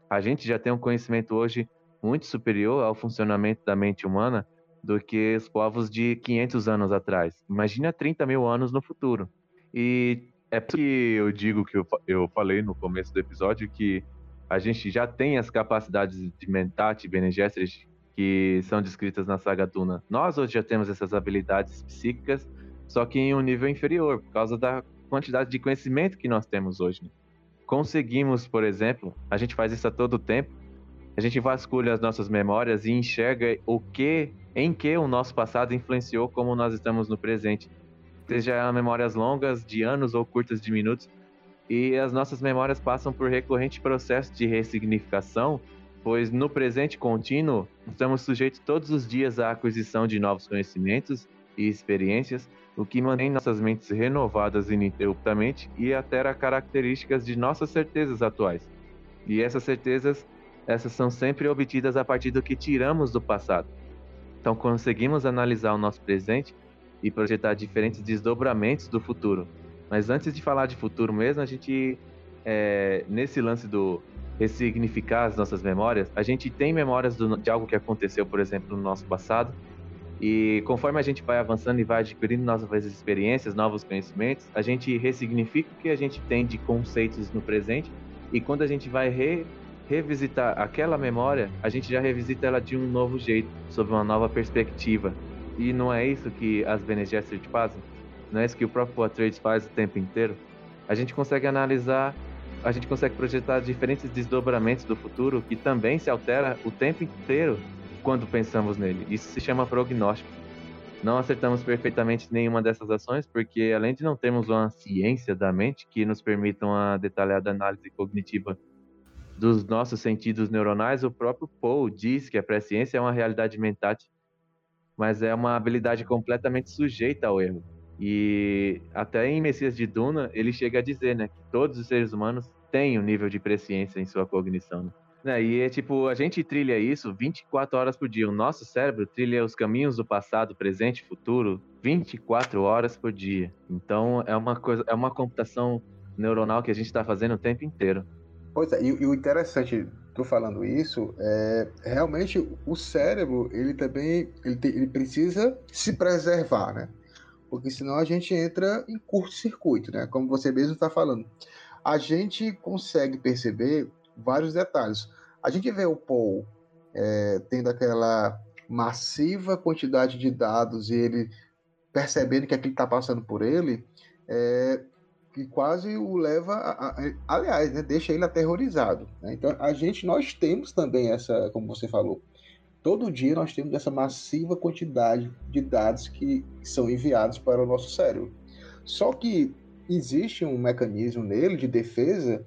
A gente já tem um conhecimento hoje muito superior ao funcionamento da mente humana do que os povos de 500 anos atrás. Imagina 30 mil anos no futuro. E é por que eu digo que eu, eu falei no começo do episódio que a gente já tem as capacidades de Mentat e Bene Gesserit que são descritas na saga Duna. Nós hoje já temos essas habilidades psíquicas, só que em um nível inferior, por causa da quantidade de conhecimento que nós temos hoje. Conseguimos, por exemplo, a gente faz isso a todo tempo, a gente vasculha as nossas memórias e enxerga o que, em que o nosso passado influenciou como nós estamos no presente. Seja memórias longas, de anos ou curtas de minutos, e as nossas memórias passam por recorrente processo de ressignificação pois no presente contínuo estamos sujeitos todos os dias à aquisição de novos conhecimentos e experiências, o que mantém nossas mentes renovadas ininterruptamente e altera características de nossas certezas atuais. E essas certezas, essas são sempre obtidas a partir do que tiramos do passado. Então conseguimos analisar o nosso presente e projetar diferentes desdobramentos do futuro. Mas antes de falar de futuro mesmo, a gente, é, nesse lance do ressignificar as nossas memórias, a gente tem memórias do, de algo que aconteceu, por exemplo, no nosso passado, e conforme a gente vai avançando e vai adquirindo novas experiências, novos conhecimentos, a gente ressignifica o que a gente tem de conceitos no presente, e quando a gente vai re, revisitar aquela memória, a gente já revisita ela de um novo jeito, sob uma nova perspectiva. E não é isso que as Bene Gesserit fazem? Não é isso que o próprio Atreides faz o tempo inteiro? A gente consegue analisar a gente consegue projetar diferentes desdobramentos do futuro que também se altera o tempo inteiro quando pensamos nele. Isso se chama prognóstico. Não acertamos perfeitamente nenhuma dessas ações, porque além de não termos uma ciência da mente que nos permita uma detalhada análise cognitiva dos nossos sentidos neuronais, o próprio Paul diz que a presciência é uma realidade mental, mas é uma habilidade completamente sujeita ao erro. E até em Messias de Duna, ele chega a dizer, né, que todos os seres humanos têm um nível de presciência em sua cognição. Né? Né? E é tipo, a gente trilha isso 24 horas por dia. O nosso cérebro trilha os caminhos do passado, presente e futuro 24 horas por dia. Então é uma coisa, é uma computação neuronal que a gente está fazendo o tempo inteiro. Pois é, e, e o interessante, tô falando isso, é realmente o cérebro, ele também ele, te, ele precisa se preservar, né? porque senão a gente entra em curto-circuito, né? Como você mesmo está falando. A gente consegue perceber vários detalhes. A gente vê o Paul é, tendo aquela massiva quantidade de dados e ele percebendo que aquilo está passando por ele, é, que quase o leva, a, a, aliás, né, deixa ele aterrorizado. Né? Então a gente, nós temos também essa, como você falou, todo dia nós temos essa massiva quantidade de dados que são enviados para o nosso cérebro. Só que existe um mecanismo nele de defesa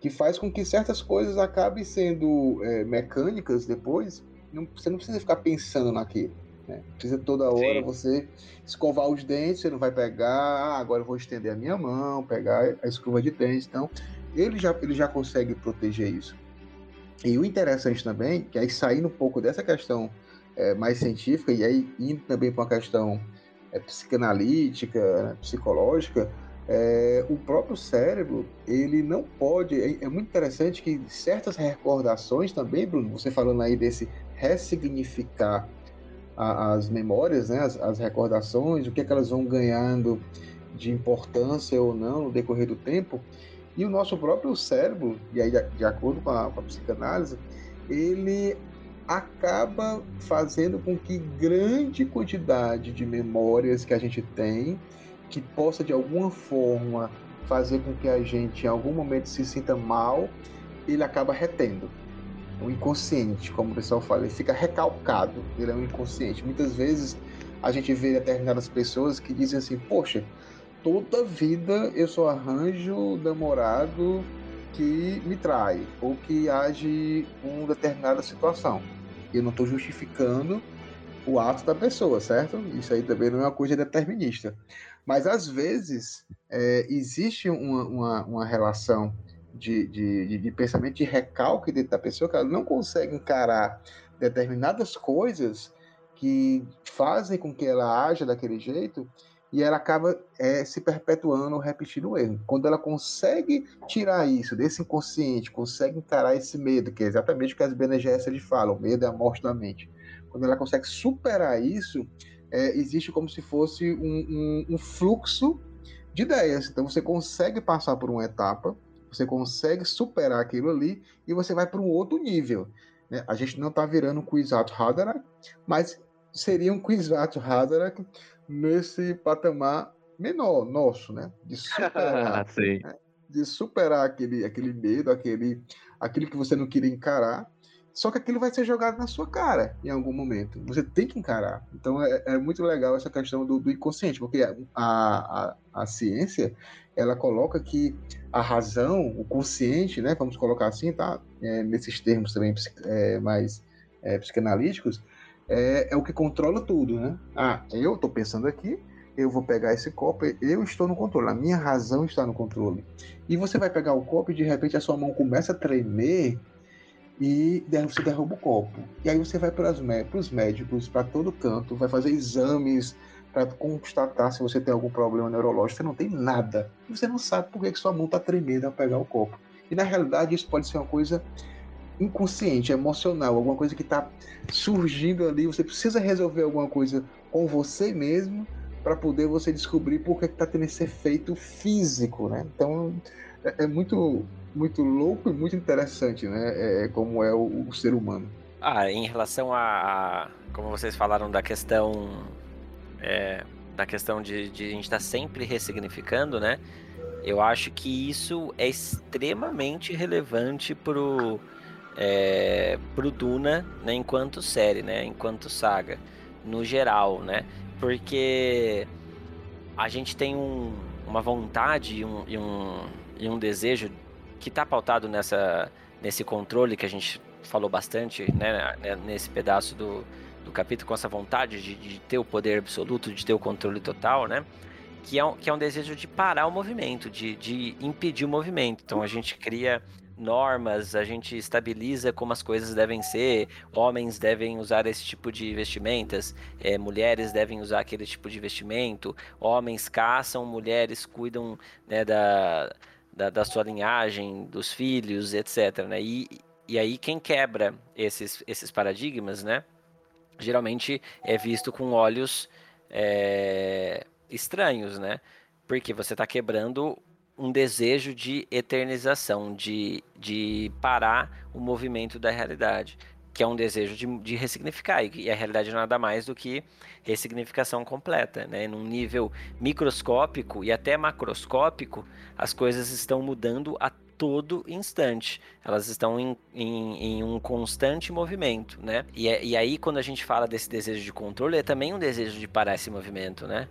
que faz com que certas coisas acabem sendo é, mecânicas depois. Não, você não precisa ficar pensando naquilo. Né? Precisa toda hora Sim. você escovar os dentes, você não vai pegar, ah, agora eu vou estender a minha mão, pegar a escova de dentes. Então, ele já, ele já consegue proteger isso. E o interessante também, que aí saindo um pouco dessa questão é, mais científica e aí indo também para uma questão é, psicanalítica, né, psicológica, é, o próprio cérebro, ele não pode. É, é, muito interessante que certas recordações também, Bruno, você falando aí desse ressignificar a, as memórias, né, as, as, recordações, o que, é que elas vão ganhando de importância ou não no decorrer do tempo, e o nosso próprio cérebro, e aí de acordo com a, com a psicanálise, ele acaba fazendo com que grande quantidade de memórias que a gente tem, que possa de alguma forma fazer com que a gente em algum momento se sinta mal, ele acaba retendo. O inconsciente, como o pessoal fala, ele fica recalcado, ele é um inconsciente. Muitas vezes a gente vê determinadas pessoas que dizem assim: Poxa, toda vida eu só arranjo namorado que me trai ou que age com determinada situação. Eu não estou justificando o ato da pessoa, certo? Isso aí também não é uma coisa determinista. Mas às vezes é, existe uma, uma, uma relação de, de, de, pensamento de recalque dentro da pessoa que ela não consegue encarar determinadas coisas que fazem com que ela haja daquele jeito e ela acaba é, se perpetuando, repetindo o erro. Quando ela consegue tirar isso desse inconsciente, consegue encarar esse medo, que é exatamente o que as BNGS falam, o medo é a morte da mente. Quando ela consegue superar isso, é, existe como se fosse um, um, um fluxo de ideias. Então você consegue passar por uma etapa, você consegue superar aquilo ali e você vai para um outro nível. Né? A gente não está virando um Kwizato Haderach, mas seria um Kwizato Haderach nesse patamar menor nosso, né? De superar, né? de superar aquele, aquele medo, aquele, aquilo que você não queria encarar. Só que aquilo vai ser jogado na sua cara em algum momento. Você tem que encarar. Então é, é muito legal essa questão do, do inconsciente, porque a, a, a, ciência ela coloca que a razão, o consciente, né, vamos colocar assim, tá? É, nesses termos também é, mais é, psicanalíticos, é, é, o que controla tudo, né? Ah, eu estou pensando aqui, eu vou pegar esse copo, eu estou no controle, a minha razão está no controle. E você vai pegar o copo e de repente a sua mão começa a tremer e você derruba o copo. E aí você vai para os médicos, para todo canto, vai fazer exames para constatar se você tem algum problema neurológico. Você não tem nada. E você não sabe por que, que sua mão está tremendo ao pegar o copo. E na realidade isso pode ser uma coisa inconsciente, emocional, alguma coisa que está surgindo ali. Você precisa resolver alguma coisa com você mesmo para poder você descobrir por que está tendo esse efeito físico, né? Então é, é muito muito louco e muito interessante, né? É, é, como é o, o, ser humano. Ah, em relação a, a como vocês falaram da questão é, da questão de, de a gente estar tá sempre ressignificando, né? Eu acho que isso é extremamente relevante pro é, pro Duna, né? Enquanto série, né? Enquanto saga, no geral, né? Porque a gente tem um, uma vontade e um, e um, e um desejo que está pautado nessa, nesse controle que a gente falou bastante, né, né, nesse pedaço do, do capítulo, com essa vontade de, de, ter o poder absoluto, de ter o controle total, né? Que é um, que é um desejo de parar o movimento, de, de impedir o movimento. Então a gente cria normas, a gente estabiliza como as coisas devem ser, homens devem usar esse tipo de vestimentas, é, mulheres devem usar aquele tipo de vestimento, homens caçam, mulheres cuidam né, da, da, da sua linhagem, dos filhos, etc. Né? E, e aí quem quebra esses, esses paradigmas, né? Geralmente é visto com olhos é, estranhos, né? Porque você está quebrando um desejo de eternização, de, de parar o movimento da realidade que é um desejo de, de ressignificar, e a realidade é nada mais do que ressignificação completa, né? Num nível microscópico e até macroscópico, as coisas estão mudando a todo instante. Elas estão em, em, em um constante movimento, né? E, é, e aí, quando a gente fala desse desejo de controle, é também um desejo de parar esse movimento, né?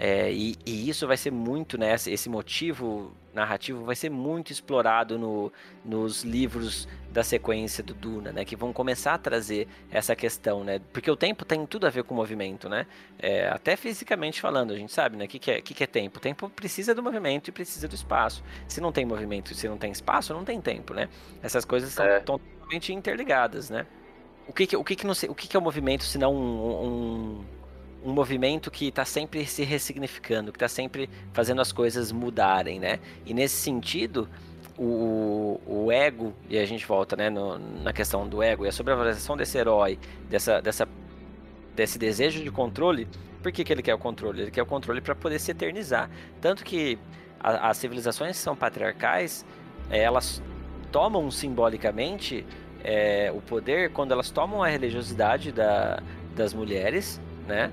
É, e, e, isso vai ser muito, né? Esse motivo narrativo vai ser muito explorado no, nos livros da sequência do Duna, né? Que vão começar a trazer essa questão, né? Porque o tempo tem tudo a ver com o movimento, né? É, até fisicamente falando, a gente sabe, né? O que, que, é, que, que é tempo? O tempo precisa do movimento e precisa do espaço. Se não tem movimento e se não tem espaço, não tem tempo, né? Essas coisas são é. totalmente interligadas, né? O que, que, o que, que, não sei, o que, que é o movimento se não um, um um movimento que está sempre se ressignificando, que está sempre fazendo as coisas mudarem, né? E nesse sentido, o, o ego, e a gente volta né, no, na questão do ego, e a sobrevalorização desse herói, dessa, dessa, desse desejo de controle, por que, que ele quer o controle? Ele quer o controle para poder se eternizar. Tanto que a, as civilizações que são patriarcais, elas tomam simbolicamente é, o poder quando elas tomam a religiosidade da, das mulheres né?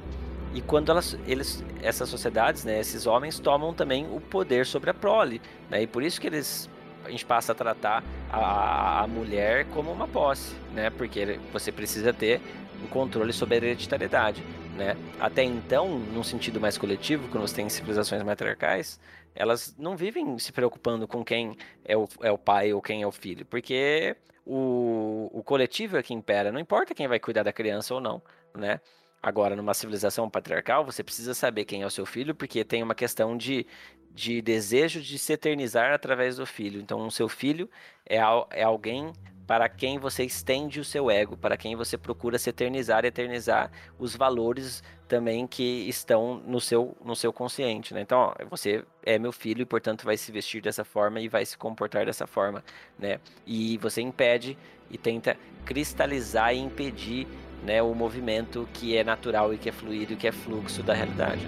E quando elas, eles, essas sociedades, né, esses homens tomam também o poder sobre a prole, né? E por isso que eles a gente passa a tratar a, a mulher como uma posse, né? Porque você precisa ter o controle sobre a hereditariedade, né? Até então, num sentido mais coletivo, quando você tem civilizações matriarcais, elas não vivem se preocupando com quem é o, é o pai ou quem é o filho, porque o, o coletivo é que impera, não importa quem vai cuidar da criança ou não, né? Agora, numa civilização patriarcal, você precisa saber quem é o seu filho, porque tem uma questão de, de desejo de se eternizar através do filho. Então, o seu filho é, é alguém para quem você estende o seu ego, para quem você procura se eternizar e eternizar os valores também que estão no seu, no seu consciente, né? Então, ó, você é meu filho e, portanto, vai se vestir dessa forma e vai se comportar dessa forma, né? E você impede e tenta cristalizar e impedir né, o movimento que é natural e que é fluido e que é fluxo da realidade.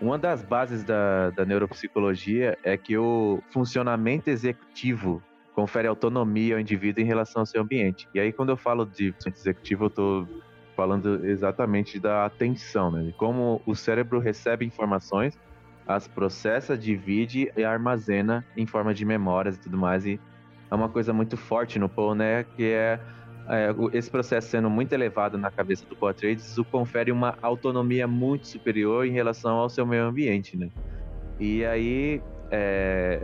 Uma das bases da, da neuropsicologia é que o funcionamento executivo confere autonomia ao indivíduo em relação ao seu ambiente. E aí, quando eu falo de executivo, eu estou falando exatamente da atenção, né? De como o cérebro recebe informações, as processa, divide e armazena em forma de memórias e tudo mais. E é uma coisa muito forte no Paul, né? Que é é, esse processo sendo muito elevado na cabeça do Poitras, o confere uma autonomia muito superior em relação ao seu meio ambiente, né? E aí, é,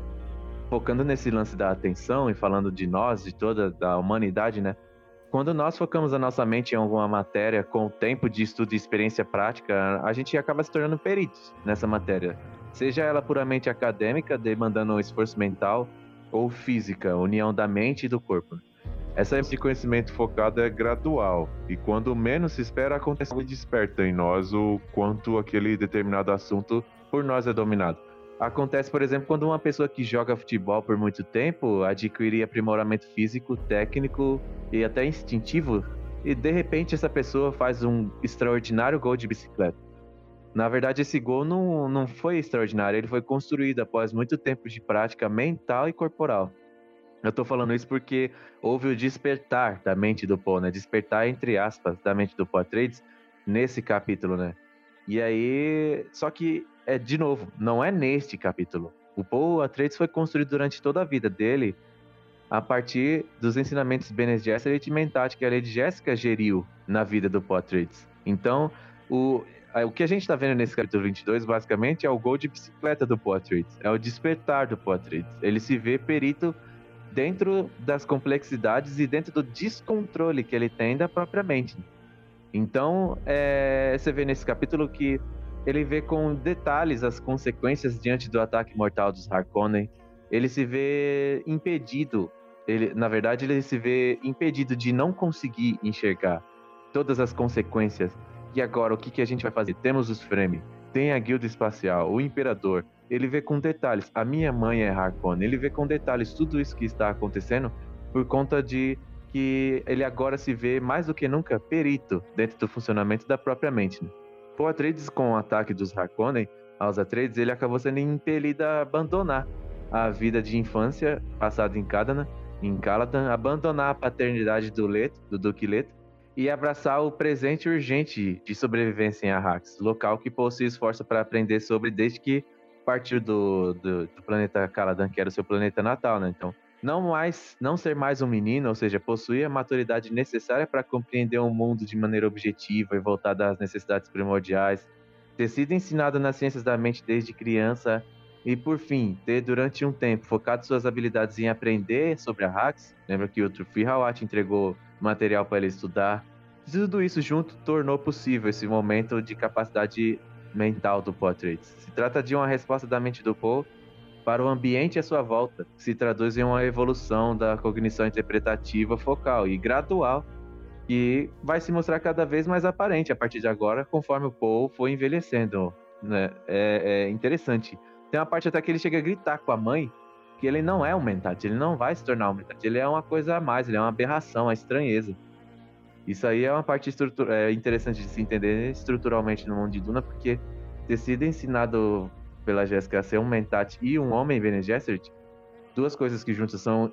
focando nesse lance da atenção e falando de nós, de toda a humanidade, né? Quando nós focamos a nossa mente em alguma matéria com o tempo de estudo e experiência prática, a gente acaba se tornando peritos nessa matéria. Seja ela puramente acadêmica, demandando um esforço mental, ou física, união da mente e do corpo. Essa esse conhecimento focado é gradual e quando menos se espera acontece algo desperta em nós o quanto aquele determinado assunto por nós é dominado. Acontece, por exemplo, quando uma pessoa que joga futebol por muito tempo adquire aprimoramento físico, técnico e até instintivo e de repente essa pessoa faz um extraordinário gol de bicicleta. Na verdade, esse gol não, não foi extraordinário, ele foi construído após muito tempo de prática mental e corporal. Eu tô falando isso porque houve o despertar da mente do Paul, né? Despertar, entre aspas, da mente do Paul Atreides nesse capítulo, né? E aí, só que, é de novo, não é neste capítulo. O Paul Atreides foi construído durante toda a vida dele a partir dos ensinamentos Bene Gesserit e Mentat que a Lady Jéssica geriu na vida do Paul Atreides. Então, o, o que a gente está vendo nesse capítulo 22, basicamente, é o gol de bicicleta do Paul Atreides. É o despertar do Paul Atreides. Ele se vê perito dentro das complexidades e dentro do descontrole que ele tem da própria mente. Então, é, você vê nesse capítulo que ele vê com detalhes as consequências diante do ataque mortal dos Harkonnen. Ele se vê impedido, ele, na verdade, ele se vê impedido de não conseguir enxergar todas as consequências. E agora, o que, que a gente vai fazer? Temos os Fremen, tem a Guilda Espacial, o Imperador, ele vê com detalhes. A minha mãe é Harkonnen. Ele vê com detalhes tudo isso que está acontecendo por conta de que ele agora se vê mais do que nunca perito dentro do funcionamento da própria mente. Né? O Atreides, com o ataque dos Harkonnen aos Atreides, ele acabou sendo impelido a abandonar a vida de infância passada em Caladan, em Caladan, abandonar a paternidade do Leto, do Duque Leto, e abraçar o presente urgente de sobrevivência em Arrax, local que possui esforço para aprender sobre desde que partir do, do, do planeta Caladan, que era o seu planeta natal, né? Então, não mais, não ser mais um menino, ou seja, possuir a maturidade necessária para compreender o mundo de maneira objetiva e voltada às necessidades primordiais, ter sido ensinado nas ciências da mente desde criança e, por fim, ter durante um tempo focado suas habilidades em aprender sobre a Hax. Lembra que o Trufi Hawat entregou material para ele estudar. Tudo isso junto tornou possível esse momento de capacidade mental do Portrait. Se trata de uma resposta da mente do Poe para o ambiente à sua volta, se traduz em uma evolução da cognição interpretativa focal e gradual, que vai se mostrar cada vez mais aparente a partir de agora, conforme o Poe for envelhecendo. Né? É, é interessante. Tem uma parte até que ele chega a gritar com a mãe que ele não é um mentat, ele não vai se tornar um mentat, ele é uma coisa a mais, ele é uma aberração, uma estranheza. Isso aí é uma parte é interessante de se entender estruturalmente no mundo de Duna, porque ter sido ensinado pela Jéssica ser um Mentat e um homem Bene Gesserit, duas coisas que juntas são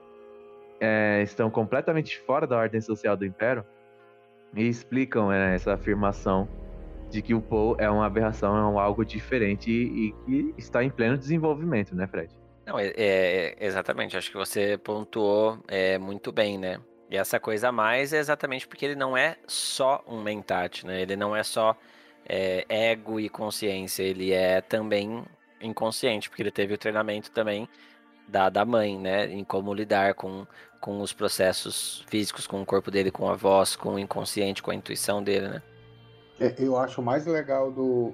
é, estão completamente fora da ordem social do Império e explicam é, essa afirmação de que o Poe é uma aberração, é um algo diferente e, que está em pleno desenvolvimento, né, Fred? Não, é, é exatamente. Acho que você pontuou é, muito bem, né? E essa coisa a mais é exatamente porque ele não é só um mentat, né? Ele não é só é, ego e consciência, ele é também inconsciente, porque ele teve o treinamento também da, da mãe, né? Em como lidar com, com os processos físicos, com o corpo dele, com a voz, com o inconsciente, com a intuição dele, né? É, eu acho mais legal do,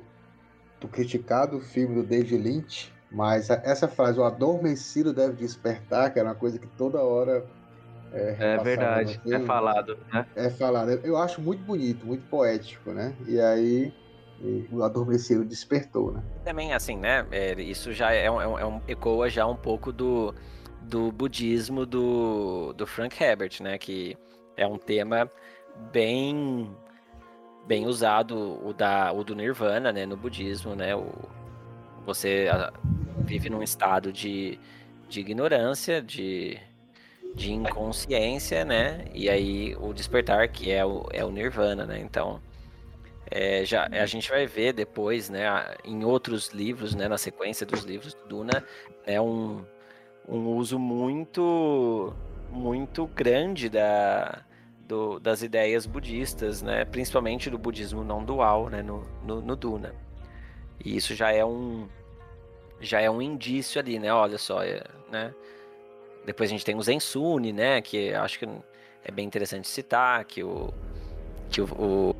do criticar do filme do David Lynch, mas essa frase, o adormecido deve despertar, que era uma coisa que toda hora. É, é verdade, é falado, né? É falado. Eu acho muito bonito, muito poético, né? E aí o adormecido despertou, né? Também, assim, né? É, isso já é, é um, é um, ecoa já um pouco do, do budismo do, do Frank Herbert, né? Que é um tema bem bem usado o da o do Nirvana, né? No budismo, né? O, você vive num estado de, de ignorância, de, de inconsciência, né? E aí o despertar que é o, é o Nirvana, né? Então é, já, a gente vai ver depois, né, em outros livros, né, na sequência dos livros do Duna, né, um, um uso muito muito grande da, do, das ideias budistas, né, principalmente do budismo não dual, né, no, no, no, Duna. E isso já é um já é um indício ali, né? Olha só, é, né? Depois a gente tem o Zensune, né? Que acho que é bem interessante citar que o que o,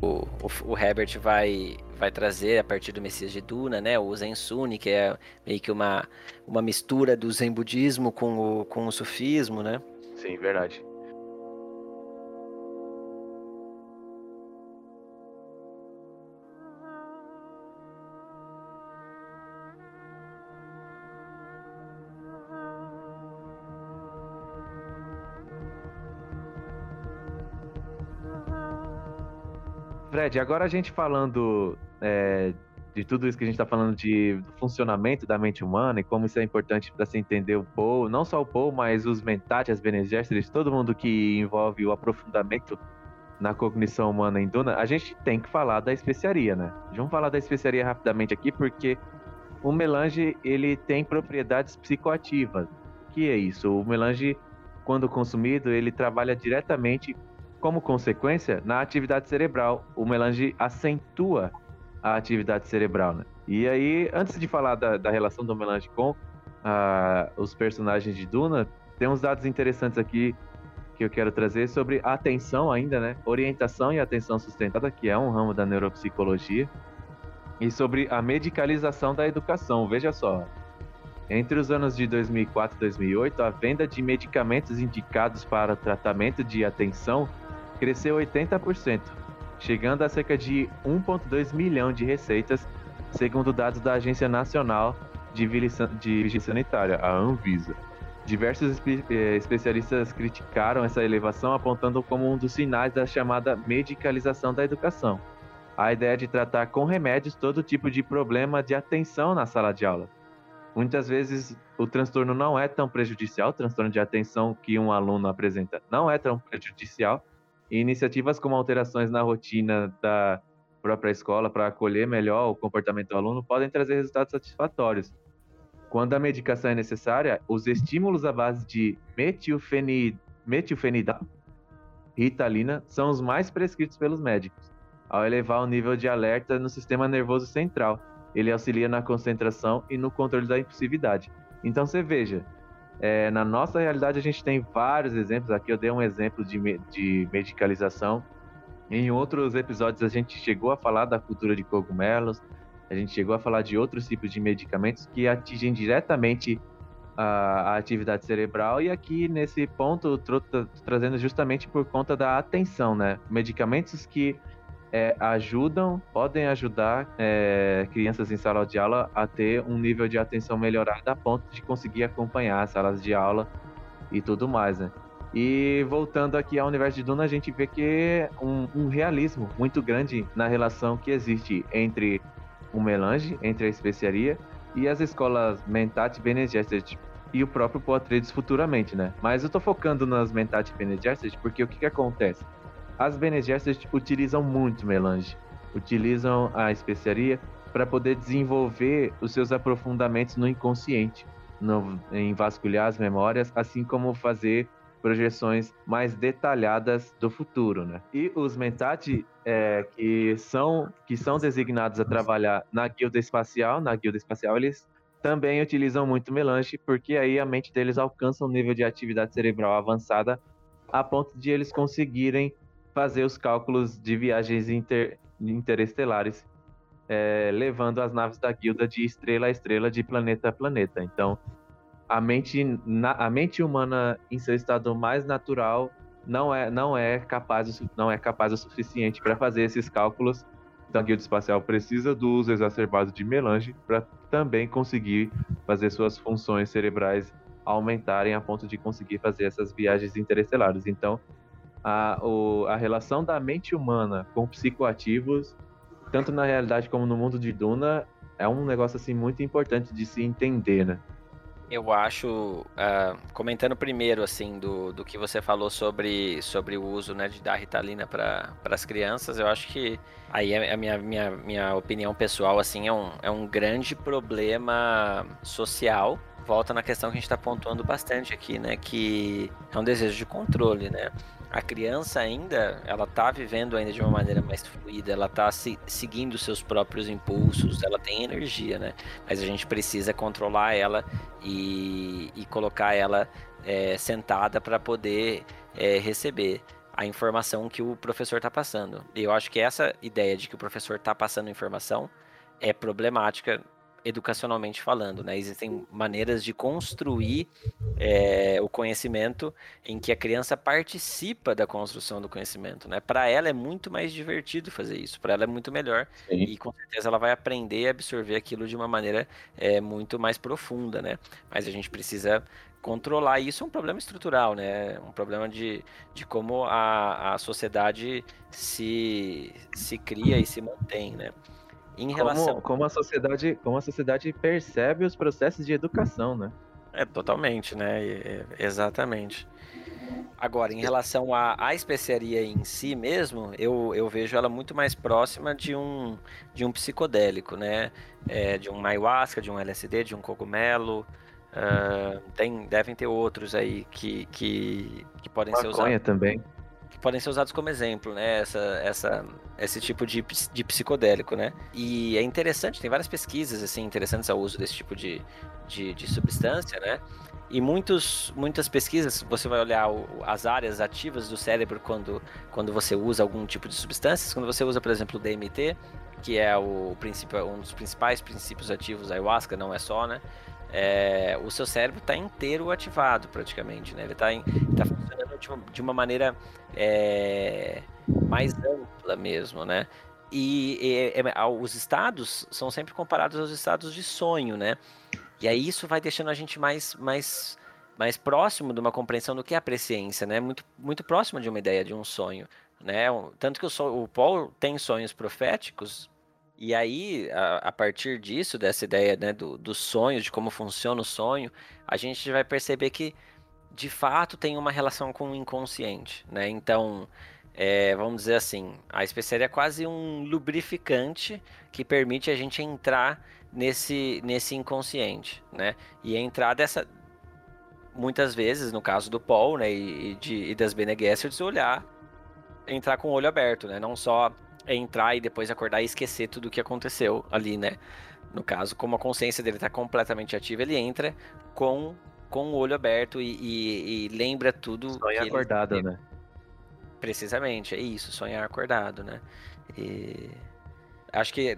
o o, o, Herbert vai, vai trazer a partir do Messias de Duna, né? O Zen Suni, que é meio que uma, uma mistura do Zen budismo com o, com o sufismo, né? Sim, verdade. Fred, agora a gente falando é, de tudo isso que a gente está falando de, do funcionamento da mente humana e como isso é importante para se entender o Paul, não só o Paul, mas os mentats, as Bene todo mundo que envolve o aprofundamento na cognição humana em Duna, a gente tem que falar da especiaria, né? Vamos falar da especiaria rapidamente aqui, porque o melange ele tem propriedades psicoativas. Que é isso? O melange, quando consumido, ele trabalha diretamente como consequência, na atividade cerebral, o melange acentua a atividade cerebral, né? E aí, antes de falar da, da relação do melange com uh, os personagens de Duna, tem uns dados interessantes aqui que eu quero trazer sobre atenção ainda, né? Orientação e atenção sustentada, que é um ramo da neuropsicologia, e sobre a medicalização da educação. Veja só, entre os anos de 2004 e 2008, a venda de medicamentos indicados para tratamento de atenção cresceu 80%, chegando a cerca de 1,2 milhão de receitas, segundo dados da Agência Nacional de Vigilância Sanitária, a Anvisa. Diversos eh, especialistas criticaram essa elevação, apontando como um dos sinais da chamada medicalização da educação. A ideia de tratar com remédios todo tipo de problema de atenção na sala de aula. Muitas vezes o transtorno não é tão prejudicial, o transtorno de atenção que um aluno apresenta não é tão prejudicial, e iniciativas como alterações na rotina da própria escola para acolher melhor o comportamento do aluno podem trazer resultados satisfatórios. Quando a medicação é necessária, os estímulos à base de metilfenid... metilfenidal Ritalina são os mais prescritos pelos médicos, ao elevar o nível de alerta no sistema nervoso central. Ele auxilia na concentração e no controle da impulsividade. Então você veja, é, na nossa realidade, a gente tem vários exemplos. Aqui eu dei um exemplo de, de medicalização. Em outros episódios, a gente chegou a falar da cultura de cogumelos, a gente chegou a falar de outros tipos de medicamentos que atingem diretamente a, a atividade cerebral. E aqui, nesse ponto, tô, trazendo justamente por conta da atenção, né? Medicamentos que é, ajudam, podem ajudar é, crianças em sala de aula a ter um nível de atenção melhorado a ponto de conseguir acompanhar as salas de aula e tudo mais, né? E voltando aqui ao universo de Duna, a gente vê que um, um realismo muito grande na relação que existe entre o melange, entre a especiaria e as escolas Mentat Bene Gesserit e o próprio Poitras futuramente, né? Mas eu tô focando nas Mentat Bene Gesserit porque o que que acontece? As Bene Gesserit utilizam muito melange, utilizam a especiaria para poder desenvolver os seus aprofundamentos no inconsciente, no, em vasculhar as memórias, assim como fazer projeções mais detalhadas do futuro, né? E os Mentati, é, que, são, que são designados a trabalhar na guilda espacial, na guilda espacial eles também utilizam muito melange, porque aí a mente deles alcança um nível de atividade cerebral avançada a ponto de eles conseguirem fazer os cálculos de viagens inter, interestelares, é, levando as naves da guilda de estrela a estrela, de planeta a planeta. Então, a mente, na, a mente humana em seu estado mais natural não é, não é capaz não é capaz o suficiente para fazer esses cálculos. Então a guilda espacial precisa do uso exacerbado de melange para também conseguir fazer suas funções cerebrais aumentarem a ponto de conseguir fazer essas viagens interestelares. Então a, o, a relação da mente humana com psicoativos, tanto na realidade como no mundo de Duna, é um negócio assim muito importante de se entender, né? Eu acho, uh, comentando primeiro assim do, do que você falou sobre, sobre o uso né, de dar ritalina para as crianças, eu acho que aí a minha, minha, minha opinião pessoal assim é um, é um grande problema social. Volta na questão que a gente está pontuando bastante aqui, né? Que é um desejo de controle, né? A criança ainda, ela tá vivendo ainda de uma maneira mais fluida, ela tá se, seguindo seus próprios impulsos, ela tem energia, né? Mas a gente precisa controlar ela e, e colocar ela é, sentada para poder é, receber a informação que o professor está passando. E eu acho que essa ideia de que o professor está passando informação é problemática educacionalmente falando, né? Existem maneiras de construir é, o conhecimento em que a criança participa da construção do conhecimento, né? Para ela é muito mais divertido fazer isso, para ela é muito melhor Sim. e com certeza ela vai aprender a absorver aquilo de uma maneira é, muito mais profunda, né? Mas a gente precisa controlar isso é um problema estrutural, né? Um problema de, de como a, a sociedade se, se cria e se mantém, né? Em relação... como, como, a sociedade, como a sociedade percebe os processos de educação, né? É, totalmente, né? É, exatamente. Agora, em relação à, à especiaria em si mesmo, eu, eu vejo ela muito mais próxima de um, de um psicodélico, né? É, de um ayahuasca, de um LSD, de um cogumelo. Uh, tem, devem ter outros aí que, que, que podem Maconha ser usados. também que podem ser usados como exemplo, né? Essa, essa, esse tipo de, de psicodélico, né? E é interessante, tem várias pesquisas assim interessantes ao uso desse tipo de, de, de substância, né? E muitos, muitas pesquisas, você vai olhar o, as áreas ativas do cérebro quando, quando você usa algum tipo de substâncias. Quando você usa, por exemplo, o DMT, que é o princípio, um dos principais princípios ativos da ayahuasca, não é só, né? É, o seu cérebro está inteiro ativado praticamente, né? Ele está tá funcionando de uma, de uma maneira é, mais ampla mesmo, né? E, e, e, os estados são sempre comparados aos estados de sonho, né? E aí isso vai deixando a gente mais, mais, mais próximo de uma compreensão do que é a presciência, né? Muito, muito próximo de uma ideia de um sonho, né? Tanto que o, o Paul tem sonhos proféticos e aí, a, a, partir disso, dessa ideia né, do, do sonho, de como funciona o sonho, a gente vai perceber que, de fato, tem uma relação com o inconsciente, né? Então, é, vamos dizer assim, a especiaria é quase um lubrificante que permite a gente entrar nesse, nesse inconsciente, né? E entrar dessa... Muitas vezes, no caso do Paul, né, e, de, e das Bene Gesserit, olhar, entrar com o olho aberto, né? Não só é entrar e depois acordar e esquecer tudo o que aconteceu ali, né? No caso, como a consciência dele está completamente ativa, ele entra com, com o olho aberto e, e, e lembra tudo. Sonha acordado, ele... né? Precisamente, é isso, sonhar acordado, né? E... Acho que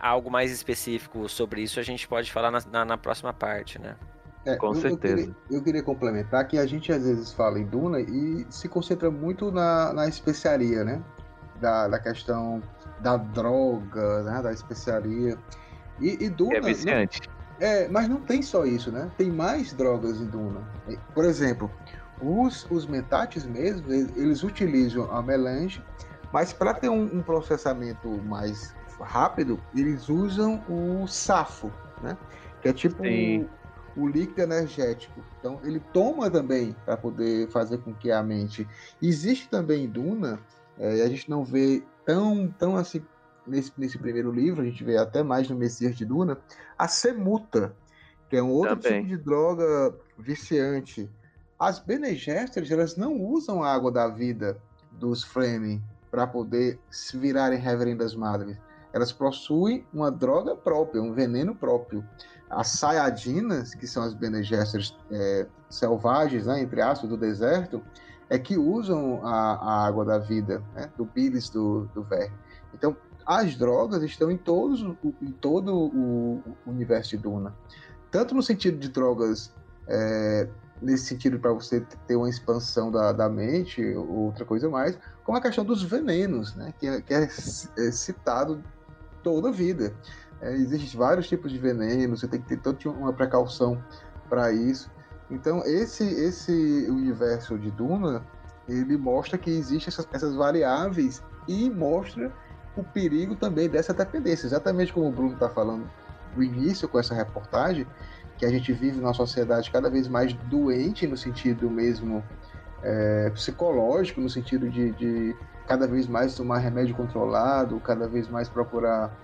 algo mais específico sobre isso a gente pode falar na, na, na próxima parte, né? É, Com eu, certeza. Eu queria, eu queria, complementar que a gente às vezes fala em Duna e se concentra muito na, na especiaria, né? Da, da questão da droga, né, da especiaria. E, e Duna. É viciante. Não, é, mas não tem só isso, né? Tem mais drogas em Duna. Por exemplo, os, os metates mesmo, eles utilizam a melange, mas para ter um, um, processamento mais rápido, eles usam o safo, né? Que é tipo o, o, líquido energético. Então, ele toma também para poder fazer com que a mente. Existe também em Duna é, a gente não vê tão, tão assim nesse, nesse primeiro livro, a gente vê até mais no Messias de Duna, a semuta, que é um outro Também. tipo de droga viciante. as Bene Gesserit, elas não usam a água da vida dos Fremen para poder se virarem reverendas madres. Elas possuem uma droga própria, um veneno próprio. As Sayadinas, que são as Bene Gesserit é, selvagens, né, entre aspas, do deserto, é que usam a, a água da vida, né, do bilis do, do verme. Então, as drogas estão em, todos, em todo o universo de Duna. Tanto no sentido de drogas, é, nesse sentido para você ter uma expansão da, da mente, ou outra coisa mais, como a questão dos venenos, né, que, é, que é, é citado toda a vida. É, Existem vários tipos de veneno, você tem que ter toda uma precaução para isso. Então, esse, esse universo de Duna, ele mostra que existem essas, essas variáveis e mostra o perigo também dessa dependência. Exatamente como o Bruno está falando no início com essa reportagem, que a gente vive numa sociedade cada vez mais doente no sentido mesmo é, psicológico, no sentido de, de, cada vez mais tomar remédio controlado, cada vez mais procurar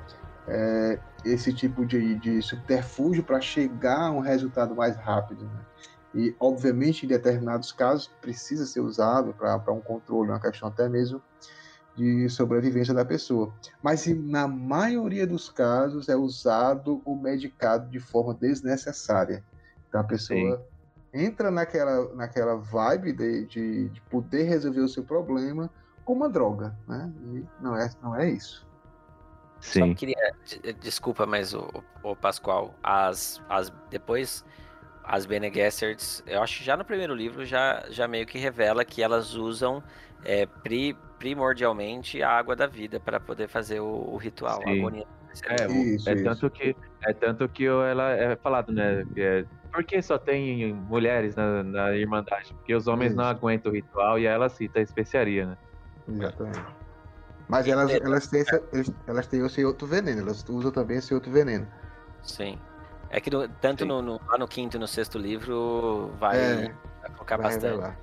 é, esse tipo de, de subterfúgio para chegar a um resultado mais rápido. Né? E, obviamente, em determinados casos, precisa ser usado para um controle, uma questão até mesmo de sobrevivência da pessoa. Mas na maioria dos casos é usado o medicado de forma desnecessária. Então a pessoa Sim. entra naquela, naquela vibe de, de, de, poder resolver o seu problema com uma droga, né? E não é, não é isso. Sim. Só queria, desculpa, mas o, o Pascoal, as, as depois as Bene Gesserits, eu acho que já no primeiro livro já, já meio que revela que elas usam é, pri, primordialmente a água da vida para poder fazer o, o ritual, Sim. a agonia. É, isso, é isso. tanto que é tanto que ela é falado, né? É, por que só tem mulheres na, na Irmandade? Porque os homens isso. não aguentam o ritual e ela cita a especiaria, né? Exatamente. Mas elas, elas, têm esse, elas têm esse outro veneno, elas usam também esse outro veneno. Sim. É que no, tanto no, no, lá no quinto e no sexto livro vai, é, colocar vai bastante. Revelar.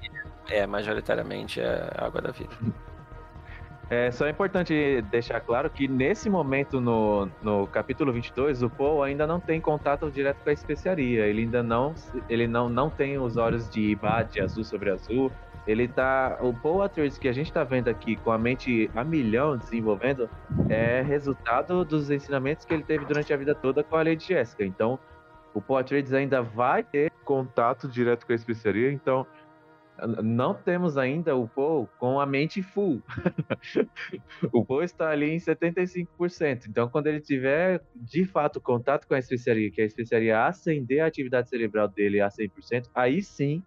É, majoritariamente é água da vida. É só importante deixar claro que nesse momento no, no capítulo 22, o Paul ainda não tem contato direto com a especiaria. Ele ainda não, ele não, não tem os olhos de Ibad azul sobre azul. Ele tá. O Paul Atreides que a gente tá vendo aqui com a mente a milhão desenvolvendo é resultado dos ensinamentos que ele teve durante a vida toda com a Lady Jéssica. Então, o Paul Atreides ainda vai ter contato direto com a especiaria. Então, não temos ainda o Paul com a mente full. o Paul está ali em 75%. Então, quando ele tiver de fato contato com a especiaria, que a especiaria acender a atividade cerebral dele a 100%, aí sim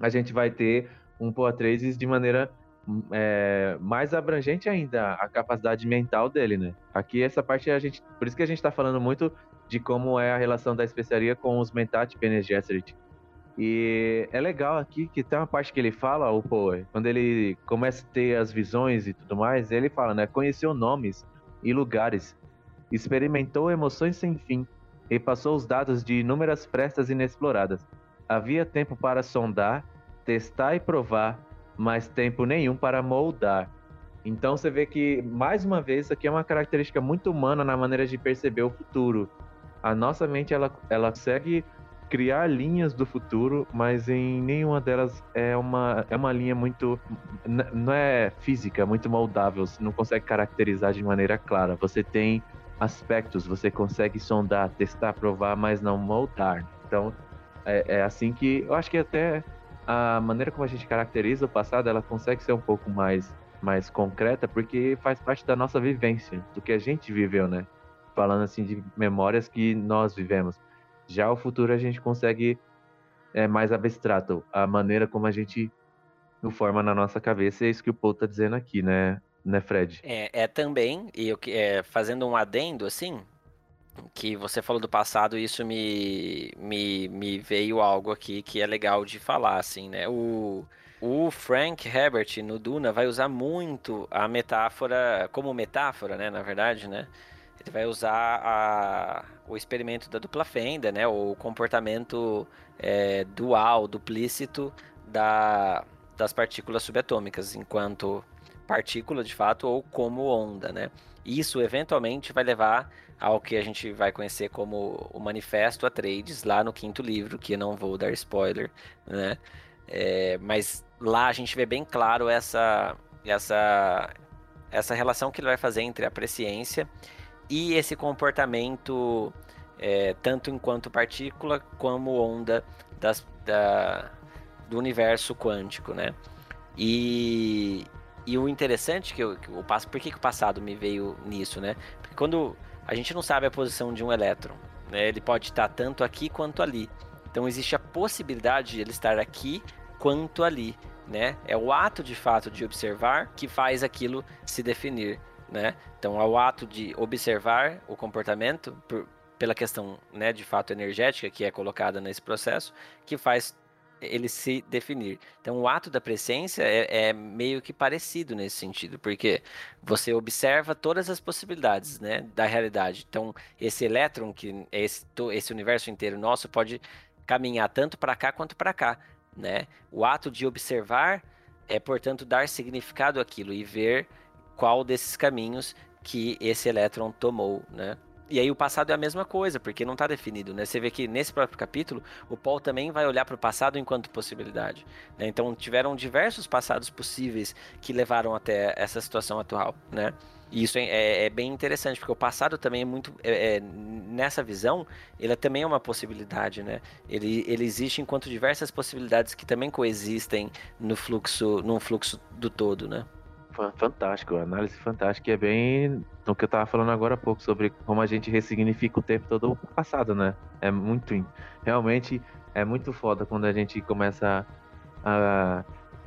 a gente vai ter um Paul Atreides de maneira é, mais abrangente ainda a capacidade mental dele, né? Aqui essa parte a gente, por isso que a gente está falando muito de como é a relação da especiaria com os Mentat Bene Gesserit e é legal aqui que tem uma parte que ele fala, o Poe, quando ele começa a ter as visões e tudo mais, ele fala, né? Conheceu nomes e lugares, experimentou emoções sem fim e passou os dados de inúmeras prestas inexploradas. Havia tempo para sondar, testar e provar, mas tempo nenhum para moldar. Então você vê que, mais uma vez, isso aqui é uma característica muito humana na maneira de perceber o futuro. A nossa mente, ela, ela segue criar linhas do futuro, mas em nenhuma delas é uma, é uma linha muito. Não é física, muito moldável. Você não consegue caracterizar de maneira clara. Você tem aspectos, você consegue sondar, testar, provar, mas não moldar. Então, é, é assim que. Eu acho que até a maneira como a gente caracteriza o passado, ela consegue ser um pouco mais, mais concreta, porque faz parte da nossa vivência, do que a gente viveu, né? Falando assim de memórias que nós vivemos. Já o futuro a gente consegue é mais abstrato, a maneira como a gente o forma na nossa cabeça, é isso que o Paul tá dizendo aqui, né, né Fred? É, é também, e eu, é, fazendo um adendo, assim, que você falou do passado, isso me, me, me veio algo aqui que é legal de falar, assim, né, o... O Frank Herbert no Duna vai usar muito a metáfora, como metáfora, né, na verdade, né? Ele vai usar a, o experimento da dupla fenda, né? O comportamento é, dual, duplícito da, das partículas subatômicas, enquanto partícula de fato ou como onda, né? Isso eventualmente vai levar ao que a gente vai conhecer como o Manifesto Atreides lá no quinto livro, que não vou dar spoiler, né? É, mas lá a gente vê bem claro essa, essa, essa relação que ele vai fazer entre a presciência e esse comportamento, é, tanto enquanto partícula como onda das, da, do universo quântico, né? E, e o interessante que, eu, que o por que, que o passado me veio nisso, né? Porque quando a gente não sabe a posição de um elétron, né? Ele pode estar tanto aqui quanto ali. Então existe a possibilidade de ele estar aqui quanto ali, né? É o ato de fato de observar que faz aquilo se definir, né? Então é o ato de observar o comportamento por, pela questão, né, de fato energética que é colocada nesse processo, que faz ele se definir. Então, o ato da presciência é, é, meio que parecido nesse sentido, porque você observa todas as possibilidades né, da realidade. Então, esse elétron, que é esse, esse universo inteiro nosso, pode caminhar tanto para cá quanto para cá. Né? O ato de observar é, portanto, dar significado àquilo e ver qual desses caminhos que esse elétron tomou, né? E aí o passado é a mesma coisa, porque não está definido, né? Você vê que nesse próprio capítulo, o Paul também vai olhar para o passado enquanto possibilidade. Né? Então tiveram diversos passados possíveis que levaram até essa situação atual, né? E isso é, é, é bem interessante, porque o passado também é muito. É, é, nessa visão, ele também é uma possibilidade, né? Ele, ele existe enquanto diversas possibilidades que também coexistem no fluxo, num fluxo do todo, né? Fantástico, análise fantástica. E é bem no que eu tava falando agora há pouco sobre como a gente ressignifica o tempo todo o passado, né? É muito. Realmente é muito foda quando a gente começa a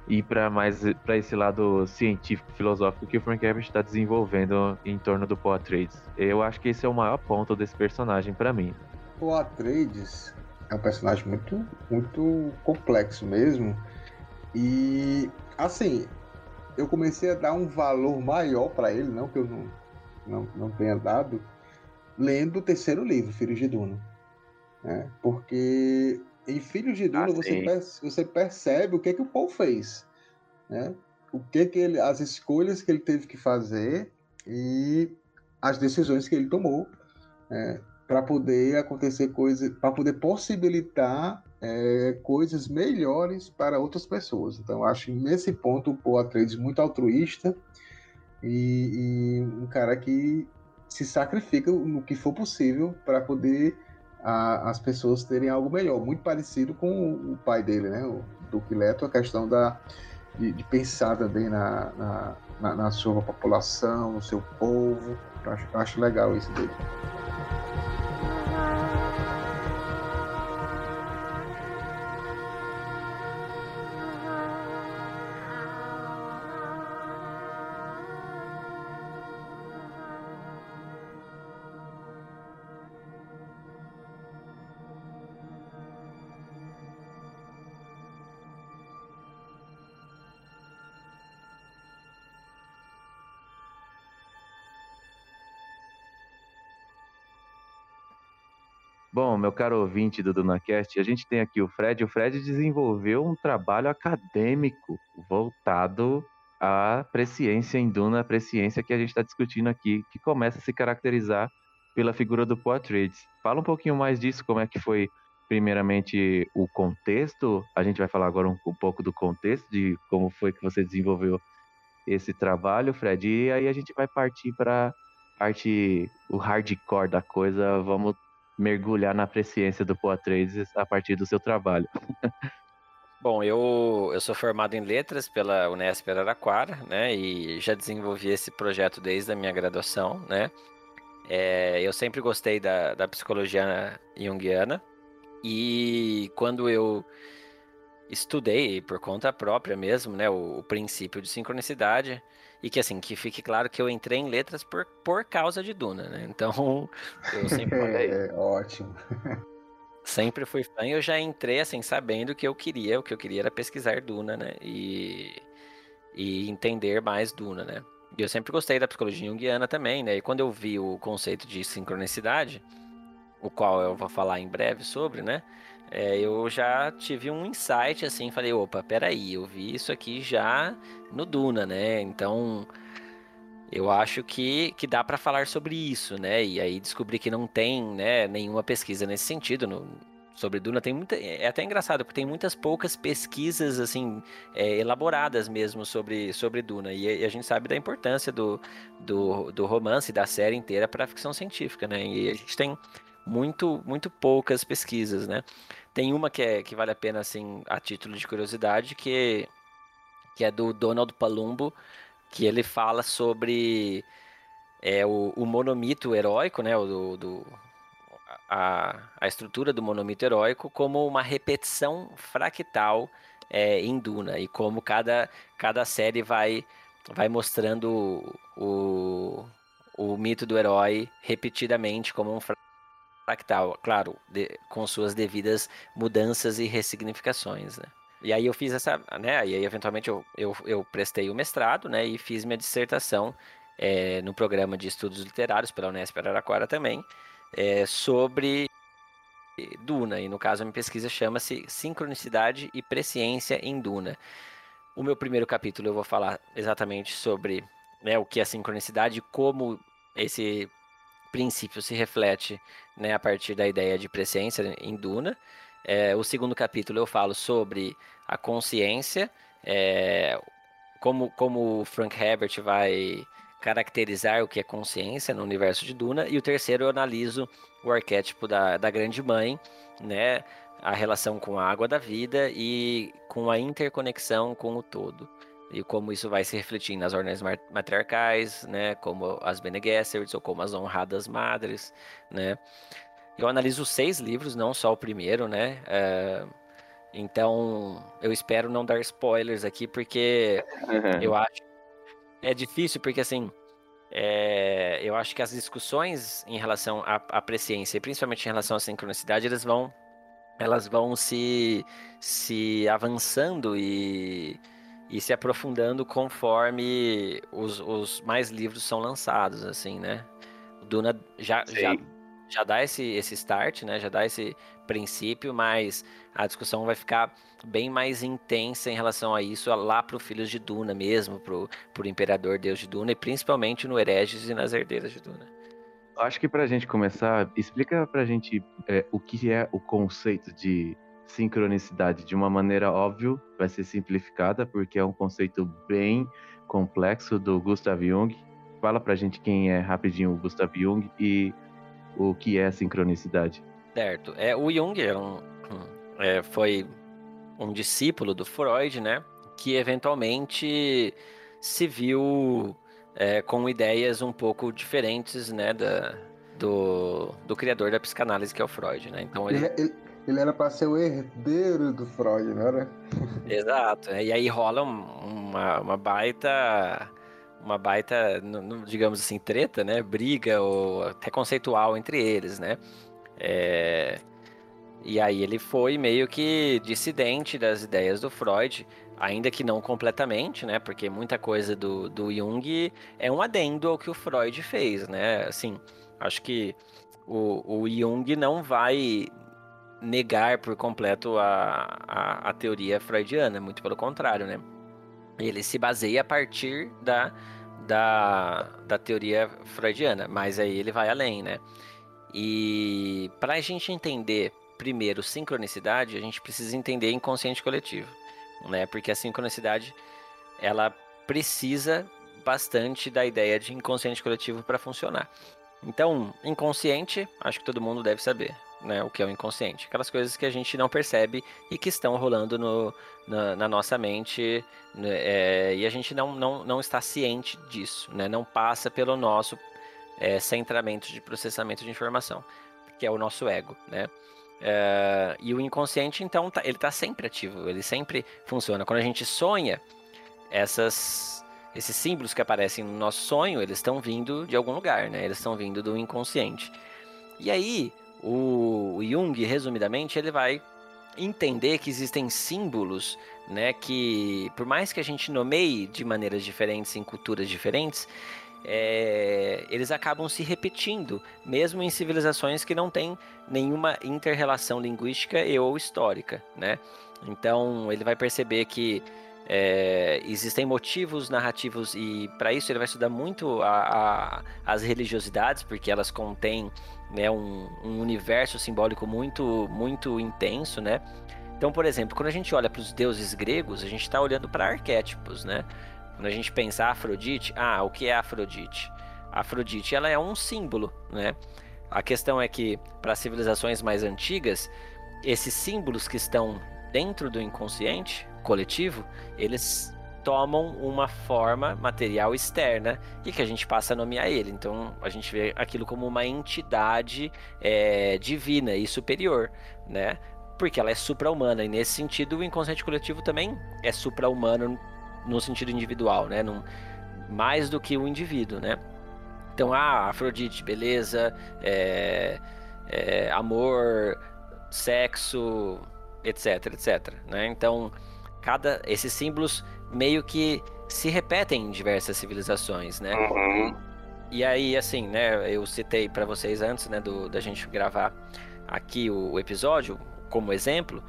ir para mais para esse lado científico, filosófico que o Frank Herbert está desenvolvendo em torno do Trades. Eu acho que esse é o maior ponto desse personagem para mim. Trades é um personagem muito, muito complexo mesmo. E assim, eu comecei a dar um valor maior para ele, não que eu não, não, não tenha dado, lendo o terceiro livro, Filhos de Duna. Né? Porque em Filhos de Duna ah, você, percebe, você percebe o que, que o Paul fez. Né? O que, que ele, as escolhas que ele teve que fazer e as decisões que ele tomou né? para poder acontecer coisas, para poder possibilitar é, coisas melhores para outras pessoas. Então, acho nesse ponto o Paul Atreides muito altruísta e, e, um cara que se sacrifica no que for possível para poder a, as pessoas terem algo melhor. Muito parecido com o, o pai dele, né? o Duque Leto, a questão da, de, de pensar também na, na, na, na, sua população, no seu povo. Eu acho, eu acho legal isso dele. Meu caro ouvinte do DunaCast, a gente tem aqui o Fred. O Fred desenvolveu um trabalho acadêmico voltado à presciência em Duna, a presciência que a gente está discutindo aqui, que começa a se caracterizar pela figura do Poitras. Fala um pouquinho mais disso, como é que foi, primeiramente, o contexto. A gente vai falar agora um, um pouco do contexto, de como foi que você desenvolveu esse trabalho, Fred. E aí a gente vai partir para parte, o hardcore da coisa. Vamos mergulhar na presciência do Poitres a partir do seu trabalho. Bom, eu, eu sou formado em letras pela Unesp Araraquara, né? E já desenvolvi esse projeto desde a minha graduação, né? É, eu sempre gostei da, da psicologia junguiana e quando eu estudei por conta própria mesmo, né? O, o princípio de sincronicidade, e que assim, que fique claro que eu entrei em letras por, por causa de Duna, né? Então, eu sempre falei. É, ótimo. sempre fui fã e eu já entrei assim, sabendo que eu queria, o que eu queria era pesquisar Duna, né? E, e entender mais Duna, né? E eu sempre gostei da psicologia junguiana também, né? E quando eu vi o conceito de sincronicidade, o qual eu vou falar em breve sobre, né? É, eu já tive um insight assim, falei, opa, peraí, eu vi isso aqui já no Duna, né? Então, eu acho que, que dá para falar sobre isso, né? E aí descobri que não tem, né, nenhuma pesquisa nesse sentido no, sobre Duna tem muita. É até engraçado, porque tem muitas poucas pesquisas assim é, elaboradas mesmo sobre, sobre Duna. E, e, a gente sabe da importância do, do, do romance, da série inteira para a ficção científica, né? E a gente tem muito, muito poucas pesquisas, né? Tem uma que, é, que vale a pena, assim, a título de curiosidade, que, que é do Donald Palumbo, que ele fala sobre é, o, o monomito heróico, né? O, do, do a, a estrutura do monomito heróico como uma repetição fractal é, em Duna e como cada, cada série vai, vai mostrando o, o mito do herói repetidamente como um fractal, claro, de, com suas devidas mudanças e ressignificações, né? E aí eu fiz essa, né? E aí eventualmente eu, eu, eu prestei o mestrado, né? E fiz minha dissertação é, no programa de estudos literários pela Unesp Araraquara também, é, sobre Duna, e no caso a minha pesquisa chama-se Sincronicidade e Presciência em Duna. O meu primeiro capítulo eu vou falar exatamente sobre né, o que é sincronicidade como esse princípio se reflete né, a partir da ideia de presciência em Duna. É, o segundo capítulo eu falo sobre a consciência, é, como, como o Frank Herbert vai caracterizar o que é consciência no universo de Duna. E o terceiro eu analiso o arquétipo da, da grande mãe, né? A relação com a água da vida e com a interconexão com o todo. E como isso vai se refletir nas ordens matriarcais, né? Como as Bene Gesserits ou como as honradas madres, né? Eu analiso seis livros, não só o primeiro, né? Uh, então, eu espero não dar spoilers aqui, porque eu acho é difícil porque, assim, é, eu acho que as discussões em relação à, à presciência, principalmente em relação à sincronicidade, elas vão, elas vão se, se avançando e, e se aprofundando conforme os, os mais livros são lançados, assim, né? O Duna já, já, já dá esse, esse start, né? Já dá esse princípio, mas a discussão vai ficar bem mais intensa em relação a isso lá para o Filhos de Duna mesmo, para o Imperador Deus de Duna, e principalmente no Hereges e nas Herdeiras de Duna. Acho que para a gente começar, explica para a gente é, o que é o conceito de sincronicidade de uma maneira óbvia, vai ser simplificada, porque é um conceito bem complexo do Gustav Jung. Fala para a gente quem é rapidinho o Gustav Jung e o que é sincronicidade. Certo. É, o Jung é um, é, foi um discípulo do Freud, né? Que eventualmente se viu é, com ideias um pouco diferentes, né? Da, do, do criador da psicanálise, que é o Freud, né? Então ele... ele, ele era para ser o herdeiro do Freud, não era? Exato. E aí rola uma, uma baita uma baita, digamos assim, treta, né? Briga ou até conceitual entre eles, né? É... E aí ele foi meio que dissidente das ideias do Freud, ainda que não completamente, né? Porque muita coisa do, do Jung é um adendo ao que o Freud fez, né? Assim, acho que o, o Jung não vai negar por completo a, a, a teoria freudiana, muito pelo contrário, né? Ele se baseia a partir da, da, da teoria freudiana, mas aí ele vai além, né? E para a gente entender primeiro sincronicidade, a gente precisa entender inconsciente coletivo, né? Porque a sincronicidade ela precisa bastante da ideia de inconsciente coletivo para funcionar. Então, inconsciente, acho que todo mundo deve saber, né? O que é o inconsciente? Aquelas coisas que a gente não percebe e que estão rolando no, na, na nossa mente né? é, e a gente não, não, não está ciente disso, né? Não passa pelo nosso é, centramento de processamento de informação, que é o nosso ego, né? É, e o inconsciente, então, tá, ele está sempre ativo, ele sempre funciona. Quando a gente sonha, essas, esses símbolos que aparecem no nosso sonho, eles estão vindo de algum lugar, né? Eles estão vindo do inconsciente. E aí, o, Jung, resumidamente, ele vai entender que existem símbolos, né, que por mais que a gente nomeie de maneiras diferentes em culturas diferentes, é, eles acabam se repetindo, mesmo em civilizações que não têm nenhuma inter-relação linguística e ou histórica, né? Então ele vai perceber que é, existem motivos narrativos e para isso ele vai estudar muito a, a, as religiosidades, porque elas contêm né, um, um, universo simbólico muito, muito intenso, né? Então, por exemplo, quando a gente olha para os deuses gregos, a gente está olhando para arquétipos, né? Quando a gente pensa Afrodite, ah, o que é Afrodite? Afrodite, ela é um símbolo, né? A questão é que para civilizações mais antigas, esses símbolos que estão dentro do inconsciente coletivo, eles tomam uma forma material externa e que a gente passa a nomear ele. Então a gente vê aquilo como uma entidade é, divina e superior, né? Porque ela é supra-humana e nesse sentido o inconsciente coletivo também é supra-humano no sentido individual, né? Num, mais do que o indivíduo, né? Então, ah, Afrodite, beleza, é, é, amor, sexo, etc, etc, né? Então, cada esses símbolos meio que se repetem em diversas civilizações, né? Uhum. E aí, assim, né? Eu citei para vocês antes, né, do, da gente gravar aqui o, o episódio como exemplo.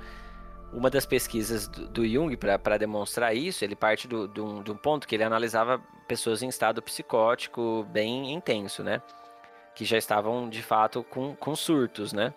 Uma das pesquisas do, do Jung para demonstrar isso, ele parte do, do, de um ponto que ele analisava pessoas em estado psicótico bem intenso, né? Que já estavam de fato com, com surtos, né?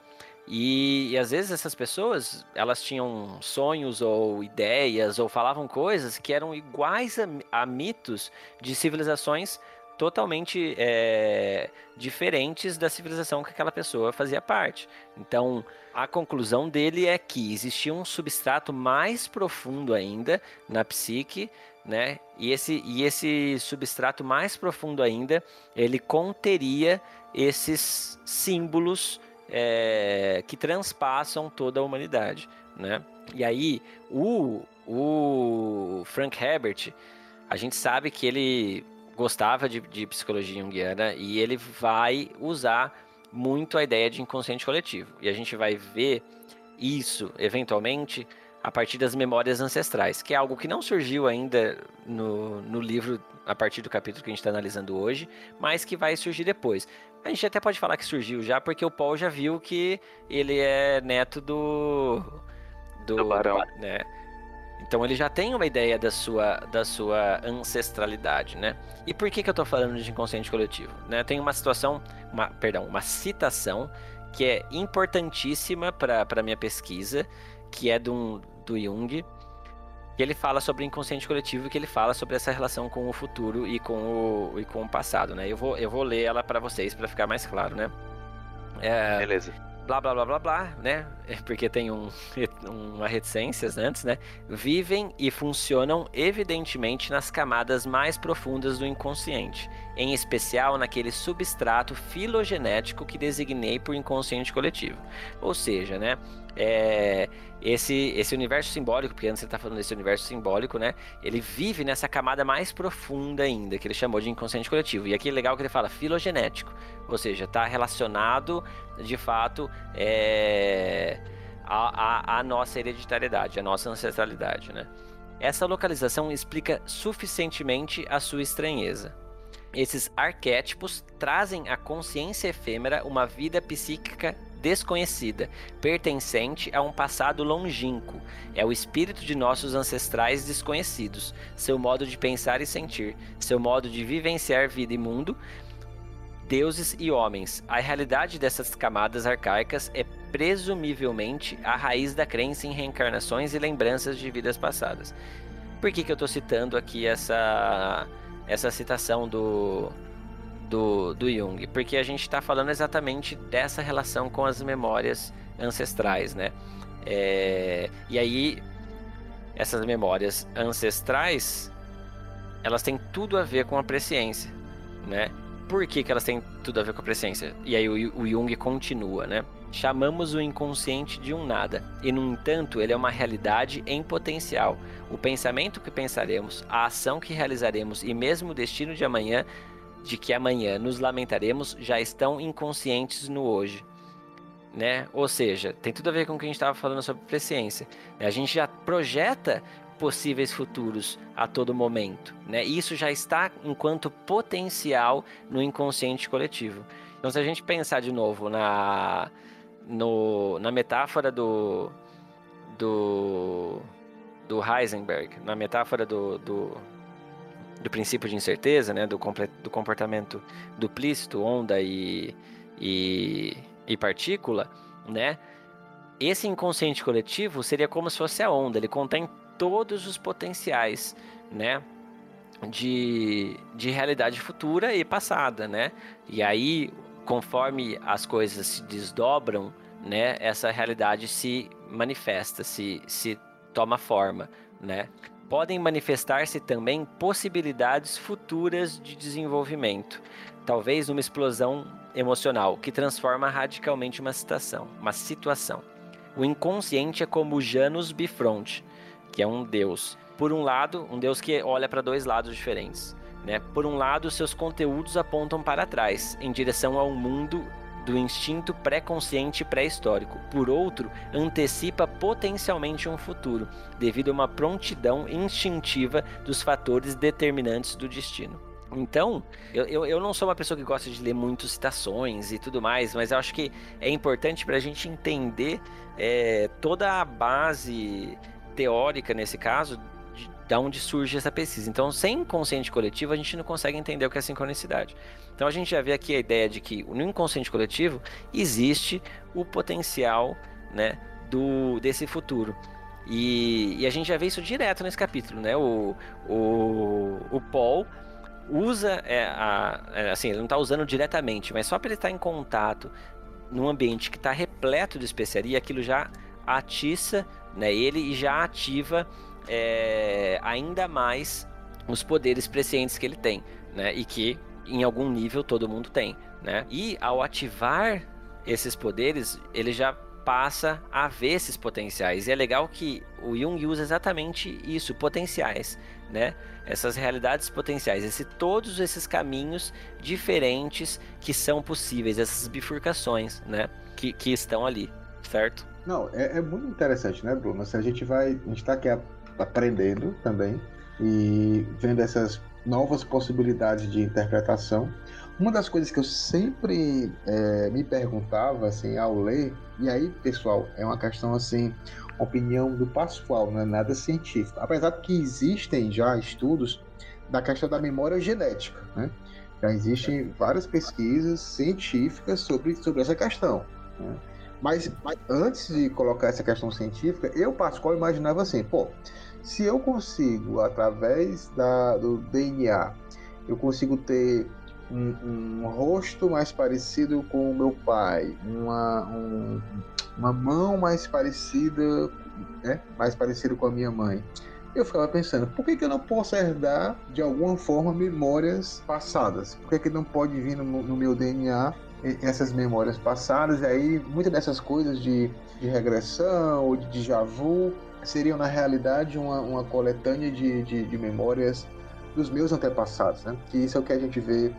E, e, às vezes essas pessoas, elas tinham sonhos ou ideias ou falavam coisas que eram iguais a, a mitos de civilizações totalmente é, diferentes da civilização que aquela pessoa fazia parte. Então, a conclusão dele é que existia um substrato mais profundo ainda na psique, né? E esse, e esse substrato mais profundo ainda, ele conteria esses símbolos é, que transpassam toda a humanidade, né? E aí, o, o Frank Herbert, a gente sabe que ele gostava de, de psicologia junguiana e ele vai usar muito a ideia de inconsciente coletivo. E a gente vai ver isso, eventualmente, a partir das memórias ancestrais, que é algo que não surgiu ainda no, no livro a partir do capítulo que a gente está analisando hoje, mas que vai surgir depois. A gente até pode falar que surgiu já, porque o Paul já viu que ele é neto do. Do, do barão. Né? Então ele já tem uma ideia da sua, da sua ancestralidade, né? E por que, que eu estou falando de inconsciente coletivo? Né? Tem uma situação, uma, perdão, uma citação que é importantíssima para a minha pesquisa, que é do, do Jung, que ele fala sobre o inconsciente coletivo, que ele fala sobre essa relação com o futuro e com o, e com o passado, né? Eu vou, eu vou ler ela para vocês para ficar mais claro, né? É, Beleza. Blá blá blá blá blá, né? É porque tem um, uma reticências antes, né? Vivem e funcionam evidentemente nas camadas mais profundas do inconsciente, em especial naquele substrato filogenético que designei por inconsciente coletivo. Ou seja, né? É, esse, esse universo simbólico, porque antes você está falando desse universo simbólico, né? Ele vive nessa camada mais profunda ainda, que ele chamou de inconsciente coletivo. E aqui é legal que ele fala filogenético, ou seja, está relacionado de fato é, a nossa hereditariedade, a nossa ancestralidade, né? Essa localização explica suficientemente a sua estranheza. Esses arquétipos trazem à consciência efêmera uma vida psíquica desconhecida, pertencente a um passado longínquo. É o espírito de nossos ancestrais desconhecidos, seu modo de pensar e sentir, seu modo de vivenciar vida e mundo, deuses e homens. A realidade dessas camadas arcaicas é presumivelmente a raiz da crença em reencarnações e lembranças de vidas passadas. Por que, que eu estou citando aqui essa, essa citação do, do, do Jung, porque a gente está falando exatamente dessa relação com as memórias ancestrais, né? É, e aí, essas memórias ancestrais, elas têm tudo a ver com a presciência, né? Por que, que elas têm tudo a ver com a presciência? E aí o, o Jung continua, né? Chamamos o inconsciente de um nada, e no entanto ele é uma realidade em potencial. O pensamento que pensaremos, a ação que realizaremos e mesmo o destino de amanhã de que amanhã nos lamentaremos já estão inconscientes no hoje. Né? Ou seja, tem tudo a ver com o que a gente estava falando sobre presciência. A gente já projeta possíveis futuros a todo momento. Né? Isso já está enquanto potencial no inconsciente coletivo. Então, se a gente pensar de novo na, no, na metáfora do, do do Heisenberg, na metáfora do, do, do princípio de incerteza, né, do, do comportamento duplícito, onda e, e, e partícula, né, esse inconsciente coletivo seria como se fosse a onda, ele contém todos os potenciais, né, de, de realidade futura e passada, né, e aí, conforme as coisas se desdobram, né, essa realidade se manifesta, se, se toma forma, né? Podem manifestar-se também possibilidades futuras de desenvolvimento, talvez uma explosão emocional que transforma radicalmente uma situação, uma situação. O inconsciente é como Janus Bifronte, que é um deus. Por um lado, um deus que olha para dois lados diferentes. Né? Por um lado, seus conteúdos apontam para trás, em direção ao mundo do instinto pré-consciente pré-histórico. Por outro, antecipa potencialmente um futuro, devido a uma prontidão instintiva dos fatores determinantes do destino. Então, eu, eu, eu, não sou uma pessoa que gosta de ler muitas citações e tudo mais, mas eu acho que é importante para a gente entender é, toda a base teórica, nesse caso, de onde surge essa pesquisa. Então, sem consciente coletivo, a gente não consegue entender o que é sincronicidade. Então a gente já vê aqui a ideia de que no inconsciente coletivo existe o potencial né, do, desse futuro. E, e, a gente já vê isso direto nesse capítulo, né? O, o, o Paul usa, é, a, é, assim, ele não está usando diretamente, mas só para ele estar em contato num ambiente que está repleto de especiaria, aquilo já atiça né, ele e já ativa é, ainda mais os poderes prescientes que ele tem, né? E que em algum nível todo mundo tem, né? E ao ativar esses poderes, ele já passa a ver esses potenciais. E é legal que o Jung usa exatamente isso, potenciais, né? Essas realidades potenciais, esse, todos esses caminhos diferentes que são possíveis, essas bifurcações, né? Que, que estão ali, certo? Não, é, é muito interessante, né, Bruno? Se a gente vai, a gente está aqui aprendendo também e vendo essas novas possibilidades de interpretação. Uma das coisas que eu sempre é, me perguntava assim ao ler, e aí, pessoal, é uma questão assim, opinião do Pascoal, não é nada científico. Apesar de que existem já estudos da questão da memória genética, né? Já existem várias pesquisas científicas sobre, sobre essa questão. Né? Mas, mas, antes de colocar essa questão científica, eu, Pascoal, imaginava assim, pô, se eu consigo, através da, do DNA, eu consigo ter um, um, rosto mais parecido com o meu pai, uma, um, uma mão mais parecida, né, mais parecido com a minha mãe. Eu ficava pensando, por que, que eu não posso herdar de alguma forma memórias passadas? Por que, que não pode vir no, no meu DNA essas memórias passadas? E aí, muitas dessas coisas de, de regressão ou de déjà vu seriam na realidade uma, uma coletânea de, de, de, memórias dos meus antepassados, né? Que isso é o que a gente vê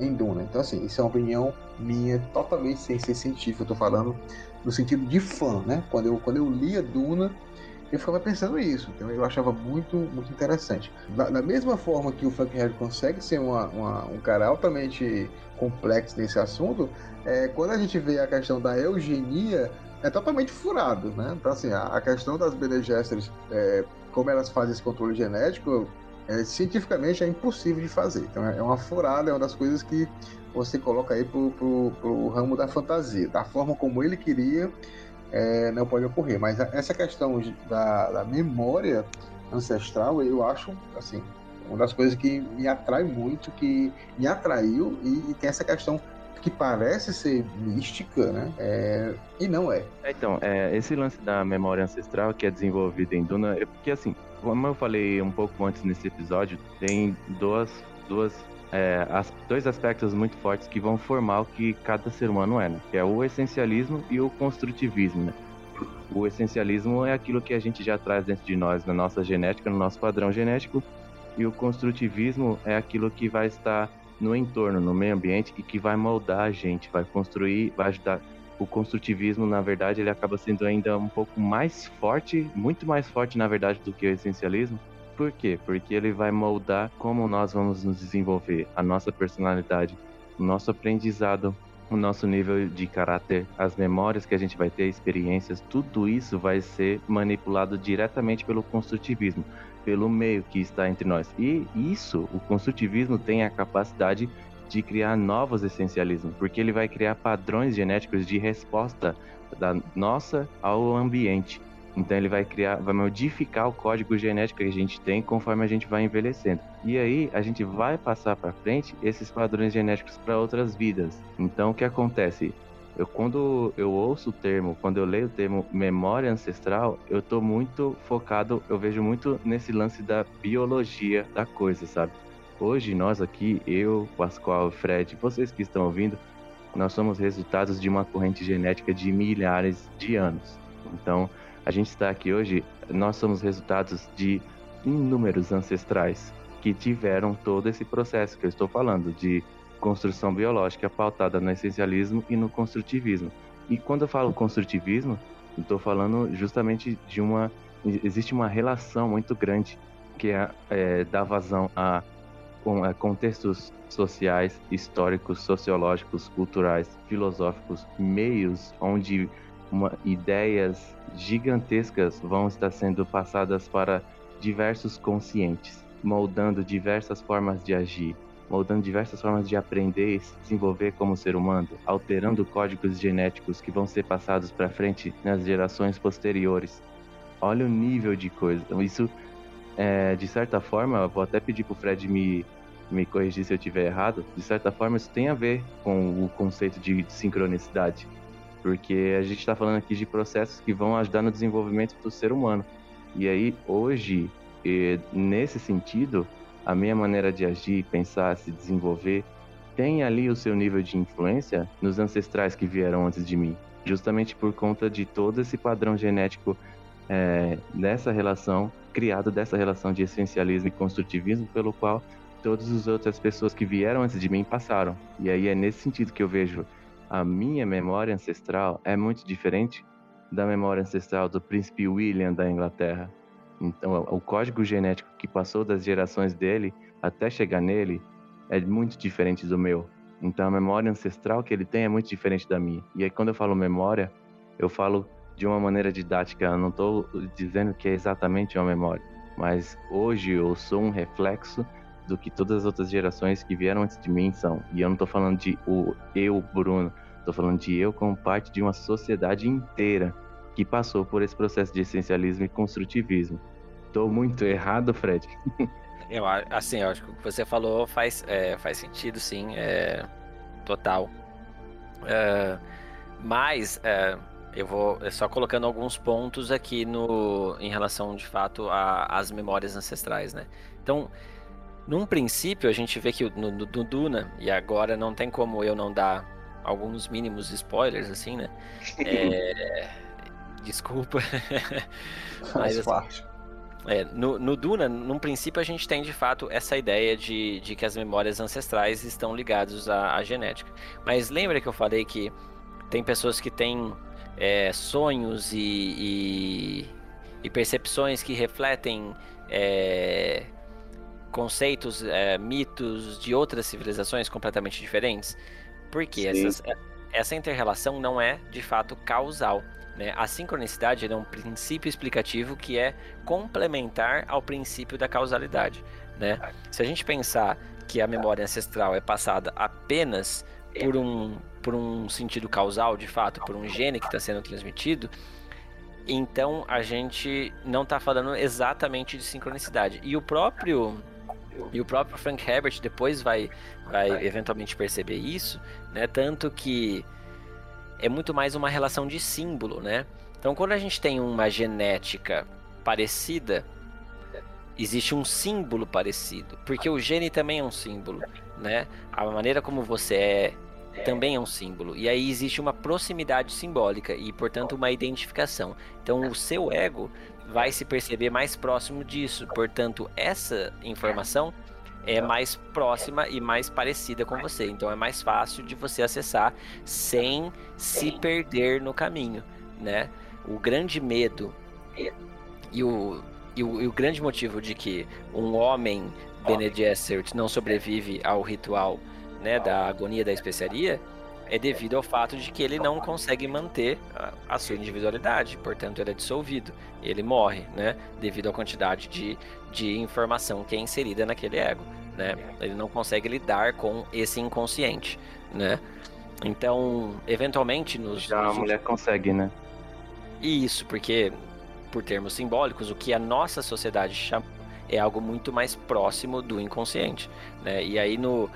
em Duna. Então, assim, isso é uma opinião minha, totalmente sem ser científica. Eu tô falando no sentido de fã, né? Quando eu, quando eu lia Duna, eu ficava pensando isso. Então, eu achava muito, muito interessante. Da, da mesma forma que o Frank consegue ser uma, uma, um cara altamente complexo nesse assunto, é, quando a gente vê a questão da eugenia, é totalmente furado, né? Então, assim, a, a questão das Gesserit, é, como elas fazem esse controle genético, é, cientificamente é impossível de fazer. Então, é uma furada, é uma das coisas que você coloca aí pro, pro, pro ramo da fantasia. Da forma como ele queria, é, não pode ocorrer. Mas essa questão da, da memória ancestral, eu acho, assim, uma das coisas que me atrai muito, que me atraiu e, e tem essa questão que parece ser mística, né? É... E não é. é então, é, esse lance da memória ancestral que é desenvolvido em Duna, é porque assim, como eu falei um pouco antes nesse episódio, tem duas, duas é, as, dois aspectos muito fortes que vão formar o que cada ser humano é, né? que é o essencialismo e o construtivismo. Né? O essencialismo é aquilo que a gente já traz dentro de nós, na nossa genética, no nosso padrão genético, e o construtivismo é aquilo que vai estar no entorno, no meio ambiente e que vai moldar a gente, vai construir, vai ajudar. O construtivismo, na verdade, ele acaba sendo ainda um pouco mais forte, muito mais forte, na verdade, do que o essencialismo. Por quê? Porque ele vai moldar como nós vamos nos desenvolver, a nossa personalidade, o nosso aprendizado o nosso nível de caráter, as memórias que a gente vai ter, experiências, tudo isso vai ser manipulado diretamente pelo construtivismo, pelo meio que está entre nós. E isso, o construtivismo tem a capacidade de criar novos essencialismos, porque ele vai criar padrões genéticos de resposta da nossa ao ambiente. Então ele vai criar, vai modificar o código genético que a gente tem conforme a gente vai envelhecendo. E aí a gente vai passar para frente esses padrões genéticos para outras vidas. Então o que acontece? Eu quando eu ouço o termo, quando eu leio o termo memória ancestral, eu tô muito focado, eu vejo muito nesse lance da biologia da coisa, sabe? Hoje nós aqui, eu, Pascoal, Fred, vocês que estão ouvindo, nós somos resultados de uma corrente genética de milhares de anos. Então, a gente está aqui hoje, nós somos resultados de inúmeros ancestrais que tiveram todo esse processo que eu estou falando de construção biológica pautada no essencialismo e no construtivismo. E quando eu falo construtivismo, estou falando justamente de uma existe uma relação muito grande que é, é dá vazão a, a contextos sociais, históricos, sociológicos, culturais, filosóficos, meios onde uma, ideias gigantescas vão estar sendo passadas para diversos conscientes, moldando diversas formas de agir, moldando diversas formas de aprender e se desenvolver como ser humano, alterando códigos genéticos que vão ser passados para frente nas gerações posteriores. Olha o nível de coisa. Então, isso, é, de certa forma, vou até pedir para o Fred me, me corrigir se eu estiver errado. De certa forma, isso tem a ver com o conceito de sincronicidade porque a gente está falando aqui de processos que vão ajudar no desenvolvimento do ser humano. E aí, hoje, nesse sentido, a minha maneira de agir, pensar, se desenvolver, tem ali o seu nível de influência nos ancestrais que vieram antes de mim, justamente por conta de todo esse padrão genético é, dessa relação, criado dessa relação de essencialismo e construtivismo, pelo qual todas as outras pessoas que vieram antes de mim passaram. E aí é nesse sentido que eu vejo a minha memória ancestral é muito diferente da memória ancestral do príncipe William da Inglaterra. Então, o código genético que passou das gerações dele até chegar nele é muito diferente do meu. Então, a memória ancestral que ele tem é muito diferente da minha. E aí, quando eu falo memória, eu falo de uma maneira didática. Eu não estou dizendo que é exatamente uma memória, mas hoje eu sou um reflexo do que todas as outras gerações que vieram antes de mim são. E eu não estou falando de o eu, Bruno. Estou falando de eu como parte de uma sociedade inteira que passou por esse processo de essencialismo e construtivismo. Estou muito errado, Fred? eu assim, eu acho que o que você falou faz, é, faz sentido, sim, é, total. É, mas é, eu vou é só colocando alguns pontos aqui no em relação de fato às memórias ancestrais, né? Então, num princípio, a gente vê que no, no, no, Duna, e agora não tem como eu não dar alguns mínimos spoilers, assim, né? É... Desculpa. Mas. Assim, é, no, no, Duna, num princípio, a gente tem de fato essa ideia de, de que as memórias ancestrais estão ligadas à, à genética. Mas lembra que eu falei que tem pessoas que têm é, sonhos e, e, e, percepções que refletem é, conceitos, é, mitos de outras civilizações completamente diferentes? Porque essas, é, essa inter-relação não é de fato causal. Né? A sincronicidade é um princípio explicativo que é complementar ao princípio da causalidade. Né? Se a gente pensar que a memória ancestral é passada apenas por um, por um sentido causal, de fato, por um gene que está sendo transmitido, então a gente não está falando exatamente de sincronicidade. E o próprio e o próprio Frank Herbert depois vai, vai eventualmente perceber isso, né? Tanto que é muito mais uma relação de símbolo, né? Então, quando a gente tem uma genética parecida, existe um símbolo parecido, porque o gene também é um símbolo, né? A maneira como você é também é um símbolo. E aí existe uma proximidade simbólica e, portanto, uma identificação. Então, o seu ego vai se perceber mais próximo disso. Portanto, essa informação é mais próxima e mais parecida com você. Então é mais fácil de você acessar sem se perder no caminho, né? O grande medo e o, e o, e o grande motivo de que um homem Bene Gesserit não sobrevive ao ritual né, da agonia da especiaria é devido ao fato de que ele não consegue manter a, a, sua individualidade, portanto ele é dissolvido, ele morre, né, devido à quantidade de, de informação que é inserida naquele ego, né, ele não consegue lidar com esse inconsciente, né, então, eventualmente nos... Já nos a mulher consegue, né? Isso, porque por termos simbólicos, o que a nossa sociedade chama é algo muito mais próximo do inconsciente, né, e aí no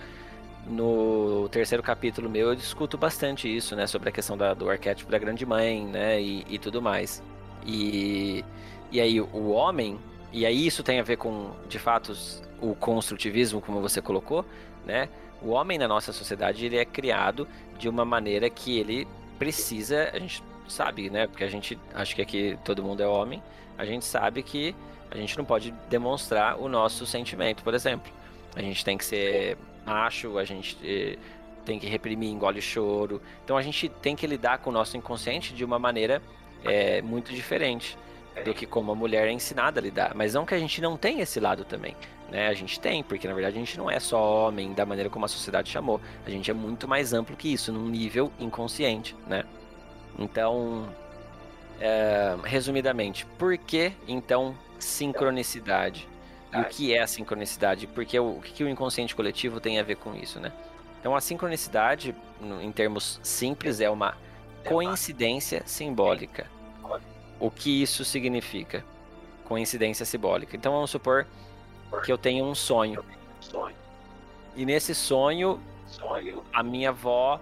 no terceiro capítulo meu eu discuto bastante isso, né? Sobre a questão da, do arquétipo da grande mãe, né? E, e, tudo mais. E, e aí o homem, e aí isso tem a ver com, de fato, o construtivismo, como você colocou, né? O homem na nossa sociedade ele é criado de uma maneira que ele precisa, a gente sabe, né? Porque a gente, acho que aqui todo mundo é homem, a gente sabe que a gente não pode demonstrar o nosso sentimento, por exemplo. A gente tem que ser macho, a gente eh, tem que reprimir, engole choro. Então a gente tem que lidar com o nosso inconsciente de uma maneira é, muito diferente do que como a mulher é ensinada a lidar. Mas não que a gente não tenha esse lado também. Né? A gente tem, porque na verdade a gente não é só homem da maneira como a sociedade chamou. A gente é muito mais amplo que isso, num nível inconsciente, né? Então, é, resumidamente, por que então sincronicidade? E o que é a sincronicidade? Porque o, o que o inconsciente coletivo tem a ver com isso, né? Então, a sincronicidade, em termos simples, é uma coincidência simbólica. O que isso significa? Coincidência simbólica. Então, vamos supor que eu tenho um sonho. E nesse sonho, a minha avó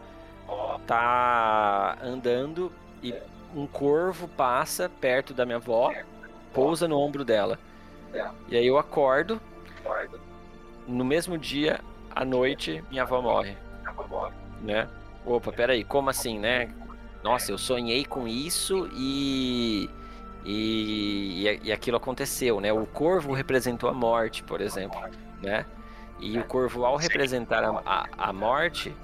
tá andando e um corvo passa perto da minha avó, pousa no ombro dela. E aí eu acordo. No mesmo dia, à noite, minha avó morre. Né? Opa, peraí, como assim, né? Nossa, eu sonhei com isso e. E, e, aquilo aconteceu, né? O corvo representou a morte, por exemplo, né? E o corvo, ao representar a, a, a morte,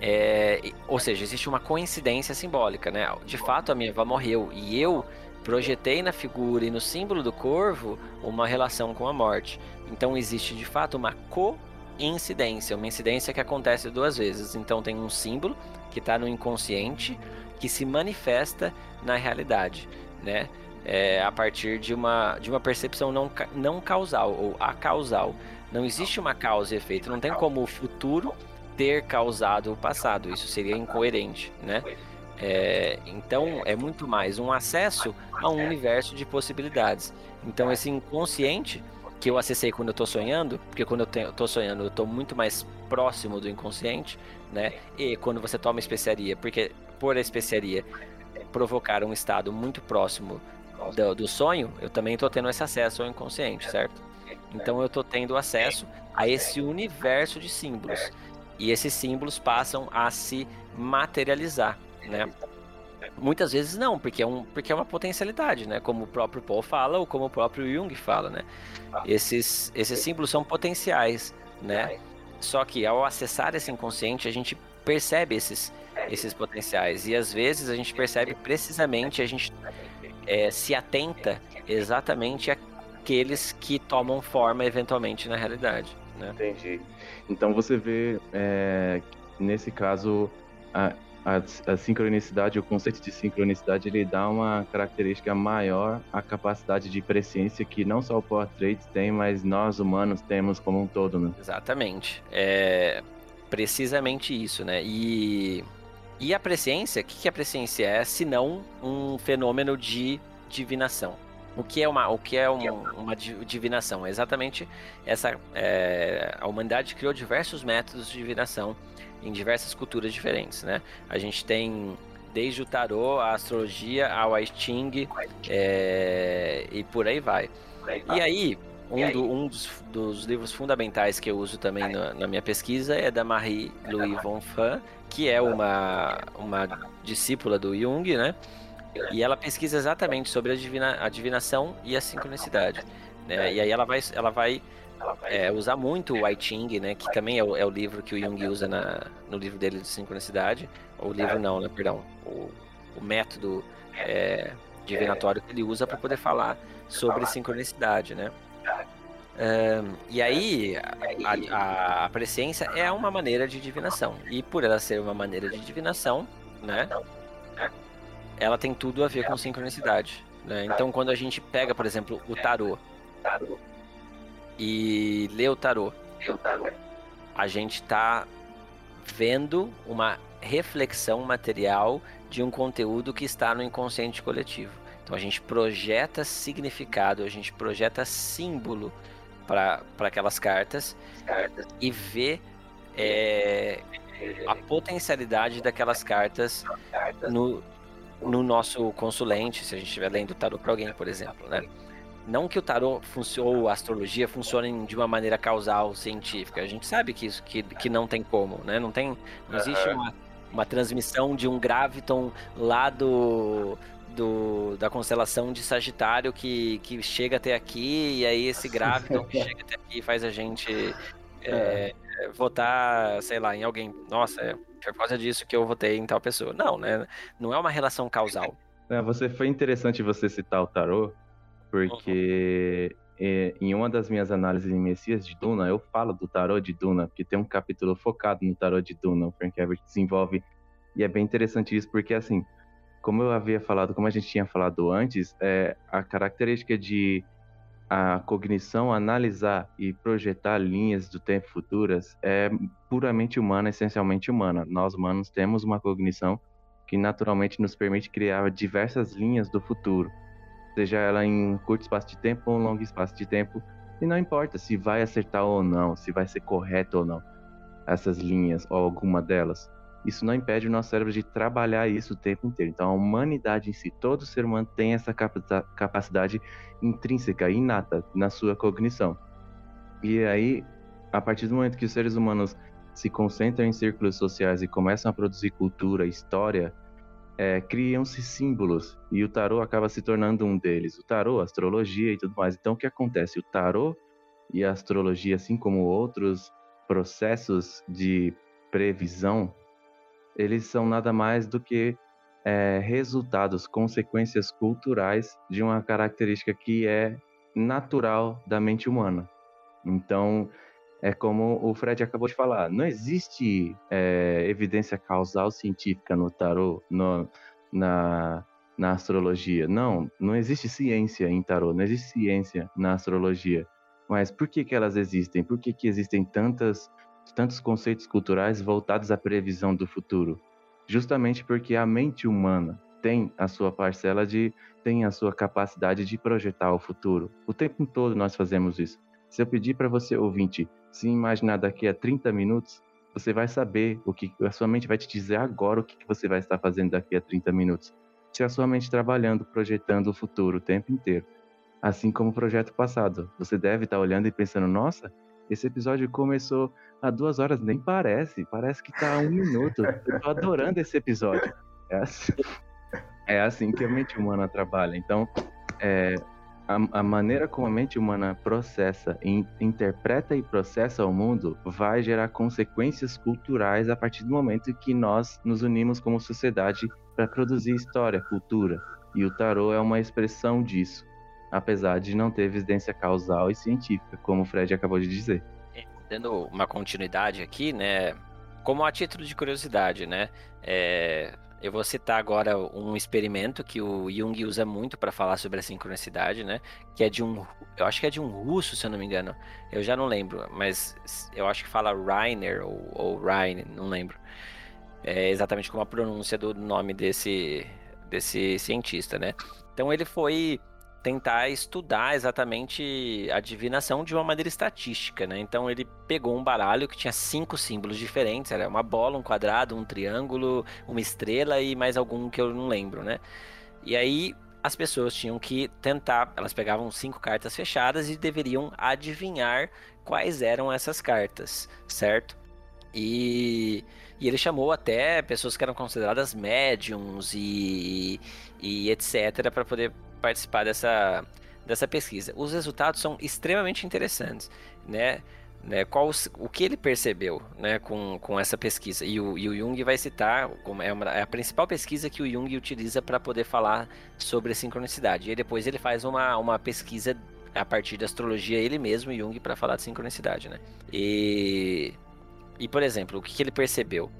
é, ou seja, existe uma coincidência simbólica, né? De fato, a minha avó morreu e eu projetei na figura e no símbolo do corvo uma relação com a morte. Então existe de fato uma coincidência, uma incidência que acontece duas vezes. Então tem um símbolo que está no inconsciente que se manifesta na realidade, né? É, a partir de uma, de uma percepção não, não causal ou acausal. Não existe uma causa e efeito, não tem como o futuro ter causado o passado, isso seria incoerente, né? É, então é muito mais um acesso a um universo de possibilidades. Então esse inconsciente que eu acessei quando eu estou sonhando, porque quando eu estou sonhando eu estou muito mais próximo do inconsciente, né? E quando você toma especiaria, porque por a especiaria provocar um estado muito próximo do, do sonho, eu também estou tendo esse acesso ao inconsciente, certo? Então eu estou tendo acesso a esse universo de símbolos. E esses símbolos passam a se materializar né? Muitas vezes não, porque é, um, porque é uma potencialidade, né? Como o próprio Paul fala ou como o próprio Jung fala, né? Esses, esses símbolos são potenciais, né? Só que ao acessar esse inconsciente, a gente percebe esses, esses potenciais. E às vezes a gente percebe precisamente, a gente é, se atenta exatamente àqueles que tomam forma eventualmente na realidade. Né? Entendi. Então você vê, é, nesse caso, a, a, a, sincronicidade, o conceito de sincronicidade, ele dá uma característica maior à capacidade de presciência que não só o portrait tem, mas nós humanos temos como um todo, né? Exatamente. É precisamente isso, né? E, e a presciência, o que, que a presciência é, se não um fenômeno de divinação? O que é uma, o que é uma, uma divinação? É exatamente essa. É, a humanidade criou diversos métodos de divinação em diversas culturas diferentes, né? A gente tem desde o tarô, a astrologia, ao I Ching é, e por aí vai. E aí, um, do, um dos, dos, livros fundamentais que eu uso também na, na, minha pesquisa é da Marie-Louise von Fan, que é uma, uma discípula do Jung, né? E ela pesquisa exatamente sobre a, divina, a divinação e a sincronicidade. Né? E aí ela vai, ela vai é, usar muito o I Ching, né? Que também é o, é o, livro que o Jung usa na, no livro dele de sincronicidade. O livro não, né? Perdão. O, o método é, divinatório que ele usa para poder falar sobre sincronicidade, né? Um, e aí, a, a, a, presciência é uma maneira de divinação. E por ela ser uma maneira de divinação, né? Ela tem tudo a ver com sincronicidade. Né? Então, quando a gente pega, por exemplo, o tarô e lê o tarô, a gente está vendo uma reflexão material de um conteúdo que está no inconsciente coletivo. Então a gente projeta significado, a gente projeta símbolo para aquelas cartas, cartas, e vê é, a potencialidade daquelas cartas no, no nosso consulente, se a gente estiver lendo tarot para alguém, por exemplo, né? Não que o tarot ou a astrologia funcionem de uma maneira causal, científica. A gente sabe que isso que, que não tem como, né? Não tem, não existe uma, uma transmissão de um graviton lá do do, da constelação de Sagitário que, que chega até aqui, e aí esse graviton que chega até aqui faz a gente é, é. votar, sei lá, em alguém. Nossa, é por causa disso que eu votei em tal pessoa. Não, né? Não é uma relação causal. É, você foi interessante você citar o tarô, porque é, em uma das minhas análises em Messias de Duna, eu falo do tarô de Duna, porque tem um capítulo focado no tarô de Duna, o Frank Herbert desenvolve, e é bem interessante isso, porque assim, como eu havia falado, como a gente tinha falado antes, é, a característica de a cognição analisar e projetar linhas do tempo futuras é puramente humana, essencialmente humana. Nós humanos temos uma cognição que naturalmente nos permite criar diversas linhas do futuro, seja ela em um curto espaço de tempo ou um longo espaço de tempo, e não importa se vai acertar ou não, se vai ser correto ou não essas linhas ou alguma delas isso não impede o nosso cérebro de trabalhar isso o tempo inteiro. Então, a humanidade em si, todo ser humano tem essa capacidade intrínseca, inata na sua cognição. E aí, a partir do momento que os seres humanos se concentram em círculos sociais e começam a produzir cultura, história, é, criam-se símbolos e o tarô acaba se tornando um deles. O tarô, a astrologia e tudo mais. Então, o que acontece? O tarô e a astrologia, assim como outros processos de previsão eles são nada mais do que é, resultados, consequências culturais de uma característica que é natural da mente humana. Então, é como o Fred acabou de falar, não existe é, evidência causal científica no tarô, no, na, na astrologia. Não, não existe ciência em tarô, não existe ciência na astrologia. Mas por que, que elas existem? Por que, que existem tantas tantos conceitos culturais voltados à previsão do futuro, justamente porque a mente humana tem a sua parcela de tem a sua capacidade de projetar o futuro. O tempo todo nós fazemos isso. Se eu pedir para você ouvinte se imaginar daqui a 30 minutos, você vai saber o que a sua mente vai te dizer agora o que você vai estar fazendo daqui a 30 minutos. Se a sua mente trabalhando, projetando o futuro o tempo inteiro. Assim como o projeto passado. Você deve estar olhando e pensando, nossa, esse episódio começou há duas horas, nem parece. Parece que tá há um minuto. Eu adorando esse episódio. É assim, é assim que a mente humana trabalha. Então, é, a, a, maneira como a mente humana processa, in, interpreta e processa o mundo vai gerar consequências culturais a partir do momento que nós nos unimos como sociedade para produzir história, cultura. E o tarô é uma expressão disso apesar de não ter evidência causal e científica, como o Fred acabou de dizer. Dando uma continuidade aqui, né? Como a título de curiosidade, né? É, eu vou citar agora um experimento que o Jung usa muito para falar sobre a sincronicidade, né? Que é de um, eu acho que é de um russo, se eu não me engano. Eu já não lembro, mas eu acho que fala Reiner ou, ou Rein, não lembro. É exatamente como a pronúncia do nome desse desse cientista, né? Então ele foi tentar estudar exatamente a divinação de uma maneira estatística, né? Então ele pegou um baralho que tinha cinco símbolos diferentes, era uma bola, um quadrado, um triângulo, uma estrela e mais algum que eu não lembro, né? E aí as pessoas tinham que tentar, elas pegavam cinco cartas fechadas e deveriam adivinhar quais eram essas cartas, certo? E, e ele chamou até pessoas que eram consideradas médiums e, e etc. para poder participar dessa, dessa pesquisa. Os resultados são extremamente interessantes, né? né qual o que ele percebeu né, com, com essa pesquisa. E o, e o Jung vai citar, como é, uma, é a principal pesquisa que o Jung utiliza para poder falar sobre a sincronicidade. E depois ele faz uma, uma pesquisa a partir da astrologia ele mesmo, Jung, para falar de sincronicidade, né? E, e por exemplo, o que, que ele percebeu?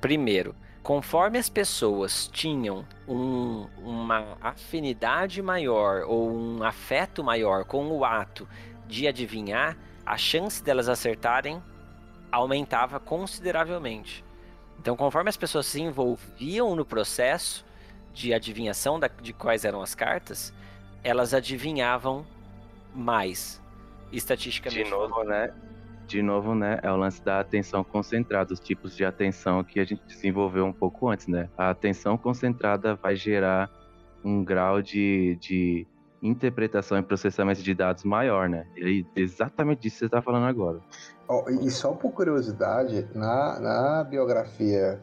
Primeiro, conforme as pessoas tinham um, uma afinidade maior ou um afeto maior com o ato de adivinhar, a chance delas acertarem aumentava consideravelmente. Então, conforme as pessoas se envolviam no processo de adivinhação da, de quais eram as cartas, elas adivinhavam mais, estatisticamente. De novo, né? De novo, né? É o lance da atenção concentrada, os tipos de atenção que a gente desenvolveu um pouco antes, né? A atenção concentrada vai gerar um grau de, de interpretação e processamento de dados maior, né? É exatamente disso que você está falando agora. Oh, e só por curiosidade, na, na biografia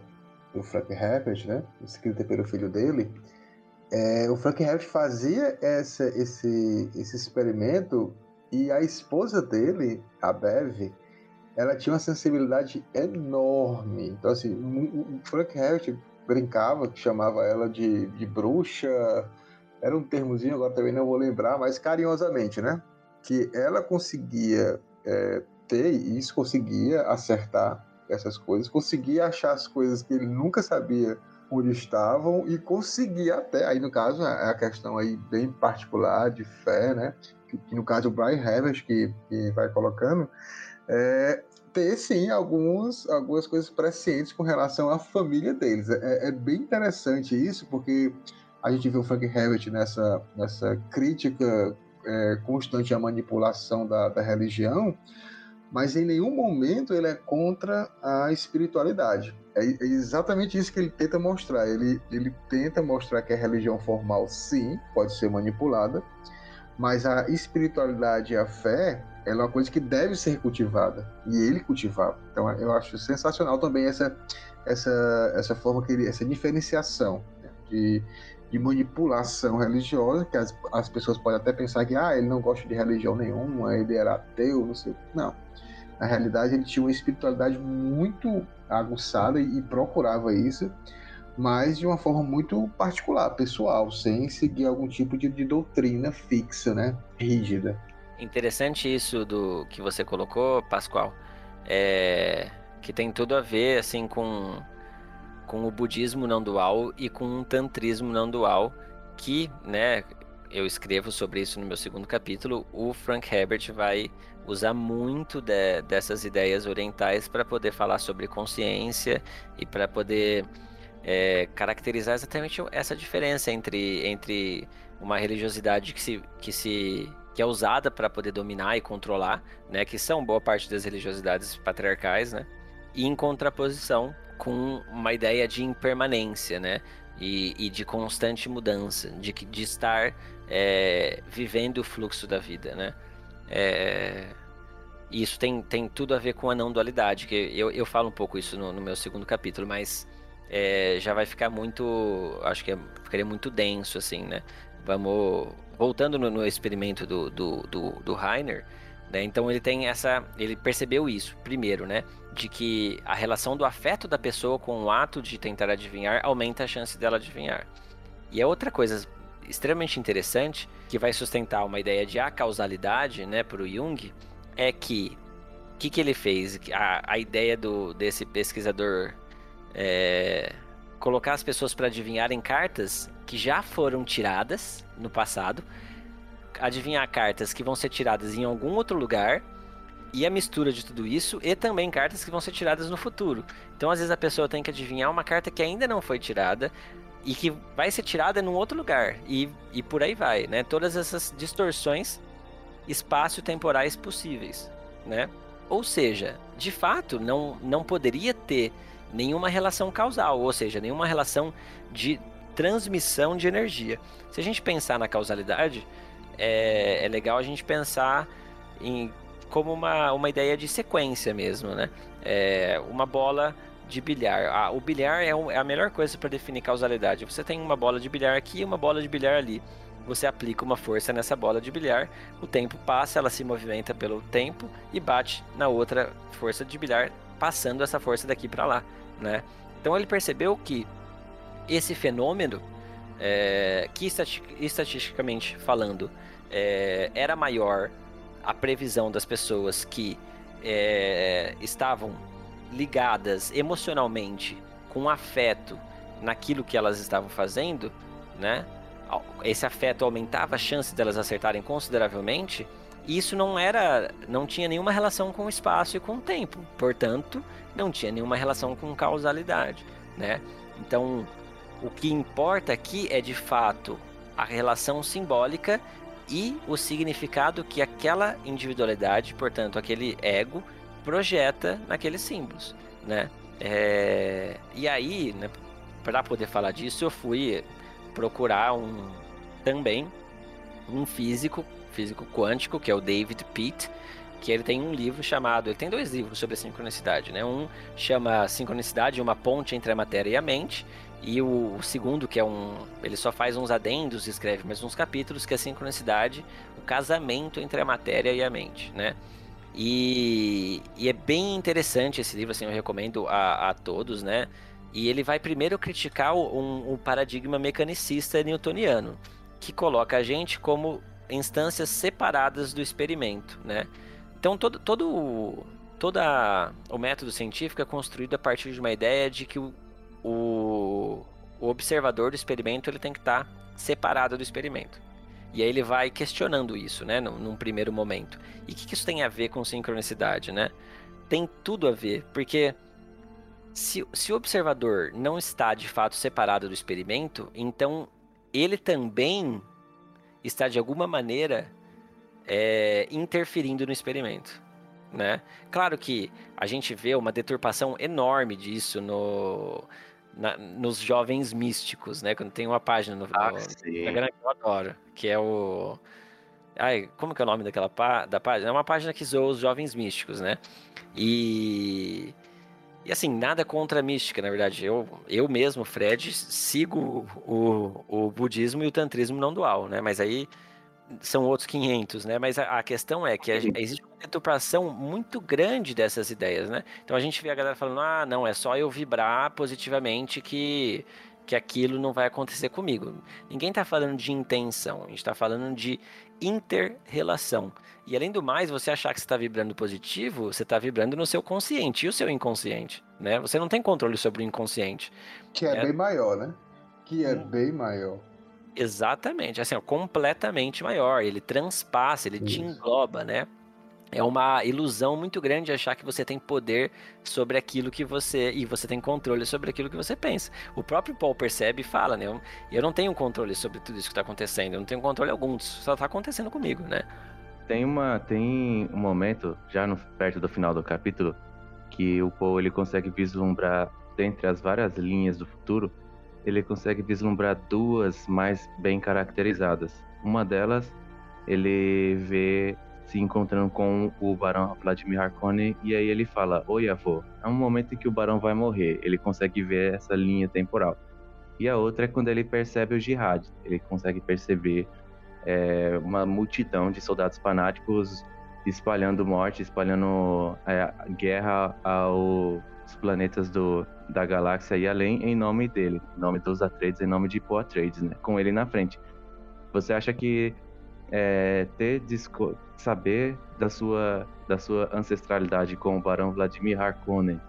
do Frank Herbert, né, escrita pelo filho dele, é, o Frank Herbert fazia essa, esse, esse experimento e a esposa dele, a Bev, ela tinha uma sensibilidade enorme. Então, assim, o Frank Herbert brincava, chamava ela de, de bruxa, era um termozinho, agora também não vou lembrar, mas carinhosamente, né? Que ela conseguia é, ter isso, conseguia acertar essas coisas, conseguia achar as coisas que ele nunca sabia onde estavam e conseguia até, aí no caso é a questão aí bem particular de fé, né? Que, no caso o Brian Herbert que, que vai colocando, é, ter sim alguns, algumas coisas prescientes com relação à família deles. É, é, bem interessante isso, porque a gente vê o Frank Herbert nessa, nessa crítica é, constante à manipulação da, da religião, mas em nenhum momento ele é contra a espiritualidade. É, é exatamente isso que ele tenta mostrar. Ele, ele tenta mostrar que a religião formal, sim, pode ser manipulada, mas a espiritualidade e a fé é uma coisa que deve ser cultivada. E ele cultivava. Então eu acho sensacional também essa, essa, essa forma, que ele, essa diferenciação né, de, de manipulação religiosa, que as, as pessoas podem até pensar que ah, ele não gosta de religião nenhuma, ele era ateu, não sei. Não. Na realidade, ele tinha uma espiritualidade muito aguçada e, e procurava isso, mas de uma forma muito particular, pessoal, sem seguir algum tipo de, de doutrina fixa, né? Rígida. Interessante isso do que você colocou, Pascoal. É, que tem tudo a ver assim com com o budismo não dual e com um tantrismo não dual, que, né, eu escrevo sobre isso no meu segundo capítulo, o Frank Herbert vai usar muito de, dessas ideias orientais para poder falar sobre consciência e para poder é, caracterizar exatamente essa diferença entre, entre uma religiosidade que se, que se que é usada para poder dominar e controlar, né, que são boa parte das religiosidades patriarcais, né, e em contraposição com uma ideia de impermanência, né? E, e de constante mudança, de, de estar é, vivendo o fluxo da vida, né? É, isso tem, tem tudo a ver com a não dualidade, que eu, eu falo um pouco isso no, no meu segundo capítulo, mas é, já vai ficar muito, acho que é, ficaria muito denso, assim, né? Vamos, voltando no, no experimento do, do, do, do Heiner, né? Então ele tem essa, ele percebeu isso primeiro, né? De que a relação do afeto da pessoa com o ato de tentar adivinhar aumenta a chance dela adivinhar. E é outra coisa extremamente interessante que vai sustentar uma ideia de acausalidade, né, para o Jung, é que o que, que ele fez? A, a ideia do desse pesquisador é, colocar as pessoas para adivinharem cartas que já foram tiradas no passado adivinhar cartas que vão ser tiradas em algum outro lugar e a mistura de tudo isso e também cartas que vão ser tiradas no futuro. Então, às vezes a pessoa tem que adivinhar uma carta que ainda não foi tirada e que vai ser tirada num outro lugar e, e por aí vai, né? Todas essas distorções espaço-temporais possíveis, né? Ou seja, de fato, não, não poderia ter nenhuma relação causal, ou seja, nenhuma relação de transmissão de energia. Se a gente pensar na causalidade, é, é legal a gente pensar em como uma, uma ideia de sequência mesmo, né? É, uma bola de bilhar. Ah, o bilhar é, um, é a melhor coisa para definir causalidade. Você tem uma bola de bilhar aqui e uma bola de bilhar ali. Você aplica uma força nessa bola de bilhar, o tempo passa, ela se movimenta pelo tempo e bate na outra força de bilhar, passando essa força daqui para lá, né? Então ele percebeu que esse fenômeno é, que estatisticamente falando é, era maior a previsão das pessoas que é, estavam ligadas emocionalmente com afeto naquilo que elas estavam fazendo, né? Esse afeto aumentava a chance delas acertarem consideravelmente. Isso não era, não tinha nenhuma relação com o espaço e com o tempo. Portanto, não tinha nenhuma relação com causalidade, né? Então, o que importa aqui é de fato a relação simbólica e o significado que aquela individualidade, portanto, aquele ego, projeta naqueles símbolos, né? É... E aí, né, para poder falar disso, eu fui procurar um também um físico, físico quântico, que é o David Pitt, que ele tem um livro chamado, ele tem dois livros sobre a sincronicidade, né? Um chama Sincronicidade, uma ponte entre a matéria e a mente, e o, o, segundo, que é um. Ele só faz uns adendos, escreve mais uns capítulos, que é a sincronicidade, o casamento entre a matéria e a mente, né? E, e é bem interessante esse livro, assim, eu recomendo a, a todos, né? E ele vai primeiro criticar um, um paradigma mecanicista newtoniano, que coloca a gente como instâncias separadas do experimento, né? Então todo, todo, toda o método científico é construído a partir de uma ideia de que o, o, o observador do experimento ele tem que estar tá separado do experimento. E aí ele vai questionando isso, né, num, num primeiro momento. E o que, que, isso tem a ver com sincronicidade, né? Tem tudo a ver, porque se, se o observador não está de fato separado do experimento, então ele também está de alguma maneira é, interferindo no experimento né? Claro que a gente vê uma deturpação enorme disso no, na, nos jovens místicos, né? Quando tem uma página no, ah, no Instagram que eu adoro, que é o Ai, como que é o nome daquela pá, da página? É uma página que zoa os jovens místicos, né? E e assim, nada contra a mística, na verdade. Eu, eu mesmo, Fred, sigo o, o budismo e o tantrismo não dual, né? Mas aí são outros 500, né? Mas a, a questão é que a, existe uma deturpação muito grande dessas ideias, né? Então a gente vê a galera falando, ah, não, é só eu vibrar positivamente que, que aquilo não vai acontecer comigo. Ninguém está falando de intenção, a gente está falando de inter-relação. E além do mais, você achar que você está vibrando positivo, você está vibrando no seu consciente e o seu inconsciente, né? Você não tem controle sobre o inconsciente. Que é, é... bem maior, né? Que é hum. bem maior. Exatamente, assim, ó, completamente maior. Ele transpassa, ele Isso. te engloba, né? É uma ilusão muito grande achar que você tem poder sobre aquilo que você. e você tem controle sobre aquilo que você pensa. O próprio Paul percebe e fala, né? Eu, eu não tenho controle sobre tudo isso que está acontecendo, eu não tenho controle algum, isso só está acontecendo comigo, né? Tem, uma, tem um momento, já no, perto do final do capítulo, que o Paul ele consegue vislumbrar, dentre as várias linhas do futuro, ele consegue vislumbrar duas mais bem caracterizadas. Uma delas, ele vê se encontrando com o Barão Vladimir Harkonnen e aí ele fala: Oi, avô. É um momento em que o Barão vai morrer. Ele consegue ver essa linha temporal. E a outra é quando ele percebe o Jihad. Ele consegue perceber é, uma multidão de soldados fanáticos espalhando morte, espalhando é, guerra ao os planetas do, da galáxia e além em nome dele, em nome dos Atreides, em nome de Poe Atreides, né? Com ele na frente. Você acha que é, ter saber da sua da sua ancestralidade com o Barão Vladimir Harkonnen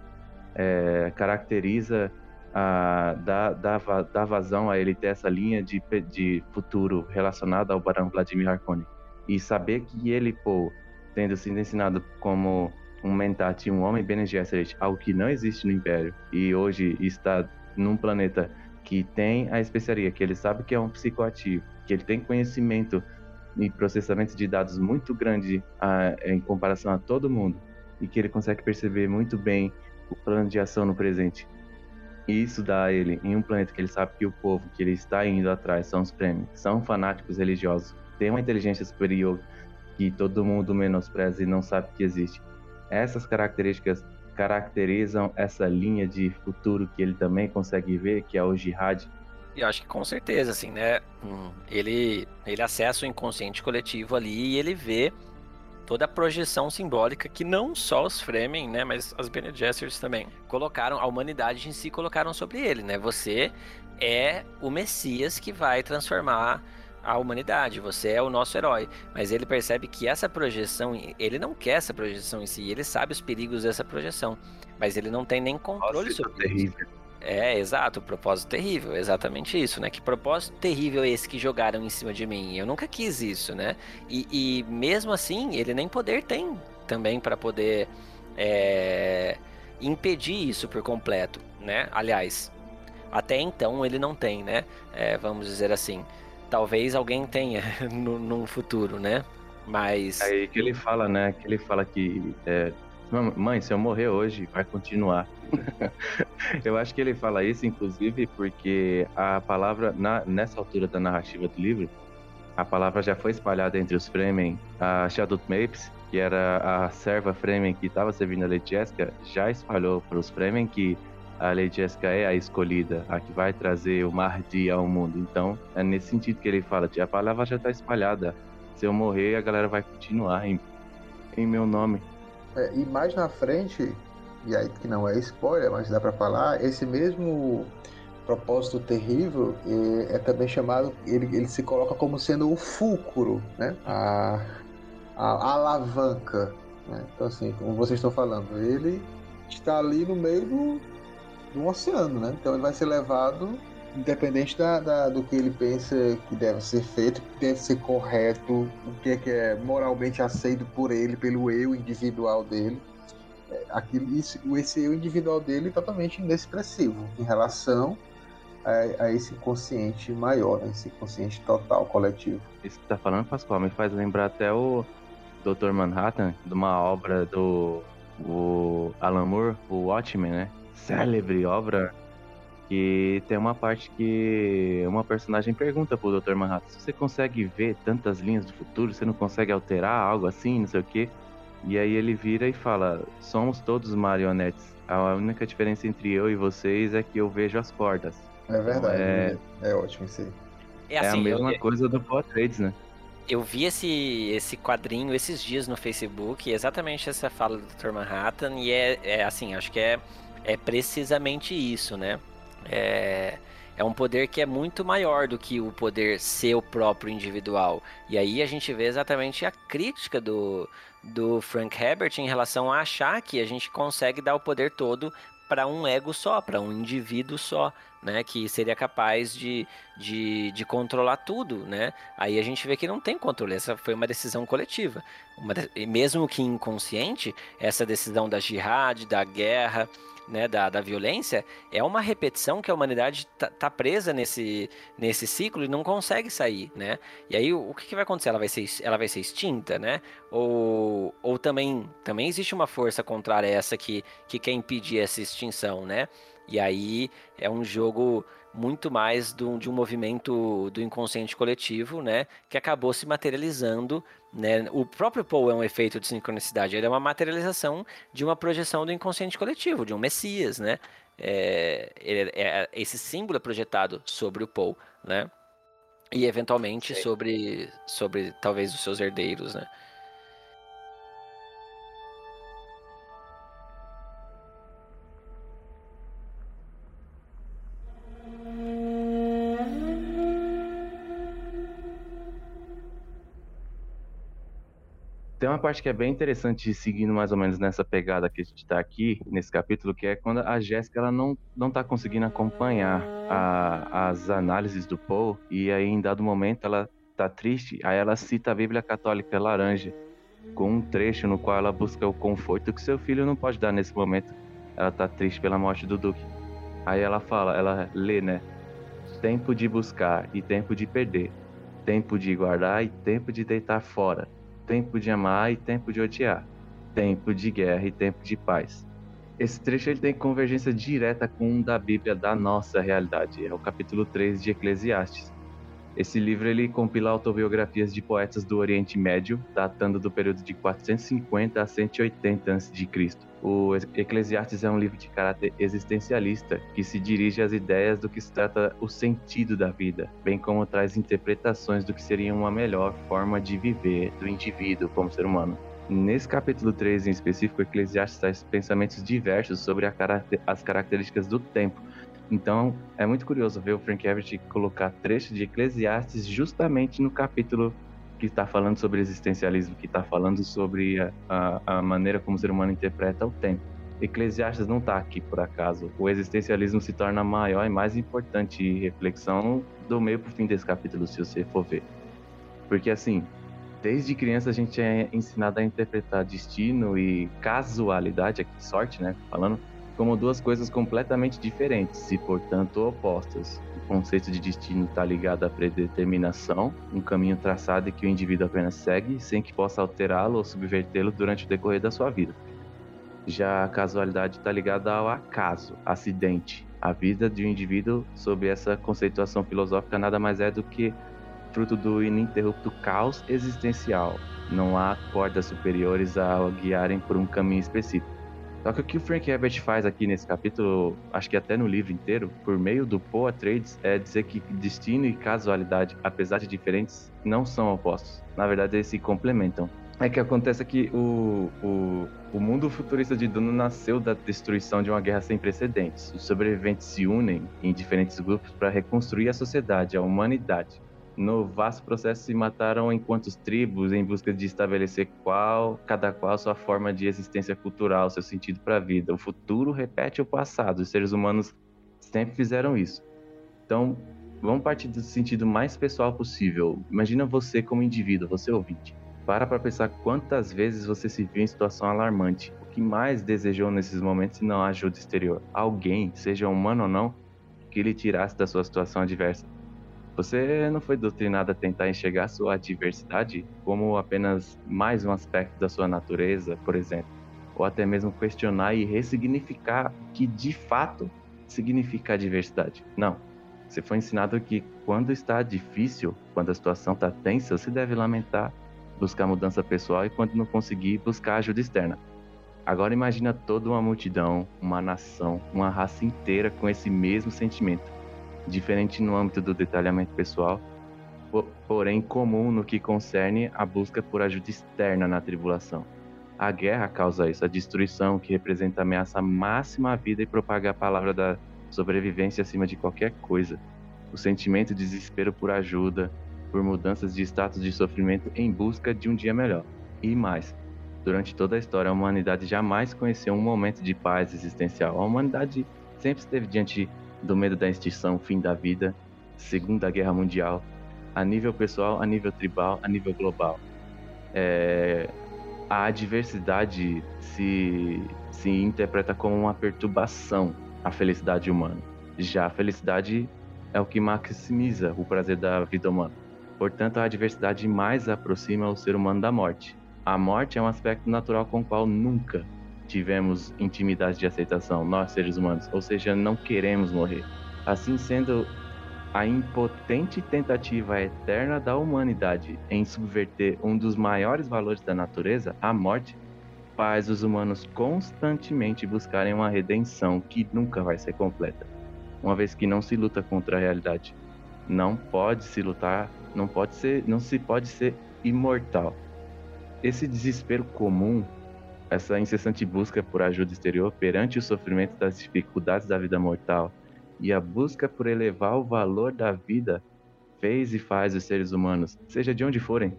é, caracteriza a da, da, da vazão a ele ter essa linha de, de futuro relacionada ao Barão Vladimir Harkonnen e saber que ele, pô, tendo sido ensinado como um Mentat, um homem Bene Gesserit, algo que não existe no Império, e hoje está num planeta que tem a especiaria, que ele sabe que é um psicoativo, que ele tem conhecimento e processamento de dados muito grande a, em comparação a todo mundo, e que ele consegue perceber muito bem o plano de ação no presente. E isso dá a ele, em um planeta que ele sabe que o povo que ele está indo atrás são os prêmios, são fanáticos religiosos, tem uma inteligência superior que todo mundo menospreza e não sabe que existe essas características caracterizam essa linha de futuro que ele também consegue ver, que é o jihad? Eu acho que com certeza, assim, né? Hum, ele, ele acessa o inconsciente coletivo ali e ele vê toda a projeção simbólica que não só os Fremen, né, mas as Bene Gesserit também colocaram, a humanidade em si colocaram sobre ele, né? Você é o Messias que vai transformar a humanidade, você é o nosso herói. Mas ele percebe que essa projeção, ele não quer essa projeção em si, ele sabe os perigos dessa projeção, mas ele não tem nem controle Nossa, sobre é isso. É, exato, propósito terrível, exatamente isso, né? Que propósito terrível é esse que jogaram em cima de mim? Eu nunca quis isso, né? E, e mesmo assim, ele nem poder tem também para poder é, impedir isso por completo, né? Aliás, até então ele não tem, né? É, vamos dizer assim. Talvez alguém tenha no, num futuro, né? Mas. É aí que ele fala, né? Que ele fala que. É, Mãe, se eu morrer hoje, vai continuar. eu acho que ele fala isso, inclusive, porque a palavra, na, nessa altura da narrativa do livro, a palavra já foi espalhada entre os Fremen. A Shadow Mapes, que era a serva Fremen que estava servindo a Lady Jessica, já espalhou para os Fremen que a Lady Jessica é a escolhida, a que vai trazer o Mardi ao mundo. Então, é nesse sentido que ele fala, a palavra já está espalhada. Se eu morrer, a galera vai continuar em, em meu nome. É, e mais na frente, e aí que não é spoiler, mas dá para falar, esse mesmo propósito terrível é, é, também chamado, ele, ele se coloca como sendo o fulcro, né? A, a, a alavanca. Né? Então, assim, como vocês estão falando, ele está ali no meio do, do oceano, né? Então ele vai ser levado, independente da, da, do que ele pensa que deve ser feito, que deve ser correto, o que é, que é moralmente aceito por ele, pelo eu individual dele. É, aquilo, isso, esse eu individual dele é totalmente inexpressivo em relação a, a esse consciente maior, né? esse consciente total, coletivo. Isso que tá falando, Pascoal, me faz lembrar até o Dr. Manhattan, de uma obra do o Alan Moore, o Watchmen, né? célebre obra que tem uma parte que uma personagem pergunta pro Dr. Manhattan se você consegue ver tantas linhas do futuro, você não consegue alterar algo assim, não sei o quê. E aí ele vira e fala: somos todos marionetes. A única diferença entre eu e vocês é que eu vejo as cordas. É verdade. É, é ótimo isso aí. É, assim, é a assim, mesma eu... coisa do Trades, né? Eu vi esse, esse quadrinho esses dias no Facebook, exatamente essa fala do Dr. Manhattan, e é, é assim, acho que é é precisamente isso, né? É, é um poder que é muito maior do que o poder ser o próprio individual. E aí a gente vê exatamente a crítica do, do Frank Herbert em relação a achar que a gente consegue dar o poder todo para um ego só, para um indivíduo só, né? Que seria capaz de, de, de, controlar tudo, né? Aí a gente vê que não tem controle, essa foi uma decisão coletiva. Uma, mesmo que inconsciente, essa decisão da jihad, da guerra, né, da, da violência, é uma repetição que a humanidade tá, tá, presa nesse, nesse ciclo e não consegue sair, né? E aí o, o que, que, vai acontecer? Ela vai ser, ela vai ser extinta, né? Ou, ou também, também existe uma força contrária a essa que, que quer impedir essa extinção, né? E aí é um jogo muito mais do, de um movimento do inconsciente coletivo, né, que acabou se materializando, né, o próprio Paul é um efeito de sincronicidade, ele é uma materialização de uma projeção do inconsciente coletivo, de um Messias, né, é, é, esse símbolo é projetado sobre o Paul, né, e eventualmente sobre, sobre talvez os seus herdeiros, né. Tem uma parte que é bem interessante, seguindo mais ou menos nessa pegada que a gente está aqui, nesse capítulo, que é quando a Jéssica ela não, não tá conseguindo acompanhar a, as análises do Paul, e aí em dado momento ela tá triste, aí ela cita a Bíblia Católica Laranja, com um trecho no qual ela busca o conforto que seu filho não pode dar nesse momento. Ela tá triste pela morte do Duque. Aí ela fala, ela lê, né? Tempo de buscar e tempo de perder. Tempo de guardar e tempo de deitar fora tempo de amar e tempo de odiar, tempo de guerra e tempo de paz. Esse trecho ele tem convergência direta com um da Bíblia da nossa realidade, é o capítulo 3 de Eclesiastes. Esse livro ele compila autobiografias de poetas do Oriente Médio, datando do período de 450 a 180 a.C. O Eclesiastes é um livro de caráter existencialista que se dirige às ideias do que se trata o sentido da vida, bem como traz interpretações do que seria uma melhor forma de viver do indivíduo como ser humano. Nesse capítulo 3 em específico, Eclesiastes traz pensamentos diversos sobre as características do tempo. Então, é muito curioso ver o Frank Everett colocar trecho de Eclesiastes justamente no capítulo que está falando sobre existencialismo, que está falando sobre a, a, a, maneira como o ser humano interpreta o tempo. Eclesiastes não está aqui por acaso. O existencialismo se torna maior e mais importante reflexão do meio para o fim desse capítulo, se você for ver. Porque assim, desde criança a gente é ensinado a interpretar destino e casualidade, aqui sorte, né, falando, como duas coisas completamente diferentes e, portanto, opostas. O conceito de destino está ligado à predeterminação, um caminho traçado que o indivíduo apenas segue, sem que possa alterá-lo ou subvertê-lo durante o decorrer da sua vida. Já a casualidade está ligada ao acaso, acidente. A vida de um indivíduo, sob essa conceituação filosófica, nada mais é do que fruto do ininterrupto caos existencial. Não há cordas superiores a guiarem por um caminho específico. Só que o que o Frank Herbert faz aqui nesse capítulo, acho que até no livro inteiro, por meio do Poa Trades, é dizer que destino e casualidade, apesar de diferentes, não são opostos. Na verdade, eles se complementam. É que acontece que o, o, o mundo futurista de Duna nasceu da destruição de uma guerra sem precedentes. Os sobreviventes se unem em diferentes grupos para reconstruir a sociedade, a humanidade no vasto processo se mataram enquanto tribos em busca de estabelecer qual, cada qual sua forma de existência cultural, seu sentido para a vida. O futuro repete o passado, os seres humanos sempre fizeram isso. Então, vamos partir do sentido mais pessoal possível. Imagina você como indivíduo, você ouvinte. Para para pensar quantas vezes você se viu em situação alarmante. O que mais desejou nesses momentos se não ajuda exterior? Alguém, seja humano ou não, que lhe tirasse da sua situação adversa. Você não foi doutrinado a tentar enxergar sua adversidade como apenas mais um aspecto da sua natureza, por exemplo, ou até mesmo questionar e ressignificar o que de fato significa a diversidade. Não. Você foi ensinado que quando está difícil, quando a situação está tensa, você deve lamentar, buscar mudança pessoal e quando não conseguir, buscar ajuda externa. Agora imagina toda uma multidão, uma nação, uma raça inteira com esse mesmo sentimento diferente no âmbito do detalhamento pessoal, porém comum no que concerne a busca por ajuda externa na tribulação. A guerra causa isso, a destruição que representa a ameaça máxima à vida e propaga a palavra da sobrevivência acima de qualquer coisa. O sentimento de desespero por ajuda, por mudanças de status de sofrimento em busca de um dia melhor. E mais, durante toda a história, a humanidade jamais conheceu um momento de paz existencial. A humanidade sempre esteve diante do medo da extinção, fim da vida, Segunda Guerra Mundial, a nível pessoal, a nível tribal, a nível global. É, a adversidade se, se interpreta como uma perturbação à felicidade humana. Já a felicidade é o que maximiza o prazer da vida humana. Portanto, a adversidade mais aproxima o ser humano da morte. A morte é um aspecto natural com o qual nunca tivemos intimidade de aceitação, nós seres humanos, ou seja, não queremos morrer. Assim sendo, a impotente tentativa eterna da humanidade em subverter um dos maiores valores da natureza, a morte, faz os humanos constantemente buscarem uma redenção que nunca vai ser completa, uma vez que não se luta contra a realidade. Não pode se lutar, não pode ser, não se pode ser imortal. Esse desespero comum essa incessante busca por ajuda exterior perante o sofrimento das dificuldades da vida mortal e a busca por elevar o valor da vida fez e faz os seres humanos, seja de onde forem,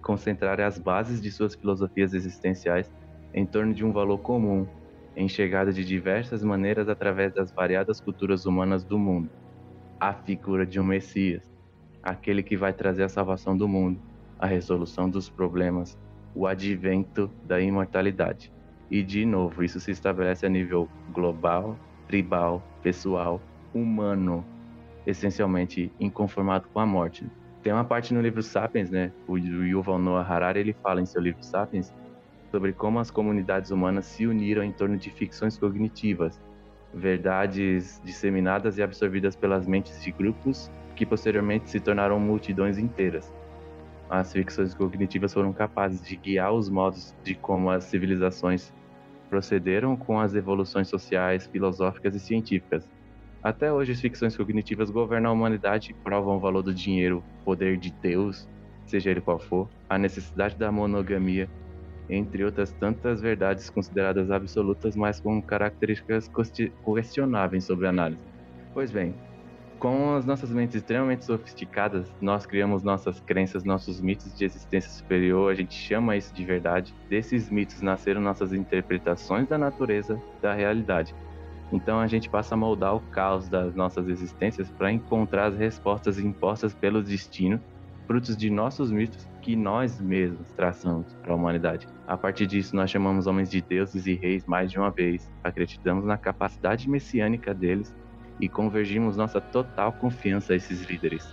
concentrar as bases de suas filosofias existenciais em torno de um valor comum, enxergado de diversas maneiras através das variadas culturas humanas do mundo. A figura de um Messias, aquele que vai trazer a salvação do mundo, a resolução dos problemas, o advento da imortalidade. E, de novo, isso se estabelece a nível global, tribal, pessoal, humano, essencialmente inconformado com a morte. Tem uma parte no livro Sapiens, né? O Yuval Noah Harari ele fala em seu livro Sapiens sobre como as comunidades humanas se uniram em torno de ficções cognitivas, verdades disseminadas e absorvidas pelas mentes de grupos que posteriormente se tornaram multidões inteiras as ficções cognitivas foram capazes de guiar os modos de como as civilizações procederam com as evoluções sociais, filosóficas e científicas. Até hoje, as ficções cognitivas governam a humanidade e provam o valor do dinheiro, poder de Deus, seja ele qual for, a necessidade da monogamia entre outras tantas verdades consideradas absolutas, mas com características questionáveis sobre a análise. Pois bem, com as nossas mentes extremamente sofisticadas, nós criamos nossas crenças, nossos mitos de existência superior, a gente chama isso de verdade. Desses mitos nasceram nossas interpretações da natureza, da realidade. Então a gente passa a moldar o caos das nossas existências para encontrar as respostas impostas pelo destino, frutos de nossos mitos que nós mesmos traçamos para a humanidade. A partir disso, nós chamamos homens de deuses e reis mais de uma vez, acreditamos na capacidade messiânica deles e convergimos nossa total confiança a esses líderes.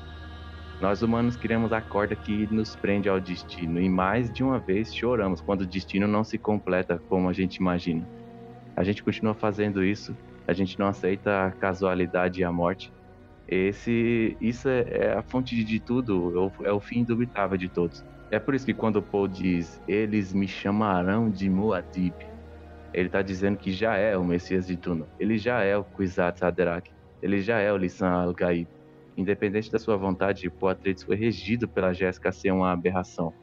Nós humanos criamos a corda que nos prende ao destino e mais de uma vez choramos quando o destino não se completa como a gente imagina. A gente continua fazendo isso, a gente não aceita a casualidade e a morte. Esse, isso é, é a fonte de tudo, é o, é o fim indubitável de todos. É por isso que quando Paul diz, eles me chamarão de Muad'Dib, ele está dizendo que já é o Messias de Tuno. Ele já é o Kwisatz Haderach. Ele já é o Lissan Al-Gaib. Independente da sua vontade, Atreides foi regido pela Jéssica ser uma aberração.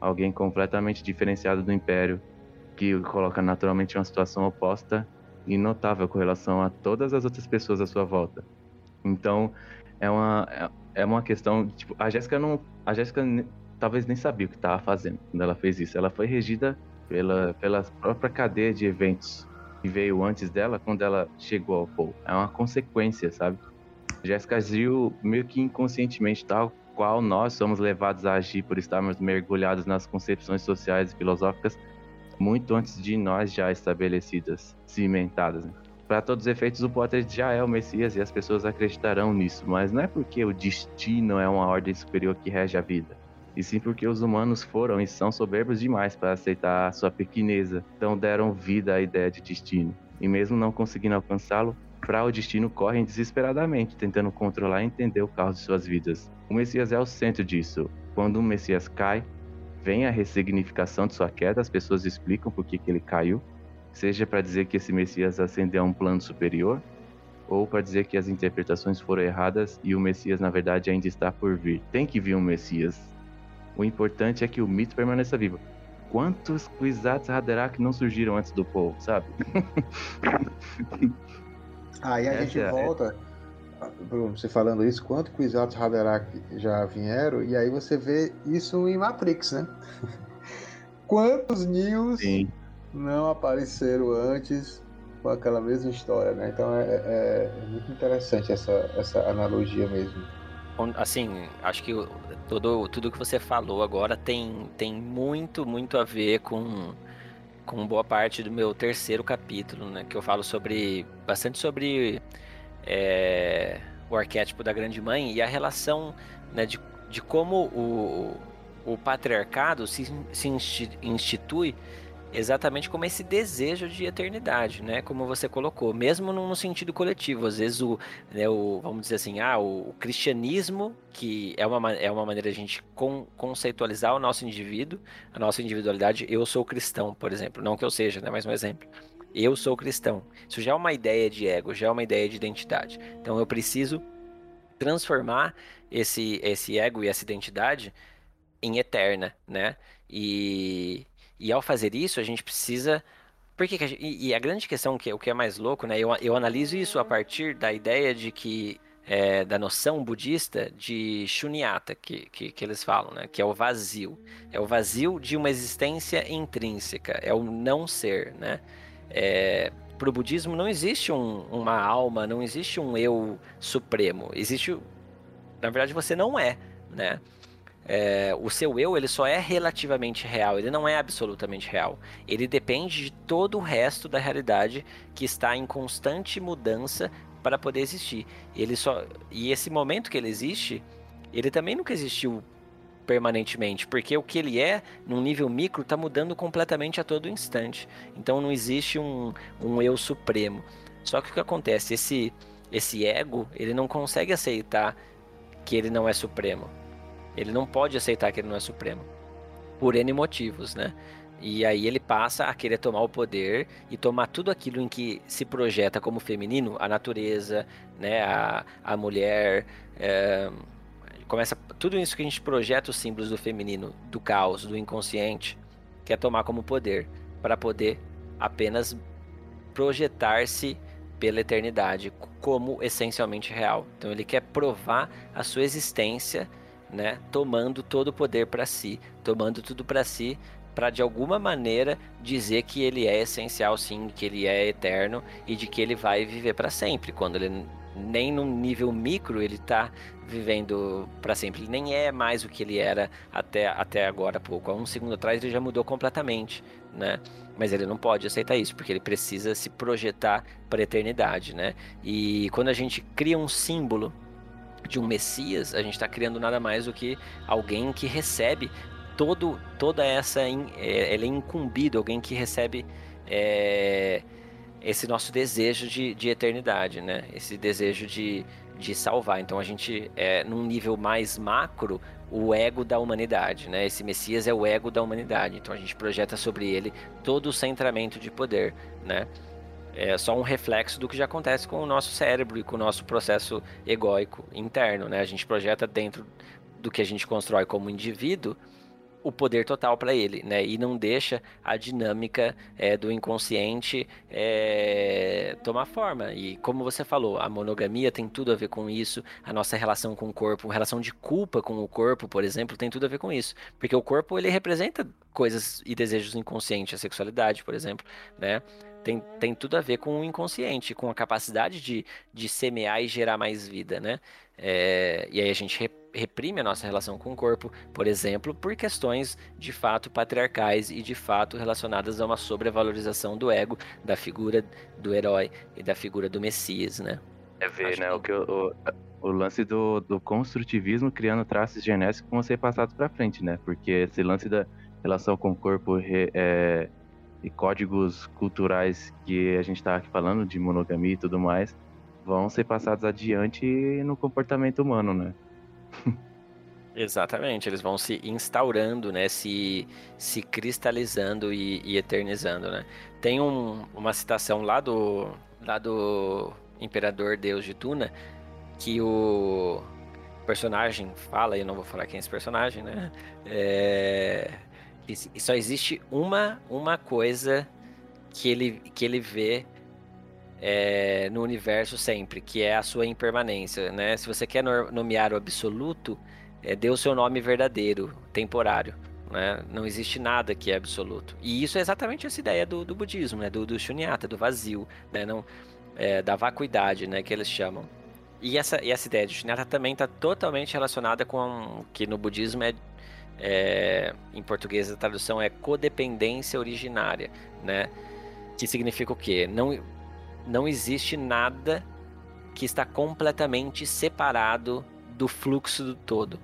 Alguém completamente diferenciado do Império, que o coloca naturalmente em uma situação oposta e notável com relação a todas as outras pessoas à sua volta. Então, é uma, é uma questão, tipo, a Jéssica não, a Jéssica talvez nem sabia o que estava fazendo quando ela fez isso. Ela foi regida pela, pela própria cadeia de eventos que veio antes dela, quando ela chegou ao Paul. É uma consequência, sabe? Jéssica agiu meio que inconscientemente, tal qual nós somos levados a agir por estarmos mergulhados nas concepções sociais e filosóficas muito antes de nós já estabelecidas, cimentadas. Né? Para todos os efeitos, o Potter já é o Messias e as pessoas acreditarão nisso, mas não é porque o destino é uma ordem superior que rege a vida e sim porque os humanos foram e são soberbos demais para aceitar sua pequeneza, então deram vida à ideia de destino. E mesmo não conseguindo alcançá-lo, para o destino correm desesperadamente, tentando controlar e entender o caos de suas vidas. O Messias é o centro disso. Quando um Messias cai, vem a ressignificação de sua queda, as pessoas explicam por que, que ele caiu, seja para dizer que esse Messias ascendeu a um plano superior, ou para dizer que as interpretações foram erradas e o Messias, na verdade, ainda está por vir. Tem que vir um Messias, o importante é que o mito permaneça vivo. Quantos Kwisatz Haderach não surgiram antes do Paul, sabe? Aí a Essa gente é... volta, Bruno, você falando isso, quantos Kwisatz Haderach já vieram, e aí você vê isso em Matrix, né? Quantos News Sim. não apareceram antes com aquela mesma história, né? Então é, é, é muito interessante essa, essa analogia mesmo assim, acho que tudo, tudo que você falou agora tem, tem muito, muito a ver com, com boa parte do meu terceiro capítulo, né? Que eu falo sobre. bastante sobre é, o arquétipo da grande mãe e a relação né, de, de como o, o patriarcado se, se institui exatamente como esse desejo de eternidade, né? Como você colocou, mesmo no sentido coletivo. Às vezes o, né, o vamos dizer assim, ah, o, o, cristianismo, que é uma, é uma maneira de a gente con, conceitualizar o nosso indivíduo, a nossa individualidade. Eu sou cristão, por exemplo. Não que eu seja, né? Mais um exemplo. Eu sou cristão. Isso já é uma ideia de ego, já é uma ideia de identidade. Então eu preciso transformar esse, esse ego e essa identidade em eterna, né? E, e ao fazer isso, a gente precisa. Porque que a gente... e, a grande questão, que o que é mais louco, né? Eu, eu analiso isso a partir da ideia de que. É, da noção budista de shunyata, que, que, que, eles falam, né? Que é o vazio. É o vazio de uma existência intrínseca, é o não ser, né? É, para o budismo não existe um, uma alma, não existe um eu supremo. Existe, na verdade, você não é, né? É, o seu eu ele só é relativamente real, ele não é absolutamente real. Ele depende de todo o resto da realidade que está em constante mudança para poder existir. Ele só e esse momento que ele existe, ele também nunca existiu permanentemente, porque o que ele é num nível micro está mudando completamente a todo instante. Então não existe um, um eu supremo. Só que o que acontece, esse esse ego, ele não consegue aceitar que ele não é supremo. Ele não pode aceitar que ele não é supremo. Por N motivos, né? E aí ele passa a querer tomar o poder e tomar tudo aquilo em que se projeta como feminino, a natureza, né, a, a mulher, é, começa tudo isso que a gente projeta os símbolos do feminino, do caos, do inconsciente, quer tomar como poder para poder apenas projetar-se pela eternidade como essencialmente real. Então ele quer provar a sua existência, né, tomando todo o poder para si, tomando tudo para si, para de alguma maneira dizer que ele é essencial sim, que ele é eterno e de que ele vai viver para sempre, quando ele nem num nível micro ele está vivendo para sempre. Ele nem é mais o que ele era até, até agora há pouco. Há um segundo atrás ele já mudou completamente, né? Mas ele não pode aceitar isso, porque ele precisa se projetar para a eternidade, né? E quando a gente cria um símbolo de um Messias, a gente está criando nada mais do que alguém que recebe todo, toda essa. É, ele é incumbido, alguém que recebe. É, esse nosso desejo de, de eternidade, né? Esse desejo de, de salvar. Então a gente, é, num nível mais macro, o ego da humanidade, né? Esse Messias é o ego da humanidade. Então a gente projeta sobre ele todo o centramento de poder, né? É só um reflexo do que já acontece com o nosso cérebro e com o nosso processo egóico interno, né? A gente projeta dentro do que a gente constrói como indivíduo o poder total para ele, né? E não deixa a dinâmica é, do inconsciente é, tomar forma. E como você falou, a monogamia tem tudo a ver com isso. A nossa relação com o corpo, relação de culpa com o corpo, por exemplo, tem tudo a ver com isso, porque o corpo ele representa coisas e desejos inconscientes, a sexualidade, por exemplo, né? Tem, tem tudo a ver com o inconsciente, com a capacidade de, de semear e gerar mais vida, né? É, e aí a gente reprime a nossa relação com o corpo, por exemplo, por questões de fato patriarcais e de fato relacionadas a uma sobrevalorização do ego, da figura do herói e da figura do Messias, né? É ver, Acho né? Que... O, que o, o lance do, do construtivismo criando traços genéticos que vão ser passados para frente, né? Porque esse lance da relação com o corpo é, e códigos culturais que a gente está aqui falando de monogamia e tudo mais vão ser passados adiante no comportamento humano, né? Exatamente, eles vão se instaurando, né, se, se cristalizando e, e eternizando, né. Tem um, uma citação lá do, lá do Imperador Deus de Tuna, que o personagem fala, e eu não vou falar quem é esse personagem, né, é, só existe uma, uma coisa que ele, que ele vê é, no universo sempre, que é a sua impermanência, né? Se você quer nomear o absoluto, é, dê o seu nome verdadeiro, temporário. Né? Não existe nada que é absoluto. E isso é exatamente essa ideia do, do budismo, né? do, do shunyata, do vazio, né? Não, é, da vacuidade, né? que eles chamam. E essa, e essa ideia de shunyata também está totalmente relacionada com o que no budismo é, é, em português a tradução é codependência originária, né? Que significa o quê? Não, não existe nada que está completamente separado do fluxo do todo.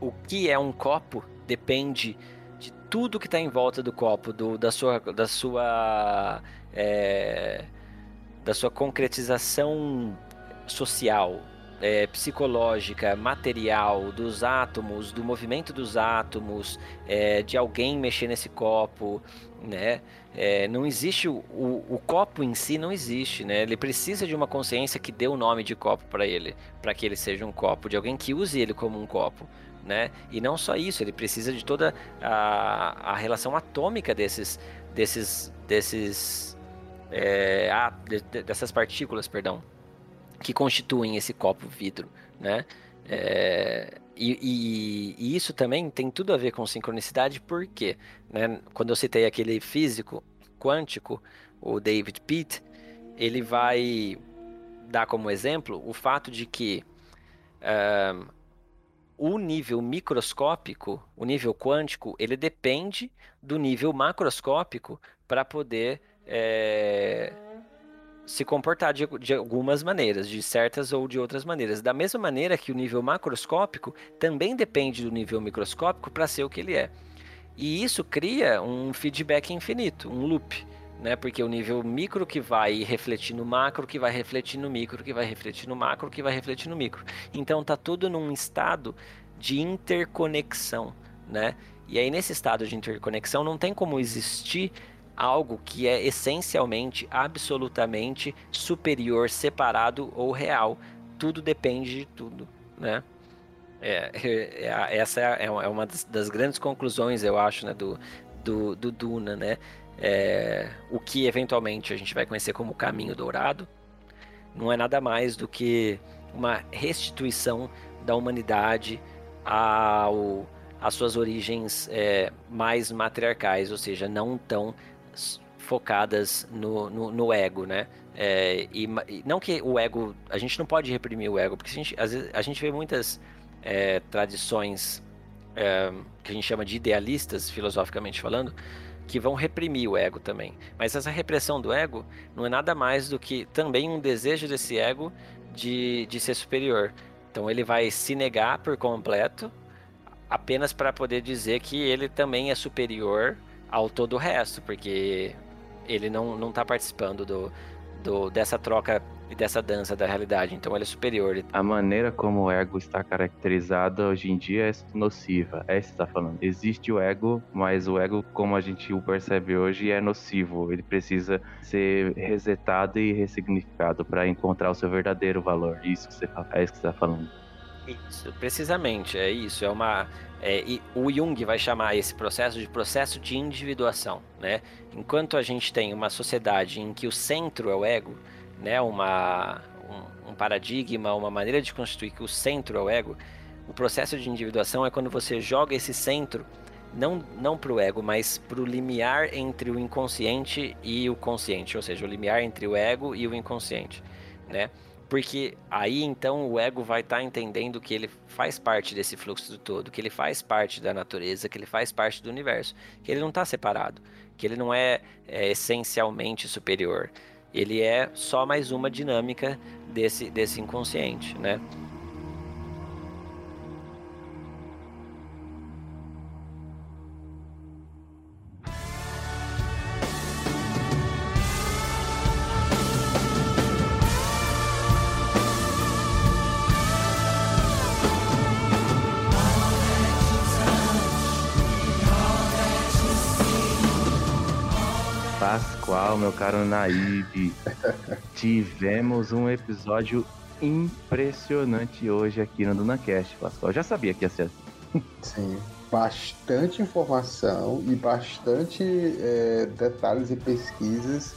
O que é um copo depende de tudo que está em volta do copo, do, da sua, da sua, é, da sua concretização social, é, psicológica, material, dos átomos, do movimento dos átomos, é, de alguém mexer nesse copo, né? É, não existe o, o, o, copo em si não existe, né? Ele precisa de uma consciência que dê o nome de copo para ele, para que ele seja um copo, de alguém que use ele como um copo, né? E não só isso, ele precisa de toda a, a relação atômica desses, desses, desses, é, ah, de, dessas partículas, perdão, que constituem esse copo vidro, né? É, e, e, e, isso também tem tudo a ver com sincronicidade, porque né, quando eu citei aquele físico quântico, o David Pitt, ele vai dar como exemplo o fato de que um, o nível microscópico, o nível quântico, ele depende do nível macroscópico para poder é, se comportar de, de, algumas maneiras, de certas ou de outras maneiras. Da mesma maneira que o nível macroscópico também depende do nível microscópico para ser o que ele é. E isso cria um feedback infinito, um loop, né? Porque o nível micro que vai refletir no macro, que vai refletir no micro, que vai refletir no macro, que vai refletir no micro. Então tá tudo num estado de interconexão, né? E aí nesse estado de interconexão não tem como existir algo que é essencialmente, absolutamente superior, separado ou real. Tudo depende de tudo, né? É, é, essa é, é, uma das, das, grandes conclusões, eu acho, né, do, do, do Duna, né? É, o que eventualmente a gente vai conhecer como caminho dourado, não é nada mais do que uma restituição da humanidade ao, às suas origens é, mais matriarcais, ou seja, não tão focadas no, no, no ego, né? É, e, não que o ego, a gente não pode reprimir o ego, porque a gente, às vezes, a gente vê muitas é, tradições é, que a gente chama de idealistas, filosoficamente falando, que vão reprimir o ego também. Mas essa repressão do ego não é nada mais do que também um desejo desse ego de, de ser superior. Então ele vai se negar por completo apenas para poder dizer que ele também é superior ao todo o resto, porque ele não, não tá participando do, do, dessa troca e dessa dança da realidade. Então ele é superior. A maneira como o ego está caracterizado hoje em dia é nociva. É isso que está falando. Existe o ego, mas o ego, como a gente o percebe hoje, é nocivo. Ele precisa ser resetado e ressignificado para encontrar o seu verdadeiro valor. Isso que você fala. É isso que você está falando. Isso, precisamente, é isso. É uma. É, o Jung vai chamar esse processo de processo de individuação, né? Enquanto a gente tem uma sociedade em que o centro é o ego, né, uma, um, um, paradigma, uma maneira de constituir que o centro é o ego, o processo de individuação é quando você joga esse centro não, não para o ego, mas para o limiar entre o inconsciente e o consciente, ou seja, o limiar entre o ego e o inconsciente, né? Porque aí então o ego vai estar tá entendendo que ele faz parte desse fluxo do todo, que ele faz parte da natureza, que ele faz parte do universo, que ele não está separado, que ele não é, é essencialmente superior ele é só mais uma dinâmica desse, desse inconsciente, né? Pascoal, meu caro Naíbe. Tivemos um episódio impressionante hoje aqui no DunaCast, Pascoal. Eu já sabia que ia ser assim. Sim, bastante informação e bastante é, detalhes e pesquisas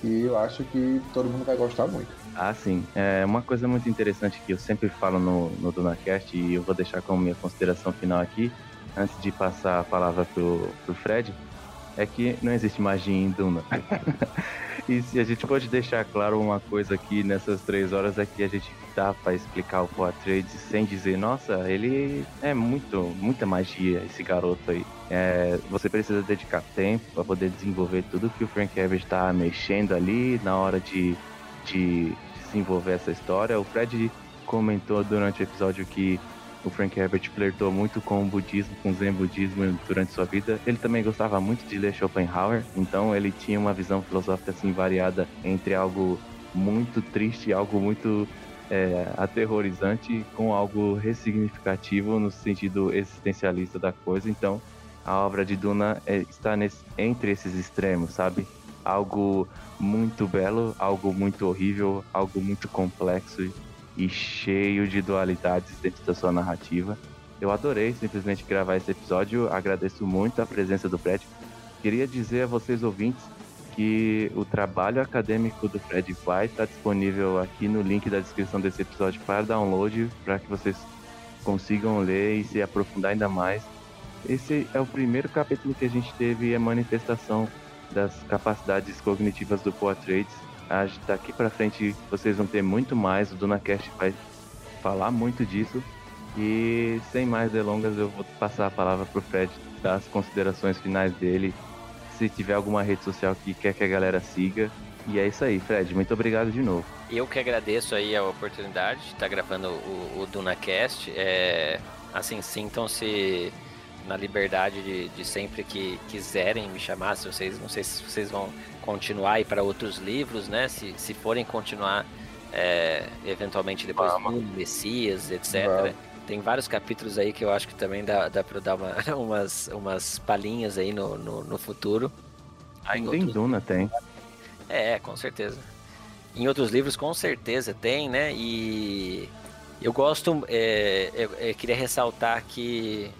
que eu acho que todo mundo vai gostar muito. Ah, sim. É uma coisa muito interessante que eu sempre falo no, no DunaCast e eu vou deixar como minha consideração final aqui, antes de passar a palavra pro, pro Fred, é que não existe magia em Duna. e se a gente pode deixar claro uma coisa aqui nessas três horas é que a gente dá para explicar o Poitrades sem dizer, nossa, ele é muito, muita magia, esse garoto aí. É, você precisa dedicar tempo para poder desenvolver tudo que o Frank Herbert está mexendo ali na hora de, de desenvolver essa história. O Fred comentou durante o episódio que o Frank Herbert flertou muito com o budismo, com o zen budismo durante sua vida. Ele também gostava muito de ler Schopenhauer, então ele tinha uma visão filosófica assim variada entre algo muito triste algo muito é, aterrorizante com algo ressignificativo no sentido existencialista da coisa. Então, a obra de Duna é, está nesse, entre esses extremos, sabe? Algo muito belo, algo muito horrível, algo muito complexo e cheio de dualidades dentro da sua narrativa. Eu adorei simplesmente gravar esse episódio, agradeço muito a presença do Fred. Queria dizer a vocês ouvintes que o trabalho acadêmico do Fred vai estar disponível aqui no link da descrição desse episódio para download, para que vocês consigam ler e se aprofundar ainda mais. Esse é o primeiro capítulo que a gente teve a manifestação das capacidades cognitivas do Poa Trades daqui para frente vocês vão ter muito mais. O DunaCast vai falar muito disso. E sem mais delongas, eu vou passar a palavra pro Fred dar as considerações finais dele. Se tiver alguma rede social que quer que a galera siga. E é isso aí, Fred. Muito obrigado de novo. Eu que agradeço aí a oportunidade de estar gravando o, o DunaCast. É, assim, sintam-se na liberdade de, de, sempre que quiserem me chamar. Se vocês, não sei se vocês vão continuar aí para outros livros, né? Se, se forem continuar é, eventualmente depois do Messias, etc. Vamos. Tem vários capítulos aí que eu acho que também dá, dá para dar uma, umas, umas palhinhas aí no, no, no futuro. Ainda tem Duna, tem. É, com certeza. Em outros livros, com certeza tem, né? E eu gosto, é, eu, eu, queria ressaltar que,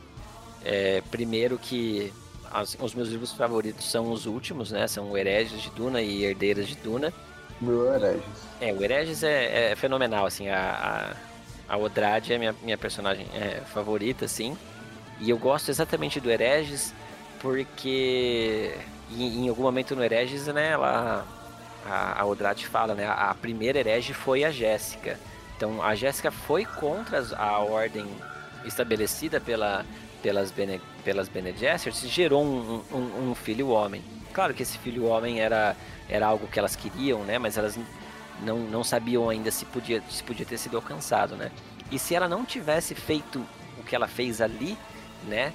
é, primeiro, que as, os meus livros favoritos são os últimos, né? São o Hereges de Duna e Herdeiras de Duna. Meu Hereges. É, o Hereges é, é fenomenal, assim, a, a, a Odrade é minha, minha personagem é, favorita, assim. E eu gosto exatamente do Hereges porque em, em algum momento no Hereges, né, ela, a, a Odrade fala, né, a, a primeira herege foi a Jéssica. Então a Jéssica foi contra a ordem estabelecida pela, pelas, Bene, pelas Bene Gesserit gerou um, um, um, filho homem. Claro que esse filho homem era, era algo que elas queriam, né? Mas elas não, não sabiam ainda se podia, se podia ter sido alcançado, né? E se ela não tivesse feito o que ela fez ali, né?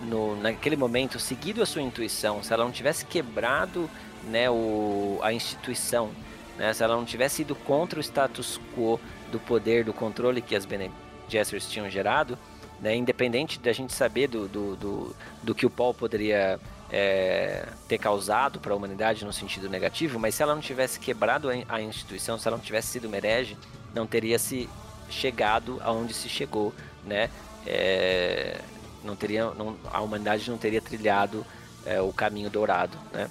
No, naquele momento, seguido a sua intuição, se ela não tivesse quebrado né, o, a instituição, né, se ela não tivesse ido contra o status quo do poder, do controle que as Bene Gesserit tinham gerado, né, independente da gente saber do, do, do, do que o Paul poderia é, ter causado para a humanidade no sentido negativo, mas se ela não tivesse quebrado a instituição, se ela não tivesse sido uma herege, não teria se chegado aonde se chegou, né? É, não teria, não, a humanidade não teria trilhado é, o caminho dourado, né?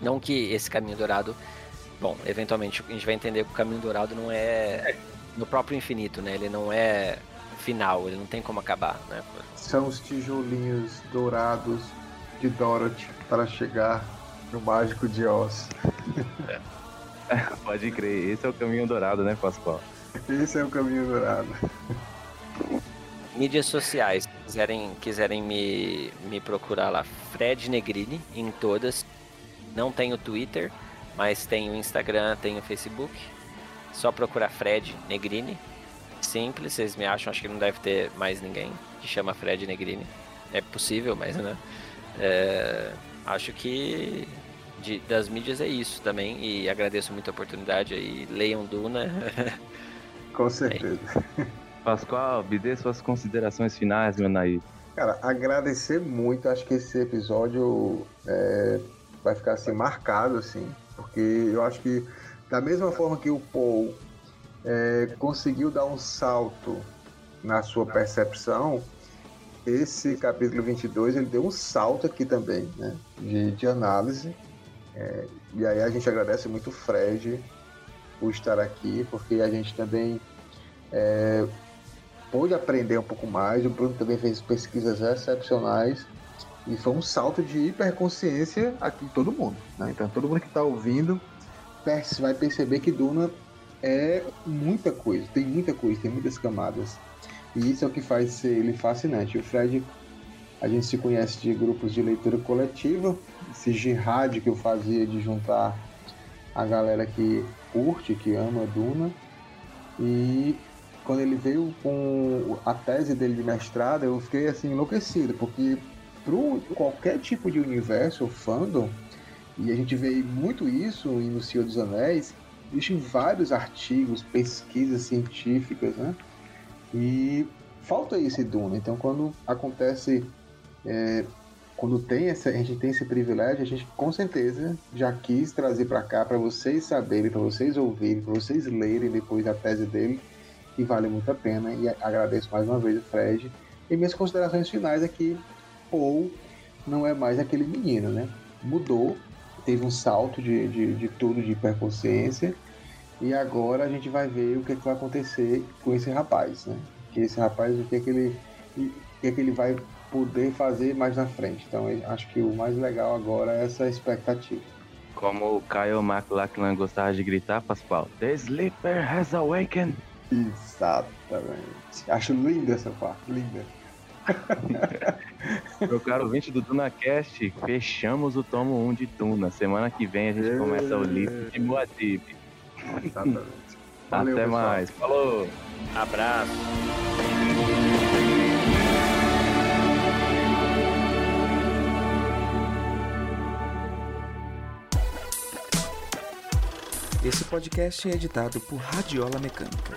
Não que esse caminho dourado, bom, eventualmente a gente vai entender que o caminho dourado não é no próprio infinito, né? Ele não é final, ele não tem como acabar, né? São os tijolinhos dourados de Dorothy para chegar no mágico de Oz. É. Pode crer, esse é o caminho dourado, né, Pascoal? Esse é o caminho dourado. Mídias sociais, quiserem, quiserem me, me procurar lá, Fred Negrini, em todas. Não tenho Twitter, mas tenho Instagram, tenho Facebook. Só procurar Fred Negrini. Simples, vocês me acham, acho que não deve ter mais ninguém que chama Fred Negrini. É possível, mas né? É, acho que de, das mídias é isso também. E agradeço muito a oportunidade aí. Leiam Duna. Com certeza. É. Pascoal, me dê suas considerações finais, meu Naí. Cara, agradecer muito. Acho que esse episódio é, vai ficar assim marcado, assim, porque eu acho que da mesma forma que o Paul é, conseguiu dar um salto na sua percepção, esse capítulo 22 ele deu um salto aqui também, né, de, de análise. É, e aí a gente agradece muito o Fred por estar aqui, porque a gente também é, pôde aprender um pouco mais. O Bruno também fez pesquisas excepcionais e foi um salto de hiperconsciência aqui em todo mundo. Né? Então todo mundo que está ouvindo vai perceber que Duna é muita coisa, tem muita coisa, tem muitas camadas. E isso é o que faz ele fascinante. O Fred, a gente se conhece de grupos de leitura coletiva, esse jihad que eu fazia de juntar a galera que curte, que ama Duna. E quando ele veio com a tese dele de mestrado, eu fiquei assim enlouquecido, porque para qualquer tipo de universo, fandom, e a gente vê muito isso no Senhor dos Anéis, existem vários artigos, pesquisas científicas, né? E falta isso em Duna. Então, quando acontece, é, quando tem essa, a gente tem esse privilégio, a gente com certeza já quis trazer para cá para vocês saberem, para vocês ouvirem, para vocês lerem depois a tese dele que vale muito a pena. E agradeço mais uma vez o Fred. E minhas considerações finais é Paul não é mais aquele menino, né? Mudou, teve um salto de, de, de tudo, de hiperconsciência. E agora a gente vai ver o que, é que vai acontecer com esse rapaz, né? Que esse rapaz, o que é que ele, o que é que ele vai poder fazer mais na frente. Então, acho que o mais legal agora é essa expectativa. Como o Kyle McLachlan gostava de gritar, Pascoal, The Sleeper has awakened. Exatamente. Acho linda essa parte, linda. Meu caro ouvinte do DunaCast, fechamos o tomo 1 de Duna. Semana que vem a gente começa o livro de. Exatamente. Valeu, Até pessoal. mais. Falou. Abraço. Esse podcast é editado por Radiola Mecânica.